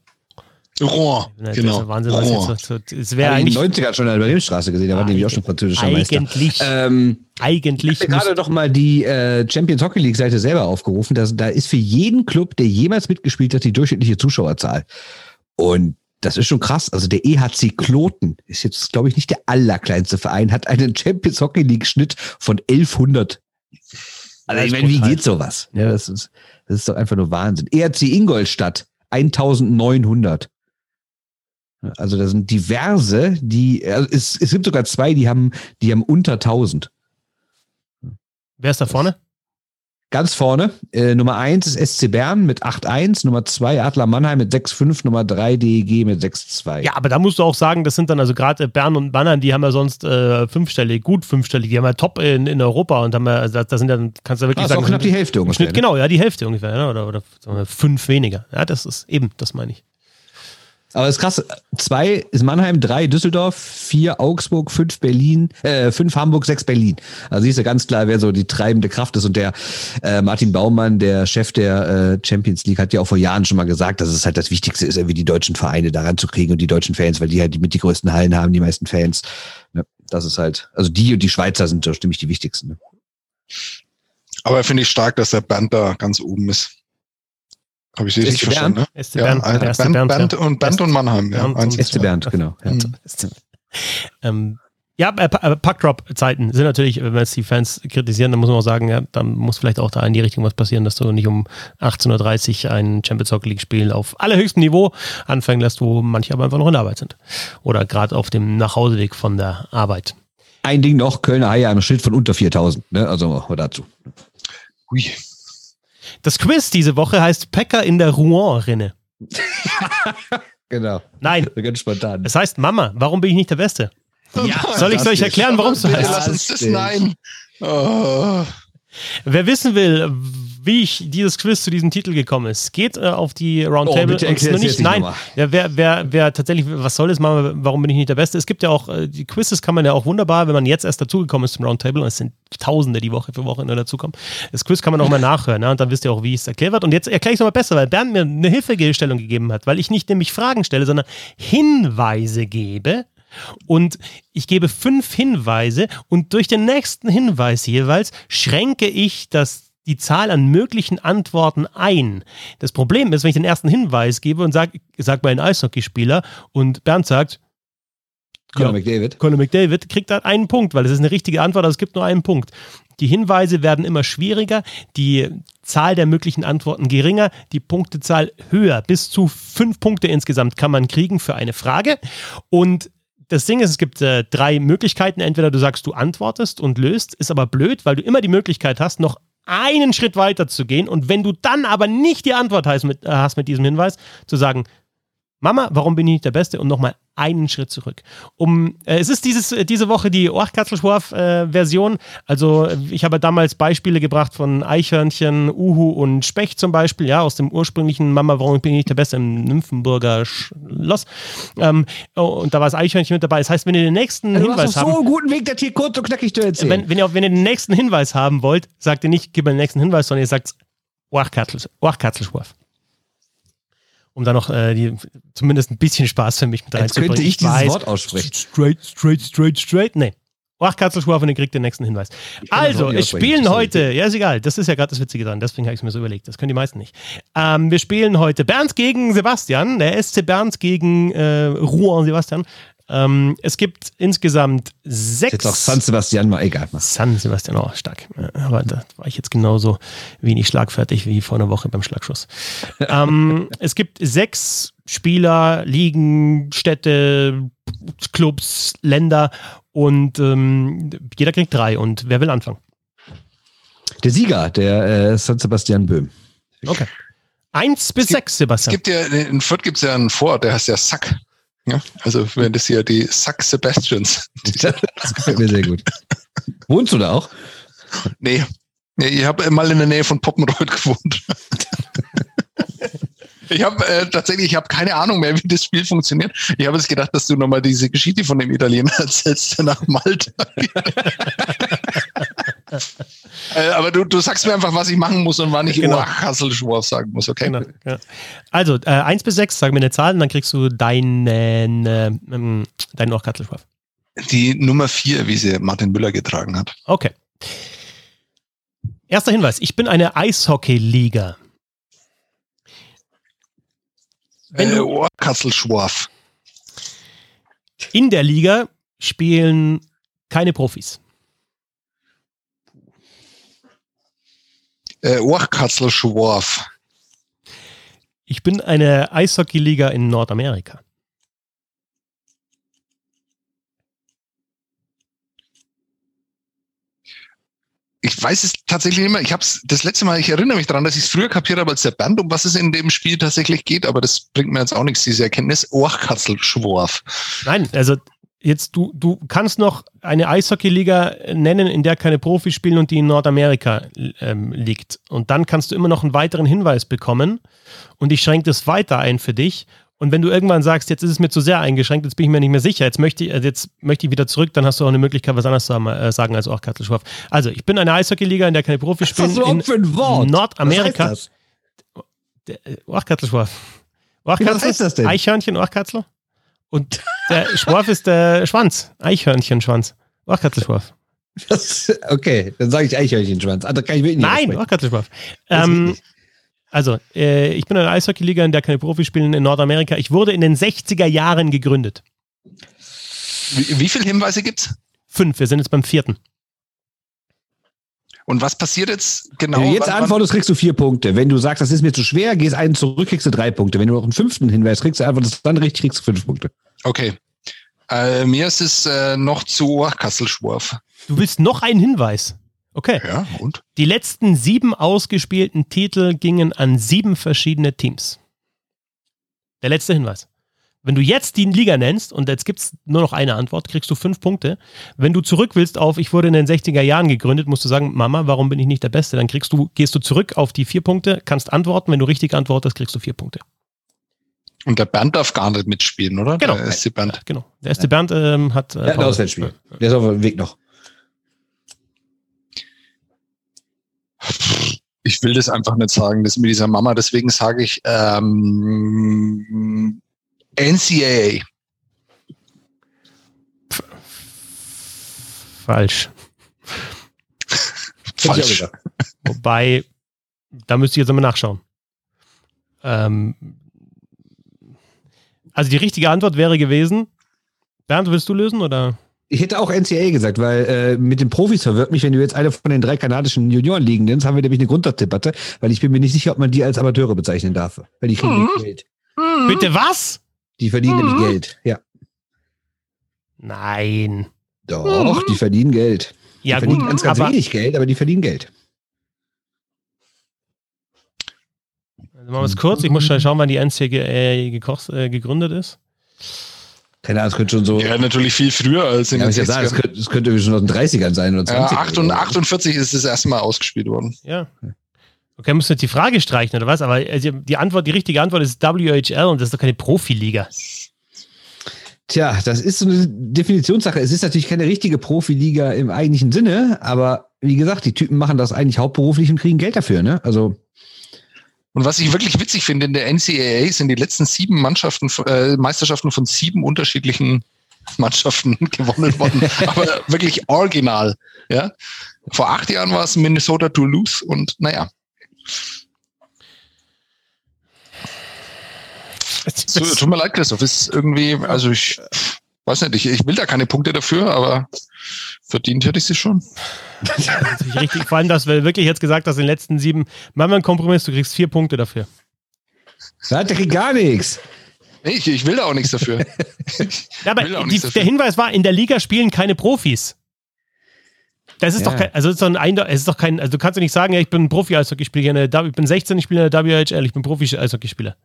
[SPEAKER 2] Rohr,
[SPEAKER 1] Das
[SPEAKER 2] genau.
[SPEAKER 1] ist Wahnsinn, was
[SPEAKER 2] Rohr.
[SPEAKER 1] jetzt so, es wäre
[SPEAKER 3] Habe ich in
[SPEAKER 1] eigentlich,
[SPEAKER 3] den 90ern schon an der Bremenstraße gesehen, da war nämlich auch schon französischer Meister.
[SPEAKER 1] eigentlich,
[SPEAKER 3] Ähm,
[SPEAKER 1] eigentlich
[SPEAKER 3] Ich habe gerade doch mal die äh, Champions Hockey League Seite selber aufgerufen. Das, da ist für jeden Club, der jemals mitgespielt hat, die durchschnittliche Zuschauerzahl. Und das ist schon krass. Also der EHC Kloten ist jetzt, glaube ich, nicht der allerkleinste Verein, hat einen Champions Hockey League Schnitt von 1100. Also ich meine, wie geht sowas? Ja, das ist, das ist doch einfach nur Wahnsinn. ERC Ingolstadt 1900. Also da sind diverse, die, also es, es gibt sogar zwei, die haben, die haben unter 1000.
[SPEAKER 1] wer ist da vorne?
[SPEAKER 3] Ganz vorne, äh, Nummer 1 ist SC Bern mit 8-1, Nummer 2 Adler Mannheim mit 6-5, Nummer 3 DEG mit 6-2.
[SPEAKER 1] Ja, aber da musst du auch sagen, das sind dann also gerade Bern und Bannern, die haben ja sonst äh, fünfstellig, gut fünfstellig, die haben ja top in, in Europa und haben ja, also da, sind ja, kannst du ja wirklich
[SPEAKER 3] Ah, ist
[SPEAKER 1] sagen,
[SPEAKER 3] auch knapp die Hälfte ungefähr.
[SPEAKER 1] Schnitt,
[SPEAKER 3] ne?
[SPEAKER 1] genau, ja, die Hälfte ungefähr, ja, oder, oder sagen wir, fünf weniger. Ja, das ist eben, das meine ich.
[SPEAKER 3] Aber das ist krass. Zwei ist Mannheim, drei Düsseldorf, vier Augsburg, fünf Berlin, äh, fünf Hamburg, sechs Berlin. Also siehst du ganz klar, wer so die treibende Kraft ist. Und der äh, Martin Baumann, der Chef der äh, Champions League, hat ja auch vor Jahren schon mal gesagt, dass es halt das Wichtigste ist, irgendwie die deutschen Vereine daran zu kriegen und die deutschen Fans, weil die halt mit die größten Hallen haben, die meisten Fans. Ne? Das ist halt, also die und die Schweizer sind so stimmig die wichtigsten. Ne?
[SPEAKER 2] Aber finde ich stark, dass der Bernd da ganz oben ist. Habe ich
[SPEAKER 3] SC
[SPEAKER 2] richtig verstanden, ne?
[SPEAKER 1] SC
[SPEAKER 2] Ja,
[SPEAKER 1] Bernd,
[SPEAKER 2] Bernd,
[SPEAKER 1] Bernd,
[SPEAKER 2] Bernd,
[SPEAKER 1] ja.
[SPEAKER 2] und Bernd und Mannheim. Ja,
[SPEAKER 1] Bernd
[SPEAKER 2] eins
[SPEAKER 1] und-
[SPEAKER 3] SC. Bernd, genau. Ja.
[SPEAKER 1] Ähm, ja, äh, äh, Puckdrop-Zeiten sind natürlich, wenn wir jetzt die Fans kritisieren, dann muss man auch sagen, ja, dann muss vielleicht auch da in die Richtung was passieren, dass du nicht um 18.30 Uhr ein Champions Hockey League-Spiel auf allerhöchstem Niveau anfangen lässt, wo manche aber einfach noch in der Arbeit sind. Oder gerade auf dem Nachhauseweg von der Arbeit.
[SPEAKER 3] Ein Ding noch, Kölner Haie am Schild von unter 4000. Ne? Also mal dazu.
[SPEAKER 2] Ui.
[SPEAKER 1] Das Quiz diese Woche heißt Päcker in der Rouen-Rinne.
[SPEAKER 3] Genau.
[SPEAKER 1] Nein,
[SPEAKER 3] Ganz spontan.
[SPEAKER 1] es heißt Mama, warum bin ich nicht der Beste?
[SPEAKER 3] Ja,
[SPEAKER 1] Soll ich, soll ich erklären, warum es so
[SPEAKER 2] Bitte
[SPEAKER 1] heißt?
[SPEAKER 2] lass uns das nein. Oh.
[SPEAKER 1] Wer wissen will, wie ich dieses Quiz zu diesem Titel gekommen ist, geht äh, auf die Roundtable.
[SPEAKER 3] Oh,
[SPEAKER 1] und nur nicht, nein, ja, wer, wer, wer tatsächlich, was soll das machen, warum bin ich nicht der Beste? Es gibt ja auch, äh, die Quizzes kann man ja auch wunderbar, wenn man jetzt erst dazugekommen ist zum Roundtable, und es sind Tausende, die Woche für Woche nur dazukommen. Das Quiz kann man auch mal nachhören, ja, und dann wisst ihr auch, wie es erklärt wird. Und jetzt erkläre ich es nochmal besser, weil Bernd mir eine Hilfestellung gegeben hat, weil ich nicht nämlich Fragen stelle, sondern Hinweise gebe. Und ich gebe fünf Hinweise und durch den nächsten Hinweis jeweils schränke ich das, die Zahl an möglichen Antworten ein. Das Problem ist, wenn ich den ersten Hinweis gebe und sage, sag mal ein Eishockeyspieler und Bernd sagt,
[SPEAKER 3] Conor
[SPEAKER 1] Ja.
[SPEAKER 3] McDavid.
[SPEAKER 1] Conor McDavid kriegt da einen Punkt, weil es ist eine richtige Antwort, aber es gibt nur einen Punkt. Die Hinweise werden immer schwieriger, die Zahl der möglichen Antworten geringer, die Punktezahl höher. Bis zu fünf Punkte insgesamt kann man kriegen für eine Frage. Und das Ding ist, es gibt äh, drei Möglichkeiten. Entweder du sagst, du antwortest und löst, ist aber blöd, weil du immer die Möglichkeit hast, noch einen Schritt weiter zu gehen. Und wenn du dann aber nicht die Antwort hast mit, äh, hast mit diesem Hinweis, zu sagen, Mama, warum bin ich nicht der Beste? Und nochmal einen Schritt zurück. Um, äh, es ist dieses, äh, diese Woche die Orchkatzelschworf-Version. also äh, ich habe damals Beispiele gebracht von Eichhörnchen, Uhu und Specht zum Beispiel, ja, aus dem ursprünglichen Mama, warum bin ich nicht der Beste im Nymphenburger Schloss. Ähm, oh, und da war das Eichhörnchen mit dabei. Das heißt, wenn ihr den nächsten
[SPEAKER 3] hast
[SPEAKER 1] Hinweis haben,
[SPEAKER 3] so einen guten Weg, das hier kurz und knackig zu erzählen.
[SPEAKER 1] wenn, wenn, ihr, wenn ihr den nächsten Hinweis haben wollt, sagt ihr nicht, gib mir den nächsten Hinweis, sondern ihr sagt Orchkatzel, Orchkatzelschworf. Um da noch äh, die, zumindest ein bisschen Spaß für mich mit reinzubringen.
[SPEAKER 3] könnte ich dieses
[SPEAKER 1] weiß,
[SPEAKER 3] Wort aussprechen.
[SPEAKER 1] Straight, straight, straight, straight. Nee. Orchkatzelschworf und ihr kriegt den nächsten Hinweis. Also, es spielen heute, ja ist egal, das ist ja gerade das Witzige dran, deswegen habe ich es mir so überlegt, das können die meisten nicht. Ähm, wir spielen heute Bernd gegen Sebastian, der SC Bernd gegen äh, Rouen Sebastian. Ähm, es gibt insgesamt sechs.
[SPEAKER 3] Jetzt auch San Sebastian mal egal. Mal.
[SPEAKER 1] San Sebastian, oh, stark. Aber da war ich jetzt genauso wenig schlagfertig wie vor einer Woche beim Schlagschuss. ähm, es gibt sechs Spieler, Ligen, Städte, Clubs, Länder und ähm, jeder kriegt drei. Und wer will anfangen?
[SPEAKER 3] Der Sieger, der äh, San Sebastian Böhm.
[SPEAKER 1] Okay. Eins bis
[SPEAKER 2] gibt-
[SPEAKER 1] sechs,
[SPEAKER 2] Es
[SPEAKER 1] Sebastian.
[SPEAKER 2] gibt ja, in Fürth gibt es ja einen Vorort, der heißt ja Sack. Ja, also wenn das hier die Sack Sebastians.
[SPEAKER 3] Das gefällt mir sehr gut. Wohnst du da auch?
[SPEAKER 2] Nee. nee ich habe mal in der Nähe von Poppenreuth gewohnt. Ich habe äh, tatsächlich, ich habe keine Ahnung mehr, wie das Spiel funktioniert. Ich habe jetzt gedacht, dass du nochmal diese Geschichte von dem Italiener erzählst, der nach Malta. Äh, aber du, du sagst mir einfach, was ich machen muss und wann ich genau. Hasselschworf sagen muss, okay? Genau, ja.
[SPEAKER 1] Also, äh, 1 bis 6, sag mir eine Zahl und dann kriegst du deinen, äh, deinen Ohrkatzelschworf.
[SPEAKER 2] Die Nummer 4, wie sie Martin Müller getragen hat.
[SPEAKER 1] Okay. Erster Hinweis, ich bin eine Eishockey-Liga.
[SPEAKER 2] Wenn äh, Ohrkasselschworf.
[SPEAKER 1] In der Liga spielen keine Profis.
[SPEAKER 2] Äh, Ohrkasselschworf.
[SPEAKER 1] Ich bin eine Eishockey-Liga in Nordamerika.
[SPEAKER 2] ich weiß es tatsächlich nicht mehr. Ich habe es das letzte Mal, ich erinnere mich daran, dass ich es früher kapiert habe als der Band, um was es in dem Spiel tatsächlich geht, aber das bringt mir jetzt auch nichts, diese Erkenntnis. Orchkatzelschworf.
[SPEAKER 1] Nein, also jetzt du, du kannst noch eine Eishockey-Liga nennen, in der keine Profis spielen und die in Nordamerika ähm, liegt. Und dann kannst du immer noch einen weiteren Hinweis bekommen und ich schränke das weiter ein für dich und wenn du irgendwann sagst, jetzt ist es mir zu sehr eingeschränkt, jetzt bin ich mir nicht mehr sicher, jetzt möchte ich, also jetzt möchte ich wieder zurück, dann hast du auch eine Möglichkeit, was anderes zu äh, sagen als auch Katzelschwarf. Also, ich bin eine Eishockey-Liga, in der keine Profis spielen. Was
[SPEAKER 3] ist für ein Wort?
[SPEAKER 1] Nordamerika. Was Orchkatzelschwarf.
[SPEAKER 3] Orchkatzel, was heißt das denn?
[SPEAKER 1] Eichhörnchen, Orchkatzel. Und der Schwarf ist der Schwanz. Eichhörnchenschwanz. Orchkatzelschwarf.
[SPEAKER 3] okay, dann sage ich Eichhörnchenschwanz. Also kann ich wirklich
[SPEAKER 1] nicht Nein, Orchkatzelschwarf. Ähm, also, äh, ich bin in einer Eishockey-Liga, in der keine Profis spielen in Nordamerika. Ich wurde in den 60er Jahren gegründet.
[SPEAKER 2] Wie, wie viele Hinweise gibt's?
[SPEAKER 1] Fünf, wir sind jetzt beim vierten.
[SPEAKER 2] Und was passiert jetzt genau?
[SPEAKER 3] Wenn du jetzt antwortest, kriegst du vier Punkte. Wenn du sagst, das ist mir zu schwer, gehst einen zurück, kriegst du drei Punkte. Wenn du noch einen fünften Hinweis kriegst, du antwortest dann richtig, kriegst du fünf Punkte.
[SPEAKER 2] Okay. Äh, mir ist es äh, noch zu Kasselschworf.
[SPEAKER 1] Du willst noch einen Hinweis? Okay.
[SPEAKER 2] Ja, und?
[SPEAKER 1] Die letzten sieben ausgespielten Titel gingen an sieben verschiedene Teams. Der letzte Hinweis. Wenn du jetzt die Liga nennst und jetzt gibt es nur noch eine Antwort, kriegst du fünf Punkte. Wenn du zurück willst auf, ich wurde in den 60er Jahren gegründet, musst du sagen, Mama, warum bin ich nicht der Beste? Dann kriegst du, gehst du zurück auf die vier Punkte, kannst antworten. Wenn du richtig antwortest, kriegst du vier Punkte.
[SPEAKER 2] Und der Bernd darf gar nicht mitspielen, oder?
[SPEAKER 1] Genau. Der
[SPEAKER 2] erste Bernd.
[SPEAKER 1] Genau. Der erste Bernd ähm, hat.
[SPEAKER 3] Äh, ja, ein Auswärtsspiel. Der ist auf dem Weg noch.
[SPEAKER 2] ich will das einfach nicht sagen, das mit dieser Mama. Deswegen sage ich ähm, NCAA.
[SPEAKER 1] Falsch.
[SPEAKER 2] Falsch.
[SPEAKER 1] Wobei, da müsste ich jetzt einmal nachschauen. Ähm, also die richtige Antwort wäre gewesen. Bernd, willst du lösen oder?
[SPEAKER 3] Ich hätte auch NCAA gesagt, weil äh, mit den Profis verwirrt mich, wenn du jetzt eine von den drei kanadischen Juniorenligen nennst, haben wir nämlich eine Grundsatzdebatte, weil ich bin mir nicht sicher, ob man die als Amateure bezeichnen darf. Weil die kriegen mhm. Geld.
[SPEAKER 1] Mhm. Bitte was?
[SPEAKER 3] Die verdienen mhm. nämlich Geld, ja.
[SPEAKER 1] Nein.
[SPEAKER 3] Doch, die verdienen Geld. Die
[SPEAKER 1] ja,
[SPEAKER 3] verdienen
[SPEAKER 1] gut,
[SPEAKER 3] ganz, ganz wenig Geld, aber die verdienen Geld.
[SPEAKER 1] Machen wir es kurz. Ich muss schnell schauen, wann die NCAA äh, gegründet ist.
[SPEAKER 3] Keine Ahnung, es könnte schon so.
[SPEAKER 2] Ja, natürlich viel früher als
[SPEAKER 3] in ja, den 60ern. Sagen, es könnte, es könnte schon aus den 30ern sein oder 20
[SPEAKER 2] ja, 48 ist es erstmal ausgespielt worden.
[SPEAKER 1] Ja. Okay, musst du jetzt die Frage streichen oder was? Aber also die Antwort, die richtige Antwort ist WHL und das ist doch keine Profiliga.
[SPEAKER 3] Tja, das ist so eine Definitionssache. Es ist natürlich keine richtige Profiliga im eigentlichen Sinne, aber wie gesagt, die Typen machen das eigentlich hauptberuflich und kriegen Geld dafür, ne? Also.
[SPEAKER 2] Und was ich wirklich witzig finde, in der NCAA sind die letzten sieben Mannschaften, äh, Meisterschaften von sieben unterschiedlichen Mannschaften gewonnen worden. Aber wirklich original. Ja? Vor acht Jahren war es Minnesota Toulouse und naja. So, tut mir leid, Christoph. Ist irgendwie, also ich weiß nicht, ich, ich will da keine Punkte dafür, aber verdient hätte ich sie schon.
[SPEAKER 1] richtig, vor allem, dass wir wirklich jetzt gesagt hast, in den letzten sieben, machen wir einen Kompromiss, du kriegst vier Punkte dafür.
[SPEAKER 3] Da kriegt gar nichts.
[SPEAKER 2] Ich, ich will da auch nichts dafür.
[SPEAKER 1] ja, aber die, dafür. der Hinweis war, in der Liga spielen keine Profis. Das ist ja. doch kein, also ist doch ein, es ist doch kein, also du kannst ja nicht sagen, ja, ich bin ein Profi-Eishockeyspieler, ich bin 16, ich spiele in der WHL, ich bin Profi-Eishockeyspieler.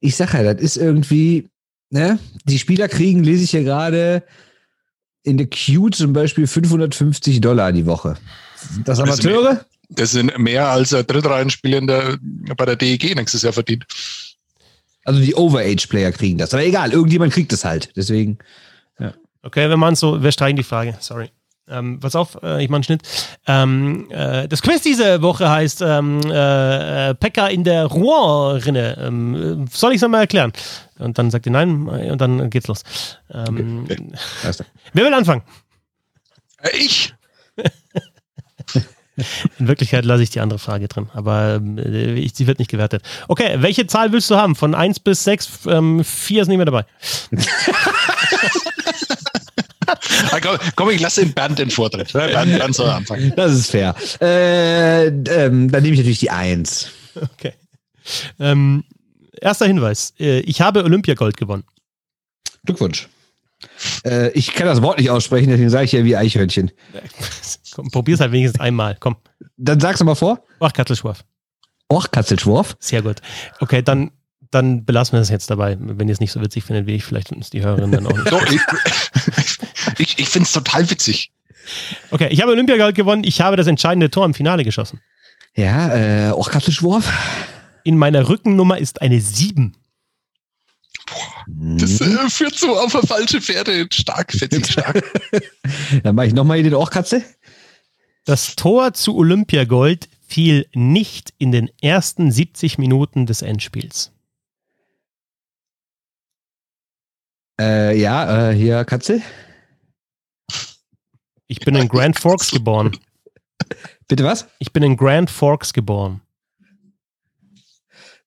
[SPEAKER 3] Ich sag ja, das ist irgendwie, ne, die Spieler kriegen, lese ich hier gerade, in der Q zum Beispiel 550 Dollar die Woche. Sind das Amateure?
[SPEAKER 2] Das sind mehr als ein Drittreihenspieler in der, bei der DEG nächstes Jahr verdient.
[SPEAKER 3] Also die Overage-Player kriegen das. Aber egal, irgendjemand kriegt es halt. Deswegen.
[SPEAKER 1] Okay, wir machen so, wir streichen die Frage. Sorry. Ähm, pass auf, äh, ich mache einen Schnitt. Ähm, äh, das Quiz diese Woche heißt ähm, äh, Pekka in der Rouen-Rinne. Ähm, äh, soll ich es nochmal erklären? Und dann sagt ihr nein äh, und dann geht's los. Ähm,
[SPEAKER 3] klar.
[SPEAKER 1] Wer will anfangen?
[SPEAKER 2] Äh, Ich?
[SPEAKER 1] In Wirklichkeit lasse ich die andere Frage drin, aber ähm, äh, ich, sie wird nicht gewertet. Okay, welche Zahl willst du haben? Von 1 bis 6? Ähm, 4 ist nicht mehr dabei.
[SPEAKER 2] Ah, komm, komm, ich lasse den Bernd den Vortritt. Bernd, Bernd soll anfangen.
[SPEAKER 3] Das ist fair. Äh, ähm, dann nehme ich natürlich die Eins.
[SPEAKER 1] Okay. Ähm, erster Hinweis. Äh, ich habe Olympiagold gewonnen.
[SPEAKER 3] Glückwunsch. Äh, ich kann das Wort nicht aussprechen, deswegen sage ich ja wie Eichhörnchen.
[SPEAKER 1] Komm, probier's halt wenigstens einmal. Komm.
[SPEAKER 3] Dann sag's mal vor.
[SPEAKER 1] Ach, Katzelschwarf.
[SPEAKER 3] Och, Katzelschworf.
[SPEAKER 1] Sehr gut. Okay, dann, dann belassen wir das jetzt dabei. Wenn ihr es nicht so witzig findet wie ich, vielleicht finden es die Hörerinnen dann auch nicht.
[SPEAKER 2] So, ich ich, ich finde es total witzig.
[SPEAKER 1] Okay, ich habe Olympiagold gewonnen. Ich habe das entscheidende Tor im Finale geschossen.
[SPEAKER 3] Ja, äh, Och, Katzelschworf.
[SPEAKER 1] In meiner Rückennummer ist eine 7.
[SPEAKER 2] Das äh, führt so auf eine falsche Pferde. Stark, witzig, stark.
[SPEAKER 3] Dann mache ich nochmal hier den Ochkatze.
[SPEAKER 1] Das Tor zu Olympiagold fiel nicht in den ersten 70 Minuten des Endspiels.
[SPEAKER 3] Äh, ja, äh, hier Katze.
[SPEAKER 1] Ich bin in Grand Forks geboren.
[SPEAKER 3] Bitte was?
[SPEAKER 1] Ich bin in Grand Forks geboren.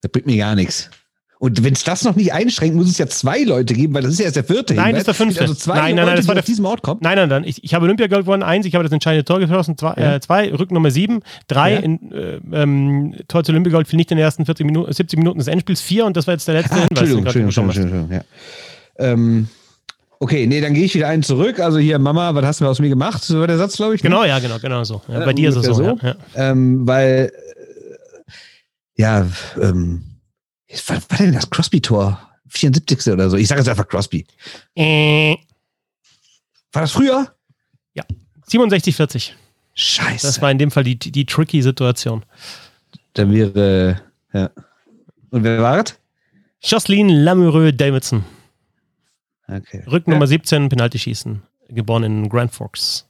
[SPEAKER 3] Das bringt mir gar nichts. Und wenn es das noch nicht einschränkt, muss es ja zwei Leute geben, weil das ist ja erst der vierte.
[SPEAKER 1] Nein,
[SPEAKER 3] Hinweis.
[SPEAKER 1] das ist der fünfte.
[SPEAKER 3] Also zwei
[SPEAKER 1] Nein, nein, nein,
[SPEAKER 3] Leute,
[SPEAKER 1] das war der-
[SPEAKER 3] diesem Ort kommen.
[SPEAKER 1] Nein, nein, nein. Ich, ich habe Olympiagold gewonnen, eins. Ich habe das entscheidende Tor geschossen, zwei,
[SPEAKER 3] Ja.
[SPEAKER 1] äh, zwei Rückennummer sieben, drei,
[SPEAKER 3] Ja.
[SPEAKER 1] in, äh, ähm, Tor zu Olympiagold fiel nicht in den ersten 40 Minuten, 70 Minuten des Endspiels, vier und das war jetzt der letzte
[SPEAKER 3] Ah,
[SPEAKER 1] Hinweis.
[SPEAKER 3] Entschuldigung, Entschuldigung, Entschuldigung, Entschuldigung, ja. Ähm, okay, nee, dann gehe ich wieder einen zurück. Also hier, Mama, was hast du aus mir gemacht? So war der Satz, glaube ich. ne?
[SPEAKER 1] Genau, ja, genau, genau so. Ja,
[SPEAKER 3] Ja,
[SPEAKER 1] bei dir ist es so.
[SPEAKER 3] ungefähr
[SPEAKER 1] Ja, ja.
[SPEAKER 3] Ähm, weil, äh, ja, ähm, was war denn das Crosby-Tor? 74. oder so. Ich sage jetzt einfach Crosby.
[SPEAKER 1] Äh,
[SPEAKER 3] War das früher?
[SPEAKER 1] 67, 40.
[SPEAKER 3] Scheiße.
[SPEAKER 1] Das war in dem Fall die, die tricky Situation.
[SPEAKER 3] dann wäre, ja. Und wer war es?
[SPEAKER 1] Jocelyn Lamoureux Davidson,
[SPEAKER 3] Okay.
[SPEAKER 1] Rückennummer 17, Penalty schießen, geboren in Grand Forks.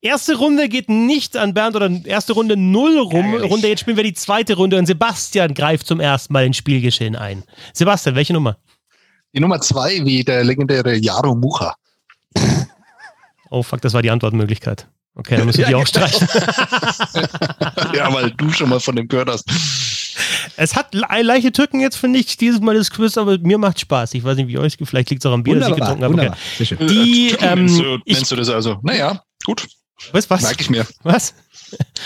[SPEAKER 1] Erste Runde geht nicht an Bernd oder erste Runde null rum.
[SPEAKER 3] Ärgerlich.
[SPEAKER 1] Runde, jetzt spielen wir die zweite Runde und Sebastian greift zum ersten Mal ins Spielgeschehen ein. Sebastian, welche Nummer?
[SPEAKER 2] Die Nummer zwei, wie der legendäre Jaro Mucha.
[SPEAKER 1] Oh fuck, das war die Antwortmöglichkeit. Okay, dann müssen wir die auch streichen.
[SPEAKER 2] ja, weil du schon mal von dem gehört hast.
[SPEAKER 1] Es hat le leichte Tücken jetzt, finde ich, dieses Mal das Quiz, aber mir macht Spaß. Ich weiß nicht, wie euch, vielleicht liegt es auch am Bier, das ich
[SPEAKER 3] Wunderbar,
[SPEAKER 1] getrunken habe.
[SPEAKER 3] wunderbar.
[SPEAKER 1] Okay. Die,
[SPEAKER 2] Äh,
[SPEAKER 1] ähm,
[SPEAKER 2] nennst, du,
[SPEAKER 1] ich-
[SPEAKER 2] nennst du das also? Naja, gut.
[SPEAKER 1] Was? Was?
[SPEAKER 2] Merke ich mir.
[SPEAKER 1] Was?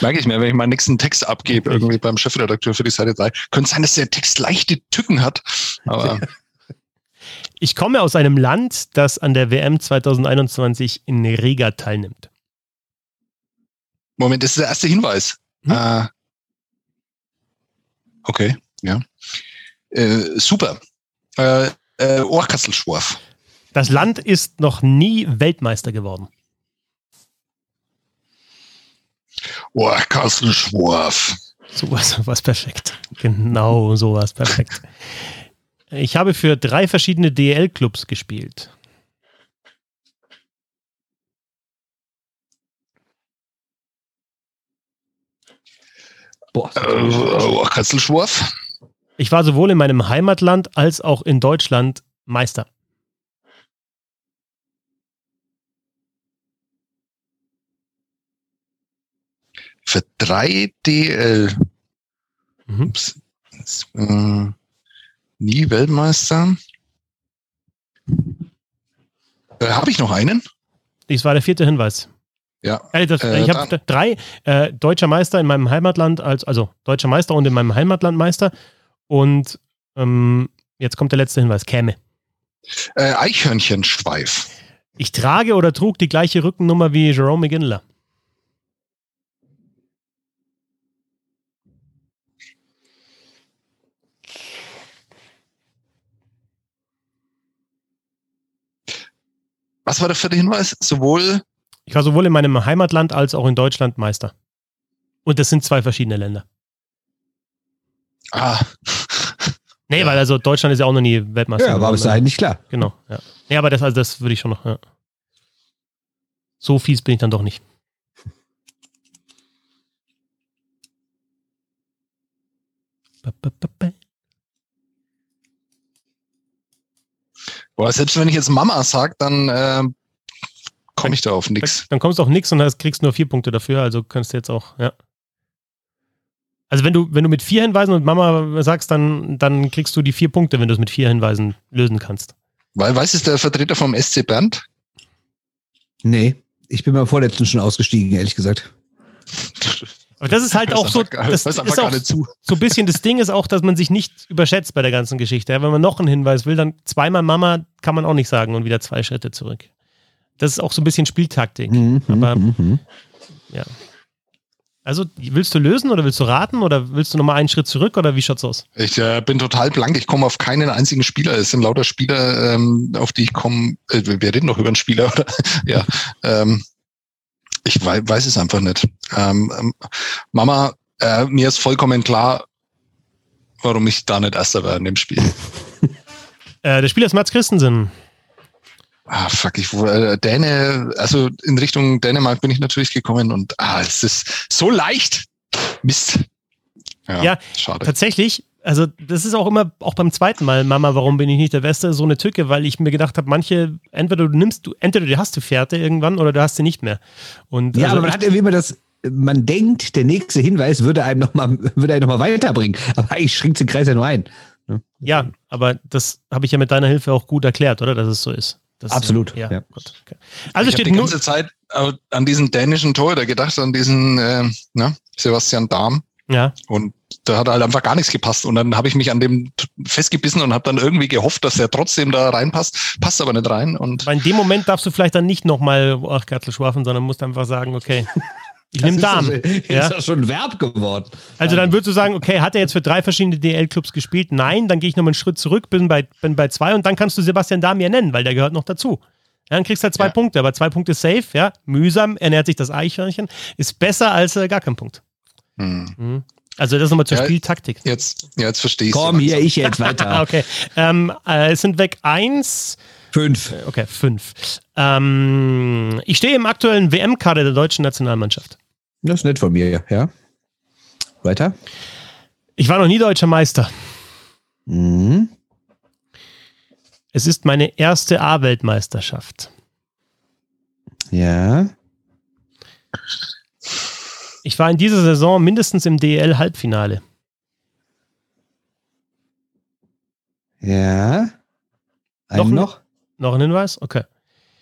[SPEAKER 2] Merke ich mir, wenn ich meinen nächsten Text abgebe, irgendwie beim Chefredakteur für die Seite 3. Könnte sein, dass der Text leichte Tücken hat. Aber
[SPEAKER 1] Ich komme aus einem Land, das an der WM 2021 in Riga teilnimmt.
[SPEAKER 2] Moment, das ist der erste Hinweis.
[SPEAKER 1] Hm?
[SPEAKER 2] Äh, okay, ja. Äh, super. Äh, äh, Ohrkasselschworf.
[SPEAKER 1] Das Land ist noch nie Weltmeister geworden.
[SPEAKER 2] Ohrkasselschworf.
[SPEAKER 1] Sowas was perfekt. Genau sowas perfekt. Ich habe für drei verschiedene DL-Clubs gespielt.
[SPEAKER 3] Boah,
[SPEAKER 2] Äh, Ohrkasselschworf.
[SPEAKER 1] Ich war sowohl in meinem Heimatland als auch in Deutschland Meister.
[SPEAKER 2] Für drei DL.
[SPEAKER 1] Mhm.
[SPEAKER 2] Ups. Äh, nie Weltmeister. Äh, Habe ich noch einen?
[SPEAKER 1] Dies war der vierte Hinweis.
[SPEAKER 2] Ja.
[SPEAKER 1] Äh, das,
[SPEAKER 2] Äh,
[SPEAKER 1] ich habe drei äh, deutscher Meister in meinem Heimatland, als, also deutscher Meister und in meinem Heimatland Meister. Und ähm, jetzt kommt der letzte Hinweis, käme.
[SPEAKER 2] Äh, Eichhörnchenschweif.
[SPEAKER 1] Ich trage oder trug die gleiche Rückennummer wie Jerome McGinley.
[SPEAKER 2] was war der vierte Hinweis? Sowohl.
[SPEAKER 1] Ich war sowohl in meinem Heimatland als auch in Deutschland Meister. Und das sind zwei verschiedene Länder.
[SPEAKER 2] Ah.
[SPEAKER 1] Nee, ja. weil also Deutschland ist ja auch noch nie Weltmeister.
[SPEAKER 3] Ja, war bis dahin nicht klar.
[SPEAKER 1] Genau, ja. Nee, aber das, also das würde ich schon noch, ja. So fies bin ich dann doch nicht.
[SPEAKER 2] Boah, selbst wenn ich jetzt Mama sage, dann äh, komme ich da auf nichts.
[SPEAKER 1] Dann kommst du auf nichts und kriegst nur vier Punkte dafür, also kannst du jetzt auch, ja. Also wenn du, wenn du mit vier Hinweisen und Mama sagst, dann, dann kriegst du die vier Punkte, wenn du es mit vier Hinweisen lösen kannst.
[SPEAKER 2] Weil, weiß es der Vertreter vom SC Bernd?
[SPEAKER 3] Nee, ich bin beim vorletzten schon ausgestiegen, ehrlich gesagt.
[SPEAKER 1] Aber das ist halt auch so, das ist auch so ein bisschen das Ding ist auch, dass man sich nicht überschätzt bei der ganzen Geschichte. wenn man noch einen Hinweis will, dann zweimal Mama kann man auch nicht sagen und wieder zwei Schritte zurück. Das ist auch so ein bisschen Spieltaktik. Mhm, Aber mhm. mhm. ja. Also willst du lösen oder willst du raten oder willst du nochmal einen Schritt zurück oder wie schaut's aus?
[SPEAKER 2] Ich äh, bin total blank. Ich komme auf keinen einzigen Spieler. Es sind lauter Spieler, ähm, auf die ich komme. Äh, wir reden noch über einen Spieler, oder? ja. Ähm, ich weiß, weiß es einfach nicht. Ähm, ähm, Mama, äh, mir ist vollkommen klar, warum ich da nicht Erster war in dem Spiel.
[SPEAKER 1] äh, der Spieler ist Mats Christensen.
[SPEAKER 2] Ah, fuck, ich äh, Däne, also in Richtung Dänemark bin ich natürlich gekommen und ah, es ist so leicht. Mist.
[SPEAKER 1] Ja, ja schade. Tatsächlich, also das ist auch immer, auch beim zweiten Mal, Mama, warum bin ich nicht der Beste, so eine Tücke, weil ich mir gedacht habe, manche, entweder du nimmst, du, entweder du hast die Fährte irgendwann oder du hast sie nicht mehr. Und,
[SPEAKER 3] ja,
[SPEAKER 1] also
[SPEAKER 3] aber man hat irgendwie immer das, man denkt, der nächste Hinweis würde einem nochmal, würde einen nochmal weiterbringen. Aber eigentlich schränkt den Kreis ja nur ein.
[SPEAKER 1] Ja, aber das habe ich ja mit deiner Hilfe auch gut erklärt, oder? Dass es so ist. Das
[SPEAKER 3] Absolut.
[SPEAKER 1] ja,
[SPEAKER 3] ja.
[SPEAKER 1] Gut, okay.
[SPEAKER 2] Also ich steht die ganze Zeit an diesen dänischen Torhüter gedacht, an diesen äh, ne, Sebastian Dahm.
[SPEAKER 1] Ja.
[SPEAKER 2] Und da hat halt einfach gar nichts gepasst. Und dann habe ich mich an dem festgebissen und habe dann irgendwie gehofft, dass er trotzdem da reinpasst. Passt aber nicht rein. Und
[SPEAKER 1] aber in dem Moment darfst du vielleicht dann nicht nochmal ach, Kerzel schwaffen, sondern musst einfach sagen, okay. Ich nehme Darm.
[SPEAKER 3] Ist ja? das schon ein Verb geworden.
[SPEAKER 1] Also dann würdest du sagen, okay, hat er jetzt für drei verschiedene DL-Clubs gespielt? Nein, dann gehe ich nochmal einen Schritt zurück, bin bei, bin bei zwei und dann kannst du Sebastian Dahm ja nennen, weil der gehört noch dazu. Ja, dann kriegst du halt zwei ja. Punkte, aber zwei Punkte safe, ja. Mühsam ernährt sich das Eichhörnchen. Ist besser als äh, gar kein Punkt. Hm. Mhm. Also das nochmal zur ja, Spieltaktik.
[SPEAKER 2] Jetzt, jetzt verstehe ich
[SPEAKER 3] Komm, hier, ich jetzt weiter.
[SPEAKER 1] okay. Ähm, äh, es sind weg eins.
[SPEAKER 3] Fünf.
[SPEAKER 1] Okay, fünf. Ähm, ich stehe im aktuellen WM-Kader der deutschen Nationalmannschaft.
[SPEAKER 3] Das ist nett von mir, ja. Weiter.
[SPEAKER 1] Ich war noch nie deutscher Meister.
[SPEAKER 3] Mhm.
[SPEAKER 1] Es ist meine erste A-Weltmeisterschaft.
[SPEAKER 3] Ja.
[SPEAKER 1] Ich war in dieser Saison mindestens im DL-Halbfinale.
[SPEAKER 3] Ja.
[SPEAKER 1] Ein noch, noch? Noch ein Hinweis? Okay.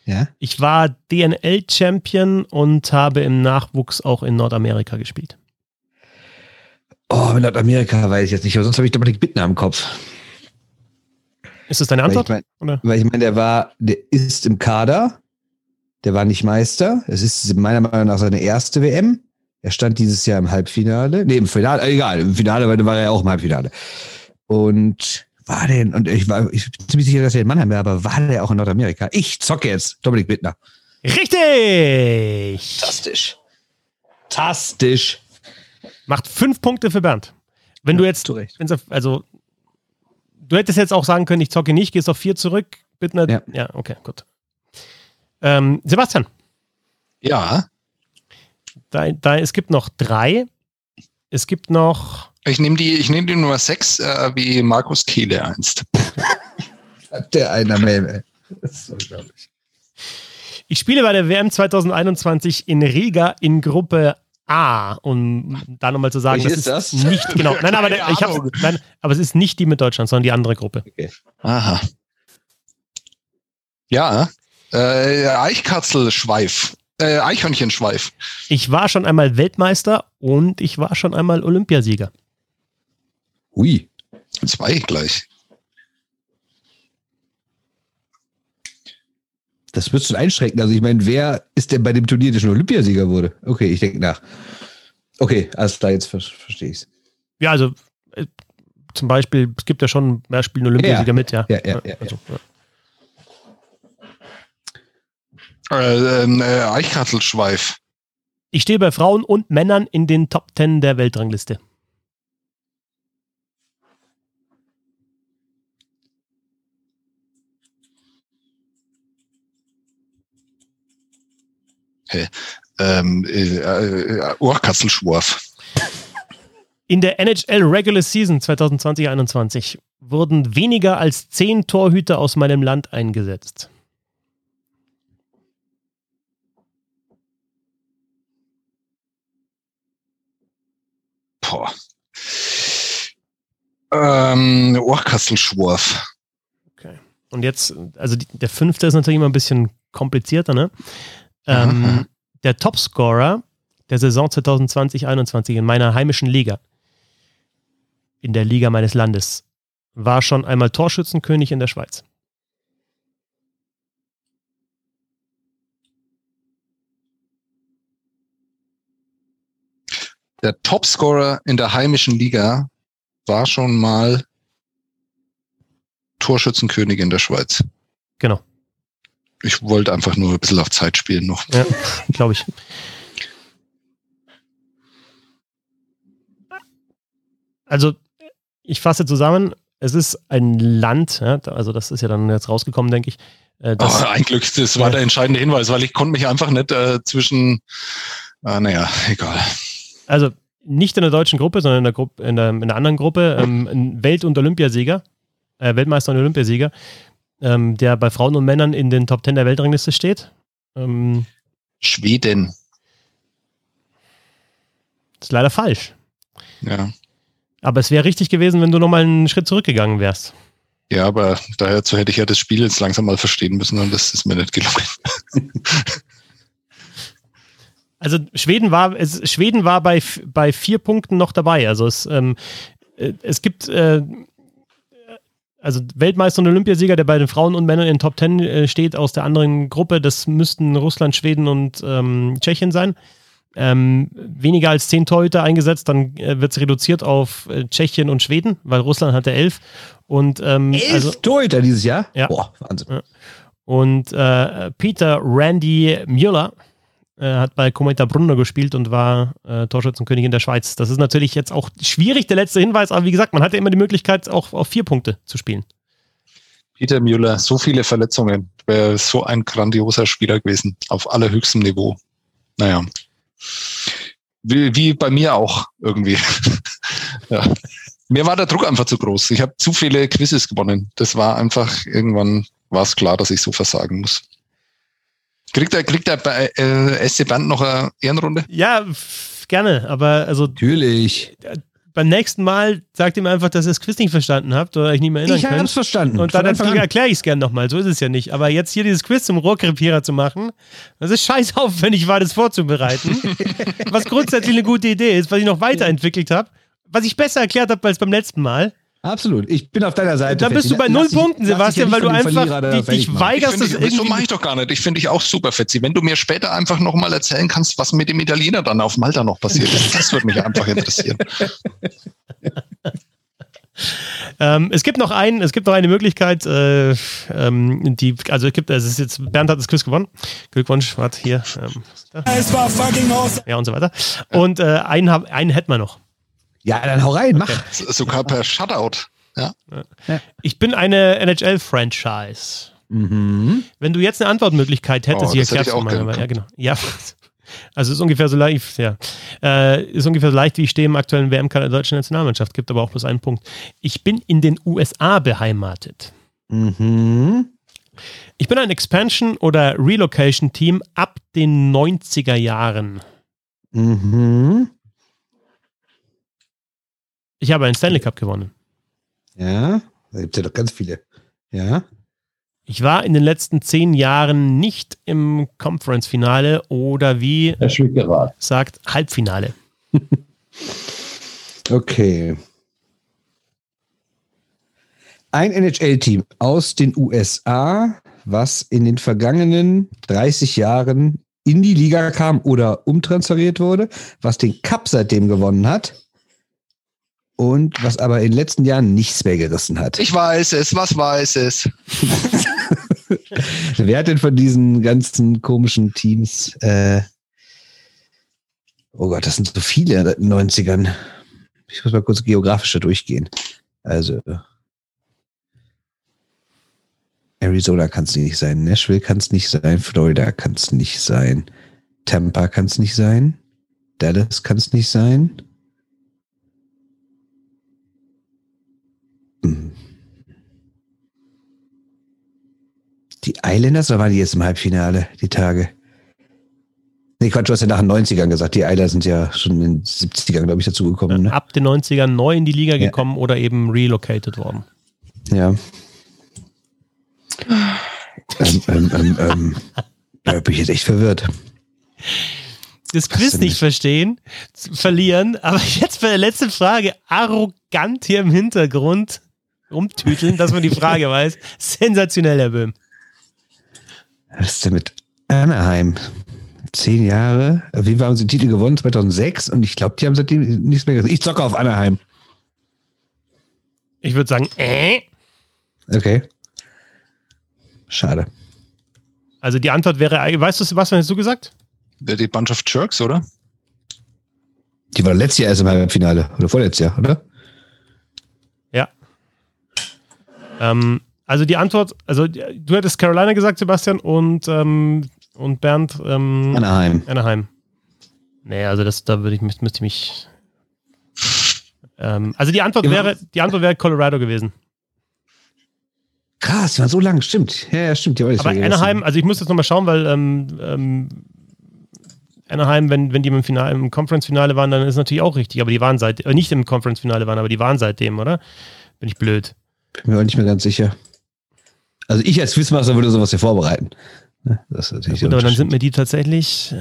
[SPEAKER 3] Ja.
[SPEAKER 1] Ich war DNL-Champion und habe im Nachwuchs auch in Nordamerika gespielt.
[SPEAKER 3] Oh, in Nordamerika weiß ich jetzt nicht, aber sonst habe ich Dominik Bittner im Kopf.
[SPEAKER 1] Ist das deine Antwort?
[SPEAKER 3] Weil ich meine, ich mein, der war, der ist im Kader, der war nicht Meister. Es ist meiner Meinung nach seine erste WM. Er stand dieses Jahr im Halbfinale. Nee, im Finale, egal, im Finale weil war er auch im Halbfinale. Und war denn, und ich war ich bin ziemlich sicher, dass er in Mannheim war, aber war der auch in Nordamerika? Ich zocke jetzt, Dominik Bittner.
[SPEAKER 1] Richtig!
[SPEAKER 3] Fantastisch. Fantastisch.
[SPEAKER 1] Macht fünf Punkte für Bernd. Wenn ja, du jetzt, also, du hättest jetzt auch sagen können, ich zocke nicht, gehst auf vier zurück. Bittner, ja, ja okay, gut. Ähm, Sebastian.
[SPEAKER 2] Ja.
[SPEAKER 1] Da, da, es gibt noch drei. Es gibt noch.
[SPEAKER 2] Ich nehme die, ich nehme die Nummer 6 äh, wie Markus Kehle einst.
[SPEAKER 3] Hat der einer Mail, Das ist unglaublich.
[SPEAKER 1] Ich spiele bei der WM 2021 in Riga in Gruppe A, um da nochmal zu sagen,
[SPEAKER 3] das ist, das?
[SPEAKER 1] nicht genau. Nein, aber, ich nein, aber es ist nicht die mit Deutschland, sondern die andere Gruppe.
[SPEAKER 2] Okay. Aha. Ja, äh, Eichkatzelschweif äh, Eichhörnchenschweif.
[SPEAKER 1] Ich war schon einmal Weltmeister und ich war schon einmal Olympiasieger.
[SPEAKER 3] Ui.
[SPEAKER 2] Zwei gleich.
[SPEAKER 3] Das wirst du einschränken. Also ich meine, wer ist denn bei dem Turnier, der schon Olympiasieger wurde? Okay, ich denke nach. Okay, alles klar, jetzt ver verstehe ich es.
[SPEAKER 1] Ja, also äh, zum Beispiel, es gibt ja schon, wer spielt Olympiasieger
[SPEAKER 3] ja,
[SPEAKER 1] mit, ja.
[SPEAKER 3] Ja, ja, ja. Also, ja.
[SPEAKER 2] Äh, ähm, äh, Eichkatzelschweif.
[SPEAKER 1] Ich stehe bei Frauen und Männern in den Top 10 der Weltrangliste.
[SPEAKER 2] Ähm, äh, äh, Ohrkatzelschworf.
[SPEAKER 1] In der NHL Regular Season 2020-21 wurden weniger als zehn Torhüter aus meinem Land eingesetzt.
[SPEAKER 2] Boah. Ähm, Ohrkasselschworf.
[SPEAKER 1] Okay. Und jetzt, also die, der fünfte ist natürlich immer ein bisschen komplizierter, ne? Ähm, der Topscorer der Saison 2020-21 in meiner heimischen Liga, in der Liga meines Landes, war schon einmal Torschützenkönig in der Schweiz.
[SPEAKER 2] Der Topscorer in der heimischen Liga war schon mal Torschützenkönig in der Schweiz.
[SPEAKER 1] Genau,
[SPEAKER 2] Ich wollte einfach nur ein bisschen auf Zeit spielen noch.
[SPEAKER 1] ja, glaube ich. Also, ich fasse zusammen, es ist ein Land, ja, also das ist ja dann jetzt rausgekommen, denke ich. äh,
[SPEAKER 2] Oh, ein Glück, das war der entscheidende Hinweis, weil ich konnte mich einfach nicht äh, zwischen, äh, naja, egal.
[SPEAKER 1] Also nicht in der deutschen Gruppe, sondern in der, Gruppe, in der, in der anderen Gruppe. Ähm, ein Welt- und Olympiasieger, äh, Weltmeister und Olympiasieger, ähm, der bei Frauen und Männern in den Top 10 der Weltrangliste steht. Ähm,
[SPEAKER 2] Schweden.
[SPEAKER 1] ist leider falsch.
[SPEAKER 2] Ja.
[SPEAKER 1] Aber es wäre richtig gewesen, wenn du nochmal einen Schritt zurückgegangen wärst.
[SPEAKER 2] Ja, aber dazu hätte ich ja das Spiel jetzt langsam mal verstehen müssen und das ist mir nicht gelungen.
[SPEAKER 1] Also Schweden war, es, Schweden war bei, bei vier Punkten noch dabei. Also es, ähm, äh, es gibt äh, also Weltmeister und Olympiasieger, der bei den Frauen und Männern in den Top Ten äh, steht, aus der anderen Gruppe. Das müssten Russland, Schweden und ähm, Tschechien sein. Ähm, weniger als zehn Torhüter eingesetzt, dann äh, wird es reduziert auf äh, Tschechien und Schweden, weil Russland hatte elf. Und, ähm,
[SPEAKER 3] Elf
[SPEAKER 1] also,
[SPEAKER 3] Torhüter dieses Jahr?
[SPEAKER 1] Ja.
[SPEAKER 3] Boah, Wahnsinn.
[SPEAKER 1] und äh, Peter Randy Müller äh, hat bei Cometa Brunner gespielt und war äh, Torschützenkönig in der Schweiz. Das ist natürlich jetzt auch schwierig, der letzte Hinweis, aber wie gesagt, man hatte immer die Möglichkeit, auch auf vier Punkte zu spielen.
[SPEAKER 2] Peter Müller, so viele Verletzungen, wäre so ein grandioser Spieler gewesen, auf allerhöchstem Niveau. Naja. Wie, wie bei mir auch irgendwie. ja. Mir war der Druck einfach zu groß. Ich habe zu viele Quizzes gewonnen. Das war einfach, irgendwann war es klar, dass ich so versagen muss. Kriegt er, kriegt er bei äh, SC Band noch eine Ehrenrunde?
[SPEAKER 1] Ja, gerne, aber also
[SPEAKER 3] Natürlich.
[SPEAKER 1] beim nächsten Mal sagt ihm einfach, dass ihr das Quiz nicht verstanden habt oder euch nicht mehr erinnern
[SPEAKER 3] Ich habe es verstanden.
[SPEAKER 1] Und
[SPEAKER 3] Von
[SPEAKER 1] dann
[SPEAKER 3] Anfang an.
[SPEAKER 1] erkläre ich es gerne nochmal. So ist es ja nicht. Aber jetzt hier dieses Quiz zum Rohrkrepierer zu machen, das ist scheiß aufwendig war, das vorzubereiten. was grundsätzlich eine gute Idee ist, was ich noch weiterentwickelt habe. Was ich besser erklärt habe als beim letzten Mal.
[SPEAKER 3] Absolut. Ich bin auf deiner Seite.
[SPEAKER 1] Dann bist
[SPEAKER 3] Fetzi.
[SPEAKER 1] du bei null
[SPEAKER 3] dich-
[SPEAKER 1] Punkten,
[SPEAKER 3] dich ja
[SPEAKER 1] Sebastian, weil du einfach
[SPEAKER 3] da
[SPEAKER 1] dich, dich weigerst,
[SPEAKER 2] Finde
[SPEAKER 1] das
[SPEAKER 2] ich, so mache ich doch gar nicht. Ich finde ich auch super, Fetzi. Wenn du mir später einfach noch mal erzählen kannst, was mit dem Italiener dann auf Malta noch passiert ist, das würde mich einfach interessieren.
[SPEAKER 1] Ähm, es gibt noch einen, es gibt noch eine Möglichkeit, äh, ähm, die, also es gibt, es ist jetzt, Bernd hat das Quiz gewonnen. Glückwunsch, warte hier. Ähm, da.
[SPEAKER 5] Es war fucking awesome.
[SPEAKER 1] ja, und so weiter. Und äh, einen, hab, einen hätten wir noch.
[SPEAKER 3] Ja, dann hau rein, mach.
[SPEAKER 2] Sogar per Shutout. Ja.
[SPEAKER 1] Ich bin eine NHL-Franchise.
[SPEAKER 3] Mhm.
[SPEAKER 1] Wenn du jetzt eine Antwortmöglichkeit hättest,
[SPEAKER 2] Oh,
[SPEAKER 1] hier
[SPEAKER 2] hätte ich
[SPEAKER 1] erklärst du
[SPEAKER 2] auch
[SPEAKER 1] aber- Ja, genau. Ja. Also ist ungefähr so leicht, ja. Äh, ist ungefähr so leicht, wie ich stehe im aktuellen WM-Kader der deutschen Nationalmannschaft. Gibt aber auch bloß einen Punkt. Ich bin in den USA beheimatet.
[SPEAKER 3] Mhm.
[SPEAKER 1] Ich bin ein Expansion- oder Relocation-Team ab den 90er Jahren.
[SPEAKER 3] Mhm.
[SPEAKER 1] Ich habe einen Stanley Cup gewonnen.
[SPEAKER 3] Ja, da gibt es ja doch ganz viele. Ja.
[SPEAKER 1] Ich war in den letzten zehn Jahren nicht im Conference-Finale oder wie sagt Halbfinale.
[SPEAKER 3] Okay. Ein NHL-Team aus den USA, was in den vergangenen 30 Jahren in die Liga kam oder umtransferiert wurde, was den Cup seitdem gewonnen hat und was aber in den letzten Jahren nichts mehr gerissen hat.
[SPEAKER 2] Ich weiß es, was weiß es.
[SPEAKER 3] Wer hat denn von diesen ganzen komischen Teams, äh, oh Gott, das sind so viele in den 90ern. Ich muss mal kurz geografischer durchgehen. Also, Arizona kann es nicht sein, Nashville kann es nicht sein, Florida kann es nicht sein, Tampa kann es nicht sein, Dallas kann es nicht sein. Die Islanders, oder waren die jetzt im Halbfinale, die Tage? Nee, Quatsch, du hast ja nach den 90ern gesagt, die Islanders sind ja schon in den 70ern, glaube ich, dazugekommen. Ne?
[SPEAKER 1] Ab den 90ern neu in die Liga
[SPEAKER 3] Ja.
[SPEAKER 1] gekommen oder eben relocated worden.
[SPEAKER 3] Ja. ähm, ähm, ähm, ähm. Da bin ich jetzt echt verwirrt.
[SPEAKER 1] Das Quiz nicht
[SPEAKER 3] nicht?
[SPEAKER 1] verstehen, verlieren, aber jetzt bei der letzten Frage arrogant hier im Hintergrund rumtüteln, dass man die Frage weiß. Sensationell, Herr Böhm.
[SPEAKER 3] Was ist denn mit Anaheim? Zehn Jahre. Auf jeden Fall haben sie den Titel gewonnen, 2006. Und ich glaube, die haben seitdem nichts mehr gesagt. Ich zocke auf Anaheim.
[SPEAKER 1] Ich würde sagen, äh.
[SPEAKER 3] Okay. Schade.
[SPEAKER 1] Also die Antwort wäre, weißt du, Sebastian, hast du gesagt?
[SPEAKER 2] Die Bunch of Jerks, oder?
[SPEAKER 3] Die war letztes Jahr erst im Halbfinale. Oder vorletztes Jahr, oder?
[SPEAKER 1] Ja. Ähm, also die Antwort, also du hättest Carolina gesagt, Sebastian, und, ähm, und Bernd ähm,
[SPEAKER 3] Anaheim.
[SPEAKER 1] Anaheim. Nee, also das, da würde ich, müsste ich mich. Ähm, also die Antwort
[SPEAKER 3] Ja.
[SPEAKER 1] wäre, die Antwort wäre Colorado gewesen.
[SPEAKER 3] Krass, waren so lang. Stimmt. Ja, ja, stimmt. War
[SPEAKER 1] Aber Anaheim, also ich muss jetzt nochmal schauen, weil ähm, ähm, Anaheim, wenn, wenn die im Finale, im Conference-Finale waren, dann ist es natürlich auch richtig. Aber die waren seit, äh, nicht im Conference-Finale waren, aber die waren seitdem, oder? Bin ich blöd.
[SPEAKER 3] Bin mir auch nicht mehr ganz sicher. Also ich als Quizmaster würde sowas hier vorbereiten. Ne, Das ist natürlich
[SPEAKER 1] Gut,
[SPEAKER 3] der
[SPEAKER 1] aber dann sind mir die tatsächlich. Äh,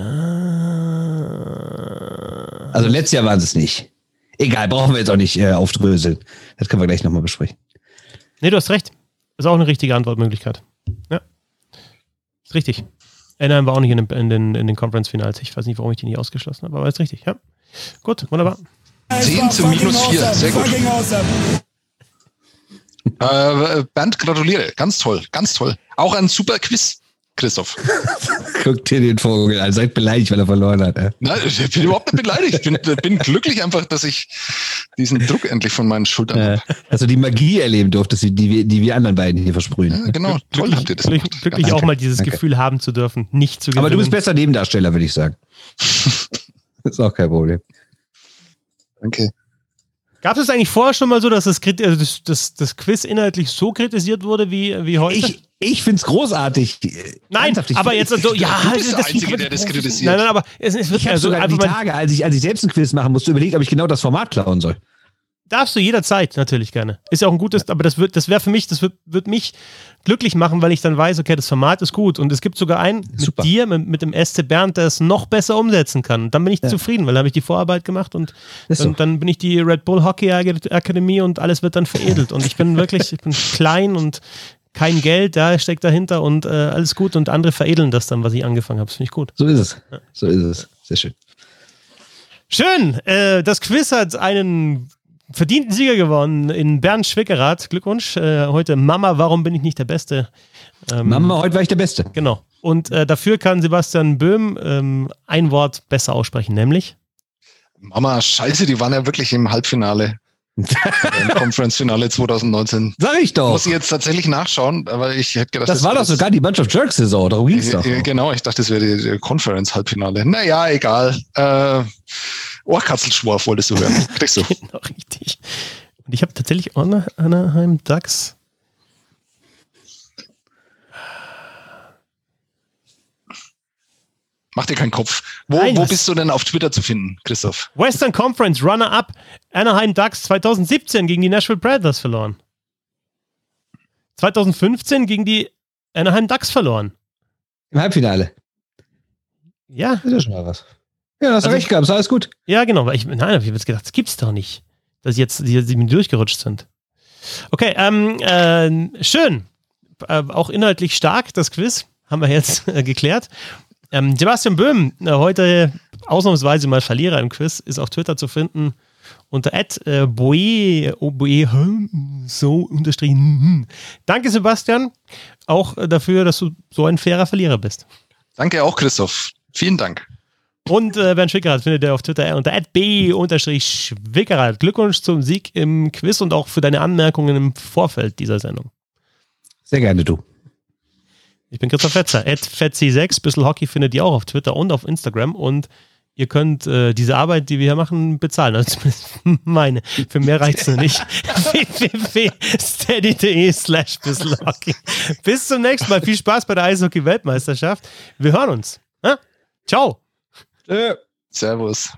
[SPEAKER 3] Also letztes Jahr waren sie es nicht. Egal, brauchen wir jetzt auch nicht äh, aufdröseln. Das können wir gleich nochmal besprechen.
[SPEAKER 1] nee, du hast recht. Ist auch eine richtige Antwortmöglichkeit. Ja. Ist richtig. Anaheim war auch nicht in den, in den, in den Conference-Finals. Ich weiß nicht, warum ich die nicht ausgeschlossen habe, aber ist richtig, ja. Gut, wunderbar.
[SPEAKER 2] 10 zu minus 4, sehr gut. Äh, Bernd, gratuliere. Ganz toll, ganz toll. Auch ein super Quiz, Christoph.
[SPEAKER 3] Guck dir den Vogel an. Seid beleidigt, weil er verloren hat. Äh.
[SPEAKER 2] Nein, ich bin überhaupt nicht beleidigt. Ich bin, bin glücklich einfach, dass ich diesen Druck endlich von meinen Schultern
[SPEAKER 3] Äh,
[SPEAKER 2] habe.
[SPEAKER 3] du die Magie erleben durftest, die, die, wir- die wir anderen beiden hier versprühen.
[SPEAKER 2] Ja, genau, toll habt ihr das
[SPEAKER 1] glücklich
[SPEAKER 3] Danke,
[SPEAKER 1] auch mal dieses
[SPEAKER 3] danke.
[SPEAKER 1] Gefühl haben zu dürfen, nicht zu gewinnen.
[SPEAKER 3] Aber du bist besser Nebendarsteller, würde ich sagen. ist auch kein Problem.
[SPEAKER 2] Danke.
[SPEAKER 1] Gab es eigentlich vorher schon mal so, dass das, also das, das, das Quiz inhaltlich so kritisiert wurde wie, wie heute?
[SPEAKER 3] Ich, ich finde es großartig.
[SPEAKER 1] nein, aber jetzt so, ja,
[SPEAKER 2] du bist der Einzige, der das kritisiert.
[SPEAKER 1] Nein, nein, aber es, es wird
[SPEAKER 3] Ich habe
[SPEAKER 1] also
[SPEAKER 3] sogar die Tage, als ich, als ich selbst ein Quiz machen musste, überlegt, ob ich genau das Format klauen soll.
[SPEAKER 1] Darfst du jederzeit natürlich gerne. Ist ja auch ein gutes, aber das wird, das wäre für mich, das wird, wird mich glücklich machen, weil ich dann weiß, okay, das Format ist gut und es gibt sogar einen mit
[SPEAKER 3] Super.
[SPEAKER 1] dir, mit, mit dem SC Bernd, der es noch besser umsetzen kann. Und dann bin ich
[SPEAKER 3] Ja.
[SPEAKER 1] zufrieden, weil dann habe ich die Vorarbeit gemacht und dann,
[SPEAKER 3] so.
[SPEAKER 1] dann bin ich die Red Bull Hockey Akademie und alles wird dann veredelt. Und ich bin wirklich, ich bin klein und kein Geld, da steckt dahinter und äh, alles gut und andere veredeln das dann, was ich angefangen habe. Das finde ich gut.
[SPEAKER 3] So ist es. So ist es. Sehr schön.
[SPEAKER 1] Schön, äh, das Quiz hat einen verdienten Sieger gewonnen in Bernd Schwickerath. Glückwunsch. Äh, heute Mama, warum bin ich nicht der Beste? Ähm,
[SPEAKER 3] Mama, heute war ich der Beste.
[SPEAKER 1] Genau. Und äh, dafür kann Sebastian Böhm ähm, ein Wort besser aussprechen, nämlich
[SPEAKER 2] Mama, scheiße, die waren ja wirklich im Halbfinale. Im Conference-Finale 2019.
[SPEAKER 3] Sag ich doch.
[SPEAKER 2] Muss ich jetzt tatsächlich nachschauen, aber ich hätte gedacht,
[SPEAKER 3] Das war doch sogar die Bunch of Jerks-Saison. Darum ging's doch.
[SPEAKER 2] Äh, Genau, ich dachte, das wäre die, die Conference-Halbfinale. Naja, egal. Äh, Ohrkatzelschworf wolltest du hören. Kriegst du.
[SPEAKER 1] Genau, richtig. Und ich habe tatsächlich Ana- Anaheim Ducks.
[SPEAKER 2] Mach dir keinen Kopf. Wo,
[SPEAKER 1] Nein,
[SPEAKER 2] wo bist du denn auf Twitter zu finden, Christoph?
[SPEAKER 1] Western Conference Runner-Up Anaheim Ducks 2017 gegen die Nashville Predators verloren. 2015 gegen die Anaheim Ducks verloren.
[SPEAKER 3] Im Halbfinale.
[SPEAKER 1] Ja,
[SPEAKER 3] Das ist ja schon mal was. Ja, hast du
[SPEAKER 1] Also-
[SPEAKER 3] recht gehabt. Ist alles gut.
[SPEAKER 1] ja, genau. Ich, nein, hab ich jetzt gedacht, das gibt's doch nicht, dass jetzt die, die mir durchgerutscht sind. Okay, ähm, äh, schön. Äh, auch inhaltlich stark, das Quiz. Haben wir jetzt äh, geklärt. Ähm, Sebastian Böhm, äh, heute ausnahmsweise mal Verlierer im Quiz, ist auf Twitter zu finden unter äh, Boe, oh, Boe, so unterstrichen. hm, hm. Danke, Sebastian, auch dafür, dass du so ein fairer Verlierer bist.
[SPEAKER 2] Danke auch, Christoph. Vielen Dank.
[SPEAKER 1] Und äh, Bernd Schwickerath findet ihr auf Twitter unter b-schwickerath. Glückwunsch zum Sieg im Quiz und auch für deine Anmerkungen im Vorfeld dieser Sendung.
[SPEAKER 3] Sehr gerne du.
[SPEAKER 1] Ich bin Christoph Fetzer. At Fetzi6. Bissl Hockey findet ihr auch auf Twitter und auf Instagram. Und ihr könnt äh, diese Arbeit, die wir hier machen, bezahlen. Also zumindest meine. Für mehr reicht es noch nicht. www.steady.de slash Hockey. Bis zum nächsten Mal. Viel Spaß bei der Eishockey-Weltmeisterschaft. Wir hören uns. Ja? Ciao. Tschö.
[SPEAKER 2] Servus.